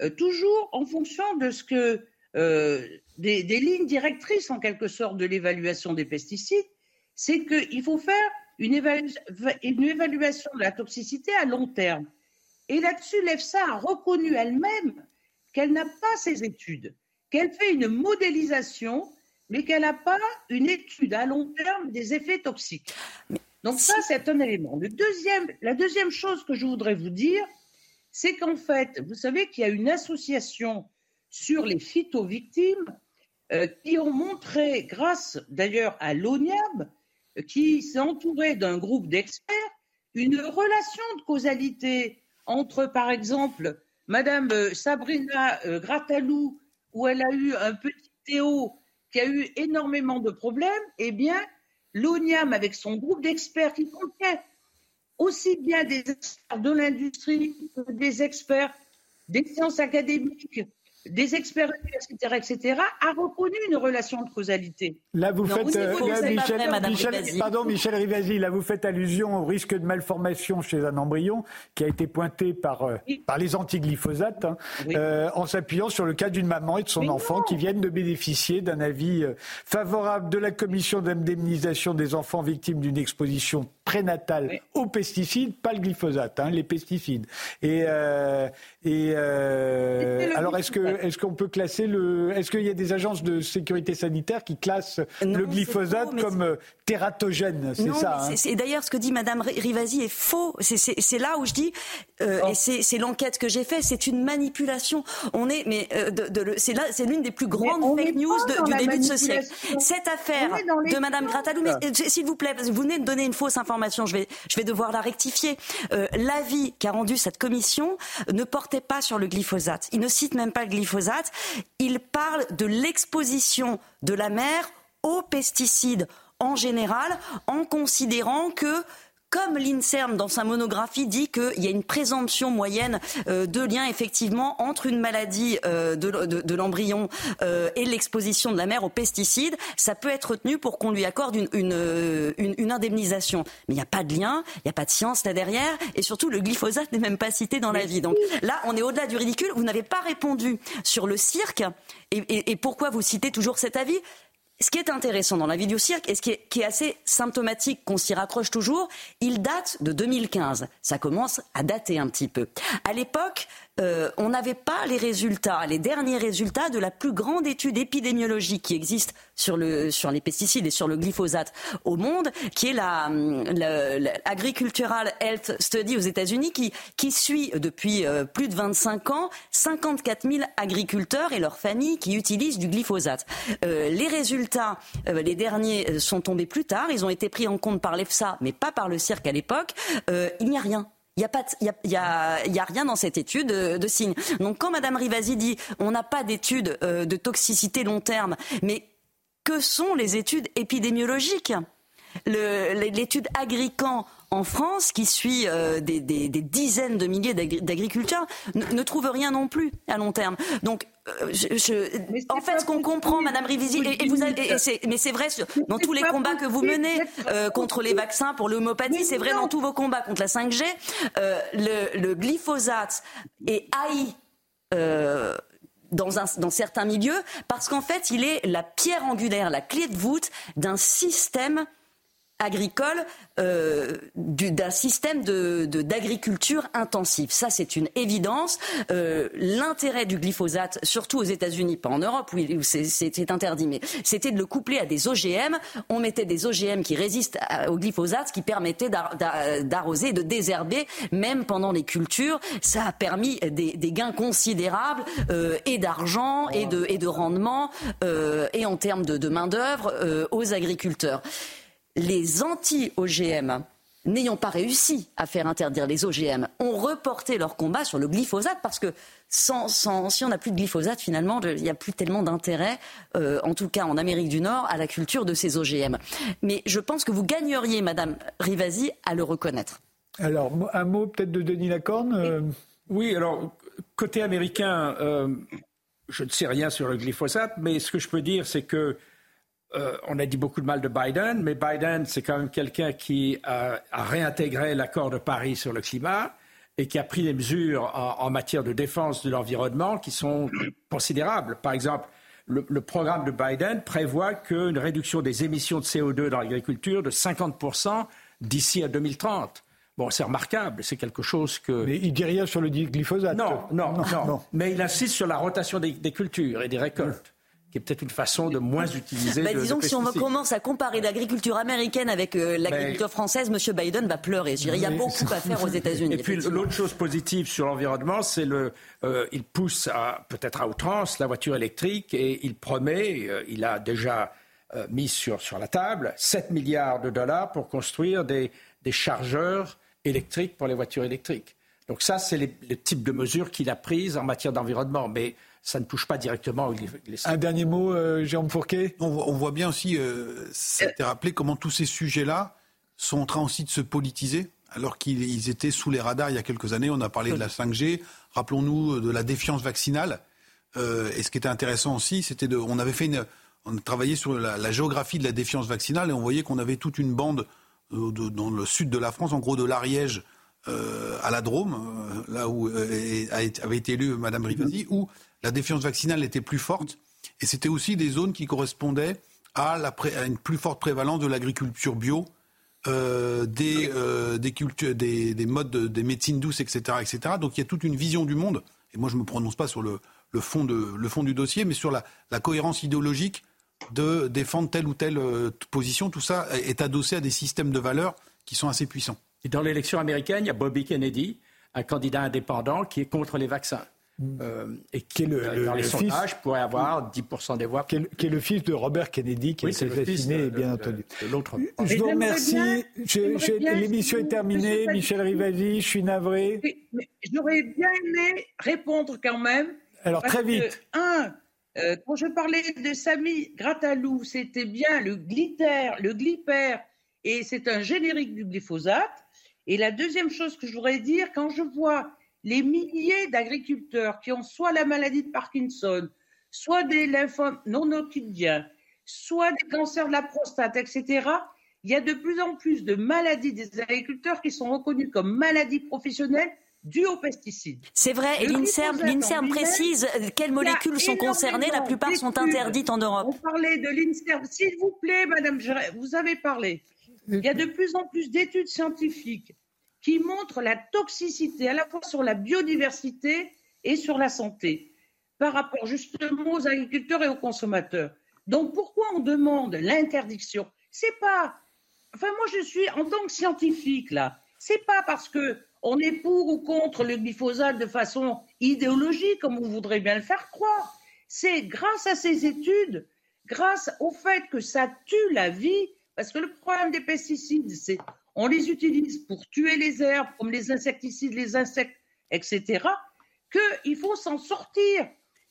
euh, toujours en fonction de ce que des, des, lignes directrices en quelque sorte de l'évaluation des pesticides, c'est qu'il faut faire une, une évaluation de la toxicité à long terme. Et là-dessus, l'EFSA a reconnu elle-même qu'elle n'a pas ces études, qu'elle fait une modélisation, mais qu'elle n'a pas une étude à long terme des effets toxiques. Donc ça, c'est un élément. Le deuxième, la deuxième chose que je voudrais vous dire, c'est qu'en fait, vous savez qu'il y a une association sur les phytovictimes euh, qui ont montré, grâce d'ailleurs à l'ONIAB, qui s'est entouré d'un groupe d'experts, une relation de causalité entre, par exemple, Madame euh, Sabrina euh, Gratalou, où elle a eu un petit Théo qui a eu énormément de problèmes, eh bien, l'ONIAM, avec son groupe d'experts qui contient aussi bien des experts de l'industrie que des experts des sciences académiques, des experts universitaires, etc., a reconnu une relation de causalité. Là, vous faites, euh, Michel, pardon, Michel Rivasi, là, vous faites allusion au risque de malformation chez un embryon qui a été pointé par, euh, par les antiglyphosates, hein, euh, en s'appuyant sur le cas d'une maman et de son enfant qui viennent de bénéficier d'un avis favorable de la commission d'indemnisation des enfants victimes d'une exposition prénatale aux pesticides, pas le glyphosate, hein, les pesticides. Et, et alors, est-ce que est-ce qu'on peut classer le. Est-ce qu'il y a des agences de sécurité sanitaire qui classent le glyphosate comme euh, tératogène C'est ça. Hein c'est d'ailleurs ce que dit Madame Rivasi est faux. C'est là où je dis, euh, oh. et c'est l'enquête que j'ai faite, c'est une manipulation. On est, mais euh, de, c'est là, c'est l'une des plus grandes fake news du début de ce siècle. Cette affaire de Madame Gratalou, s'il vous plaît, vous venez de donner une fausse information, je vais, devoir la rectifier. L'avis qu'a rendu cette commission ne portait pas sur le glyphosate. Il ne cite même pas le glyphosate, il parle de l'exposition de la mer aux pesticides en général, en considérant que comme l'INSERM dans sa monographie dit qu'il y a une présomption moyenne euh, de lien effectivement entre une maladie euh, de, l'embryon euh, et l'exposition de la mère aux pesticides, ça peut être retenu pour qu'on lui accorde une, une, indemnisation. Mais il n'y a pas de lien, il n'y a pas de science là derrière, et surtout le glyphosate n'est même pas cité dans la vie. Donc là, on est au-delà du ridicule. Vous n'avez pas répondu sur le cirque et, et pourquoi vous citez toujours cet avis? Ce qui est intéressant dans la vie du cirque et ce qui est, assez symptomatique qu'on s'y raccroche toujours, il date de 2015. Ça commence à dater un petit peu. À l'époque, euh, on n'avait pas les résultats, les derniers résultats de la plus grande étude épidémiologique qui existe sur, le, sur les pesticides et sur le glyphosate au monde, qui est la, Agricultural Health Study aux États-Unis, qui, qui suit depuis euh, plus de 25 ans 54 000 agriculteurs et leurs familles qui utilisent du glyphosate. Euh, les résultats, les derniers, sont tombés plus tard. Ils ont été pris en compte par l'EFSA, mais pas par le cirque à l'époque. il n'y a rien. Il n'y a, pas a, y a, a, rien dans cette étude de, de signe. Donc quand Madame Rivasi dit on n'a pas d'études euh, de toxicité long terme, mais que sont les études épidémiologiques? L'étude Agrican en France, qui suit euh, des, dizaines de milliers d'agriculteurs, ne, trouve rien non plus à long terme. Donc, euh, je, en fait, ce qu'on comprend, Madame Rivisi, et, vous mais c'est vrai dans tous les combats que vous menez euh, contre les vaccins pour l'homéopathie, c'est vrai dans tous vos combats contre la 5G. Le, le, glyphosate est haï. Dans, un, dans, certains milieux, parce qu'en fait, il est la pierre angulaire, la clé de voûte d'un système agricole euh, d'un système de, d'agriculture intensive. Ça, c'est une évidence. Euh, l'intérêt du glyphosate, surtout aux États-Unis, pas en Europe où, c'est, interdit, mais c'était de le coupler à des OGM. On mettait des OGM qui résistent au glyphosate, ce qui permettait d'arroser, de désherber, même pendant les cultures. Ça a permis des, gains considérables euh, et d'argent et de, et de rendement et en termes de, de main d'œuvre aux agriculteurs les anti-OGM n'ayant pas réussi à faire interdire les OGM, ont reporté leur combat sur le glyphosate parce que sans, si on n'a plus de glyphosate, finalement, il n'y a plus tellement d'intérêt, euh, en tout cas en Amérique du Nord, à la culture de ces OGM. Mais je pense que vous gagneriez, Madame Rivasi, à le reconnaître. Alors, un mot peut-être de Denis Lacorne euh, Oui, alors, côté américain, euh, je ne sais rien sur le glyphosate, mais ce que je peux dire, c'est que euh, on a dit beaucoup de mal de Biden, mais Biden, c'est quand même quelqu'un qui a, réintégré l'accord de Paris sur le climat et qui a pris des mesures en, matière de défense de l'environnement qui sont considérables. Par exemple, le, le programme de Biden prévoit qu'une réduction des émissions de CO2 dans l'agriculture de 50% d'ici à 2030. Bon, c'est remarquable, c'est quelque chose que. Mais il dit rien sur le glyphosate. Non, non, non. Mais il insiste sur la rotation des, cultures et des récoltes qui est peut-être une façon de moins utiliser. Bah, disons que si on commence à comparer l'agriculture américaine avec euh, l'agriculture française, M. Biden va pleurer. il y a beaucoup à faire aux États-Unis. Et puis l'autre chose positive sur l'environnement, c'est le, euh, il pousse peut-être à outrance la voiture électrique et il promet, euh, il a déjà mis sur, sur la table 7 milliards de dollars pour construire des, des chargeurs électriques pour les voitures électriques. Donc ça, c'est le type de mesures qu'il a prises en matière d'environnement. Mais ça ne touche pas directement aux Un dernier mot, euh, Jérôme Fourquet? On, voit bien aussi, euh, ça a été rappelé, comment tous ces sujets-là sont en train aussi de se politiser, alors qu'ils étaient sous les radars il y a quelques années. On a parlé de la 5G, rappelons-nous de la défiance vaccinale. Euh, et ce qui était intéressant aussi, c'était de, on avait fait une, on a travaillé sur la, la, géographie de la défiance vaccinale et on voyait qu'on avait toute une bande dans le sud de la France, en gros de l'Ariège euh, à la Drôme, euh, là où euh, avait été élue Madame Rivasi, où la défiance vaccinale était plus forte. Et c'était aussi des zones qui correspondaient à, une plus forte prévalence de l'agriculture bio, des, des, cultures, des, des modes, des médecines douces, etc., etc. Donc il y a toute une vision du monde. Et moi, je ne me prononce pas sur le, fond, de, du dossier, mais sur la, la cohérence idéologique de défendre telle ou telle position. Tout ça est adossé à des systèmes de valeurs qui sont assez puissants. Et dans l'élection américaine, il y a Bobby Kennedy, un candidat indépendant qui est contre les vaccins. Euh, et qui est le, dans les sondages pourrait avoir 10% des voix. Qui est, le, fils de Robert Kennedy, qui est assassiné, bien entendu. L'autre. Je vous remercie. L'émission est terminée. Michel Rivasi, je suis navré. J'aurais bien aimé répondre quand même. Alors très vite. un, euh, quand je parlais de Samy Gratalou, c'était bien le glitter, le glipper, et c'est un générique du glyphosate. Et la deuxième chose que je voudrais dire, quand je vois les milliers d'agriculteurs qui ont soit la maladie de Parkinson, soit des lymphomes non hodgkiniens, soit des cancers de la prostate, etc., il y a de plus en plus de maladies des agriculteurs qui sont reconnues comme maladies professionnelles dues aux pesticides. C'est vrai, et l'INSERM précise quelles molécules sont concernées, la plupart sont interdites en Europe. On parlait de l'INSERM, s'il vous plaît, Madame, vous avez parlé. Il y a de plus en plus d'études scientifiques qui montrent la toxicité à la fois sur la biodiversité et sur la santé par rapport justement aux agriculteurs et aux consommateurs. Donc pourquoi on demande l'interdiction? C'est pas enfin moi je suis en tant que scientifique là, c'est pas parce que on est pour ou contre le glyphosate de façon idéologique comme on voudrait bien le faire croire. C'est grâce à ces études, grâce au fait que ça tue la vie parce que le problème des pesticides, c'est on les utilise pour tuer les herbes, comme les insecticides, les insectes, etc., qu'il faut s'en sortir.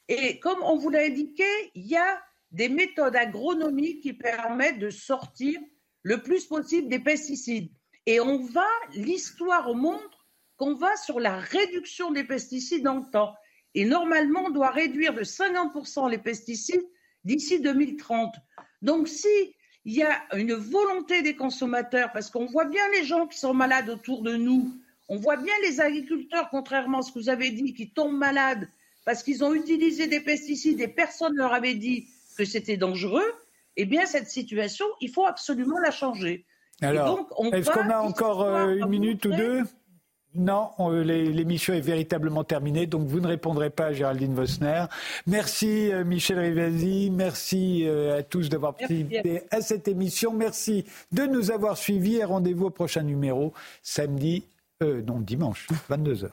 Et comme on vous l'a indiqué, il y a des méthodes agronomiques qui permettent de sortir le plus possible des pesticides. Et on va, l'histoire montre qu'on va sur la réduction des pesticides dans le temps. Et normalement, on doit réduire de 50% les pesticides d'ici 2030. Donc si il y a une volonté des consommateurs, parce qu'on voit bien les gens qui sont malades autour de nous, on voit bien les agriculteurs, contrairement à ce que vous avez dit, qui tombent malades parce qu'ils ont utilisé des pesticides et personne ne leur avait dit que c'était dangereux, eh bien cette situation, il faut absolument la changer. Alors, est-ce qu'on a encore euh, une minute ou deux? Non, l'émission est véritablement terminée, donc vous ne répondrez pas à Géraldine Vosner. Merci euh, Michel Rivasi, merci euh, à tous d'avoir participé à cette émission. Merci de nous avoir suivis et rendez-vous au prochain numéro samedi, euh, non dimanche, 22h.